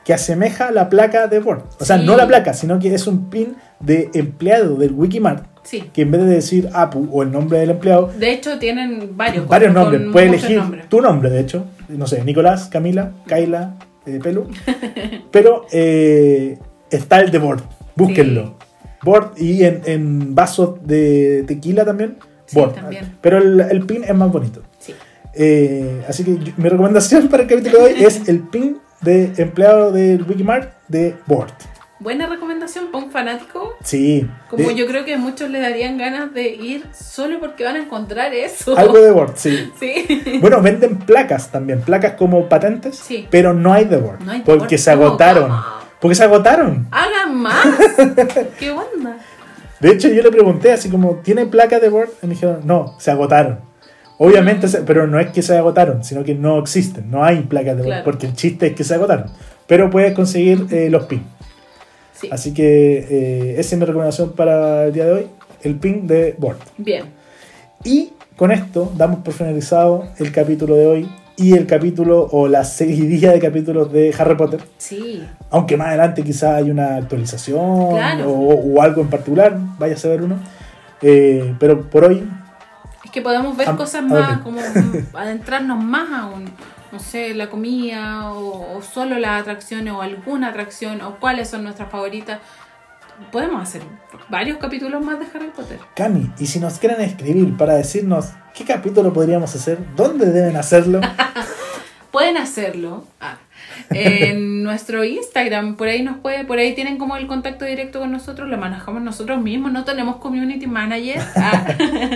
que asemeja la placa de Bort. O sea, Sí. no la placa, sino que es un pin de empleado del Wikimart Sí. que en vez de decir Apu o el nombre del empleado, De hecho, tienen varios. varios con- nombres. con Puedes elegir nombres. tu nombre, de hecho. No sé, Nicolás, Camila, Kaila, eh, Pelu. Pero eh, está el de Bort. Búsquenlo. Bort y en, en vasos de tequila también. Sí, también. Pero el, el pin es más bonito. Sí. Eh, así que yo- mi recomendación para el capítulo de hoy es el pin de empleado del Wikimart de Bort. Buena recomendación para un fanático. Sí. Como de- yo creo que muchos le darían ganas de ir solo porque van a encontrar eso. Algo de Bort, sí. Sí. Bueno, venden placas también, placas como patentes, Sí. pero no hay de Word, No hay de porque se agotaron. Porque se agotaron. Hagan más. ¿Qué onda? De hecho, yo le pregunté así como, ¿tiene placa de Word? Y me dijeron, no, se agotaron. Obviamente, pero no es que se agotaron, sino que no existen, no hay placas de Claro. porque el chiste es que se agotaron. Pero puedes conseguir eh, los pins. Sí. Así que eh, esa es mi recomendación para el día de hoy, el pin de Word. Bien. Y con esto damos por finalizado el capítulo de hoy y el capítulo o la seguidilla de capítulos de Harry Potter. Sí. Aunque más adelante quizá hay una actualización Claro. o, o algo en particular, vaya a saber uno. Eh, pero por hoy, que podemos ver Ah, cosas más, como adentrarnos más aún. No sé, la comida o, o solo las atracciones o alguna atracción o cuáles son nuestras favoritas. Podemos hacer varios capítulos más de Harry Potter. Cami, y si nos quieren escribir para decirnos qué capítulo podríamos hacer, dónde deben hacerlo, Pueden hacerlo en nuestro Instagram, por ahí nos puede, por ahí tienen como el contacto directo con nosotros, lo manejamos nosotros mismos, no tenemos community manager. Ah,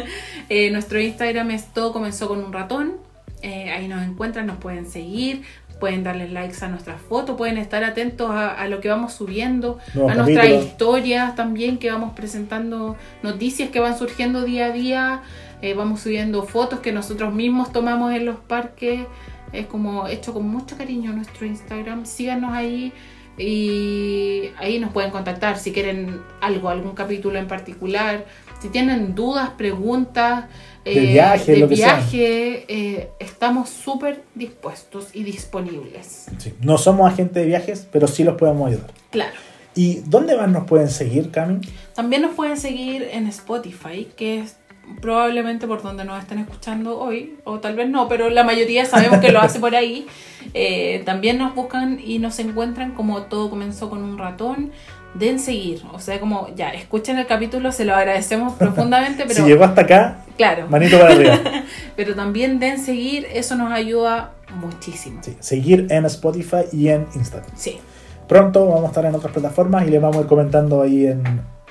eh, nuestro Instagram es todo comenzó con un ratón, eh, ahí nos encuentran, nos pueden seguir. pueden darle likes a nuestras fotos, pueden estar atentos a, a lo que vamos subiendo, Nuevos a nuestras historias también que vamos presentando, noticias que van surgiendo día a día, eh, vamos subiendo fotos que nosotros mismos tomamos en los parques, es como hecho con mucho cariño nuestro Instagram, síganos ahí y ahí nos pueden contactar si quieren algo, algún capítulo en particular, si tienen dudas, preguntas. De eh, viaje, de lo que sea. viaje, eh, estamos súper dispuestos y disponibles. Sí, No somos agentes de viajes, pero sí los podemos ayudar. Claro. ¿Y dónde más nos pueden seguir, Cami? También nos pueden seguir en Spotify, que es probablemente por donde nos estén escuchando hoy, o tal vez no, pero la mayoría sabemos que lo hace por ahí. Eh, también nos buscan y nos encuentran como todo comenzó con un ratón. Den seguir, o sea, como ya, escuchen el capítulo, se lo agradecemos profundamente, pero si llegó hasta acá, claro, manito para arriba. pero también den seguir, eso nos ayuda muchísimo. Sí, seguir en Spotify y en Instagram. Sí, Pronto vamos a estar en otras plataformas y les vamos a ir comentando ahí en,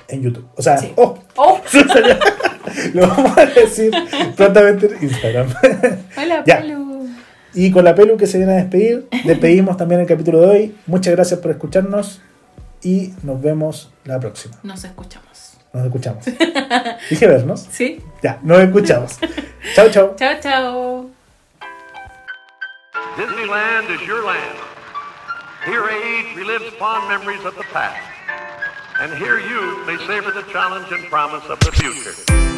en YouTube. O sea, Sí. oh, Oh, lo vamos a decir prontamente en Instagram. hola, Ya. Pelu. Y con la Pelu que se viene a despedir, despedimos también el capítulo de hoy. Muchas gracias por escucharnos y nos vemos la próxima. Nos escuchamos. Nos escuchamos. Dije vernos. ¿Sí? Ya, nos escuchamos. chao, chao. Chao, chao. Disneyland is your land. Here age relives fond memories of the past. And here you may savor the challenge and promise of the future.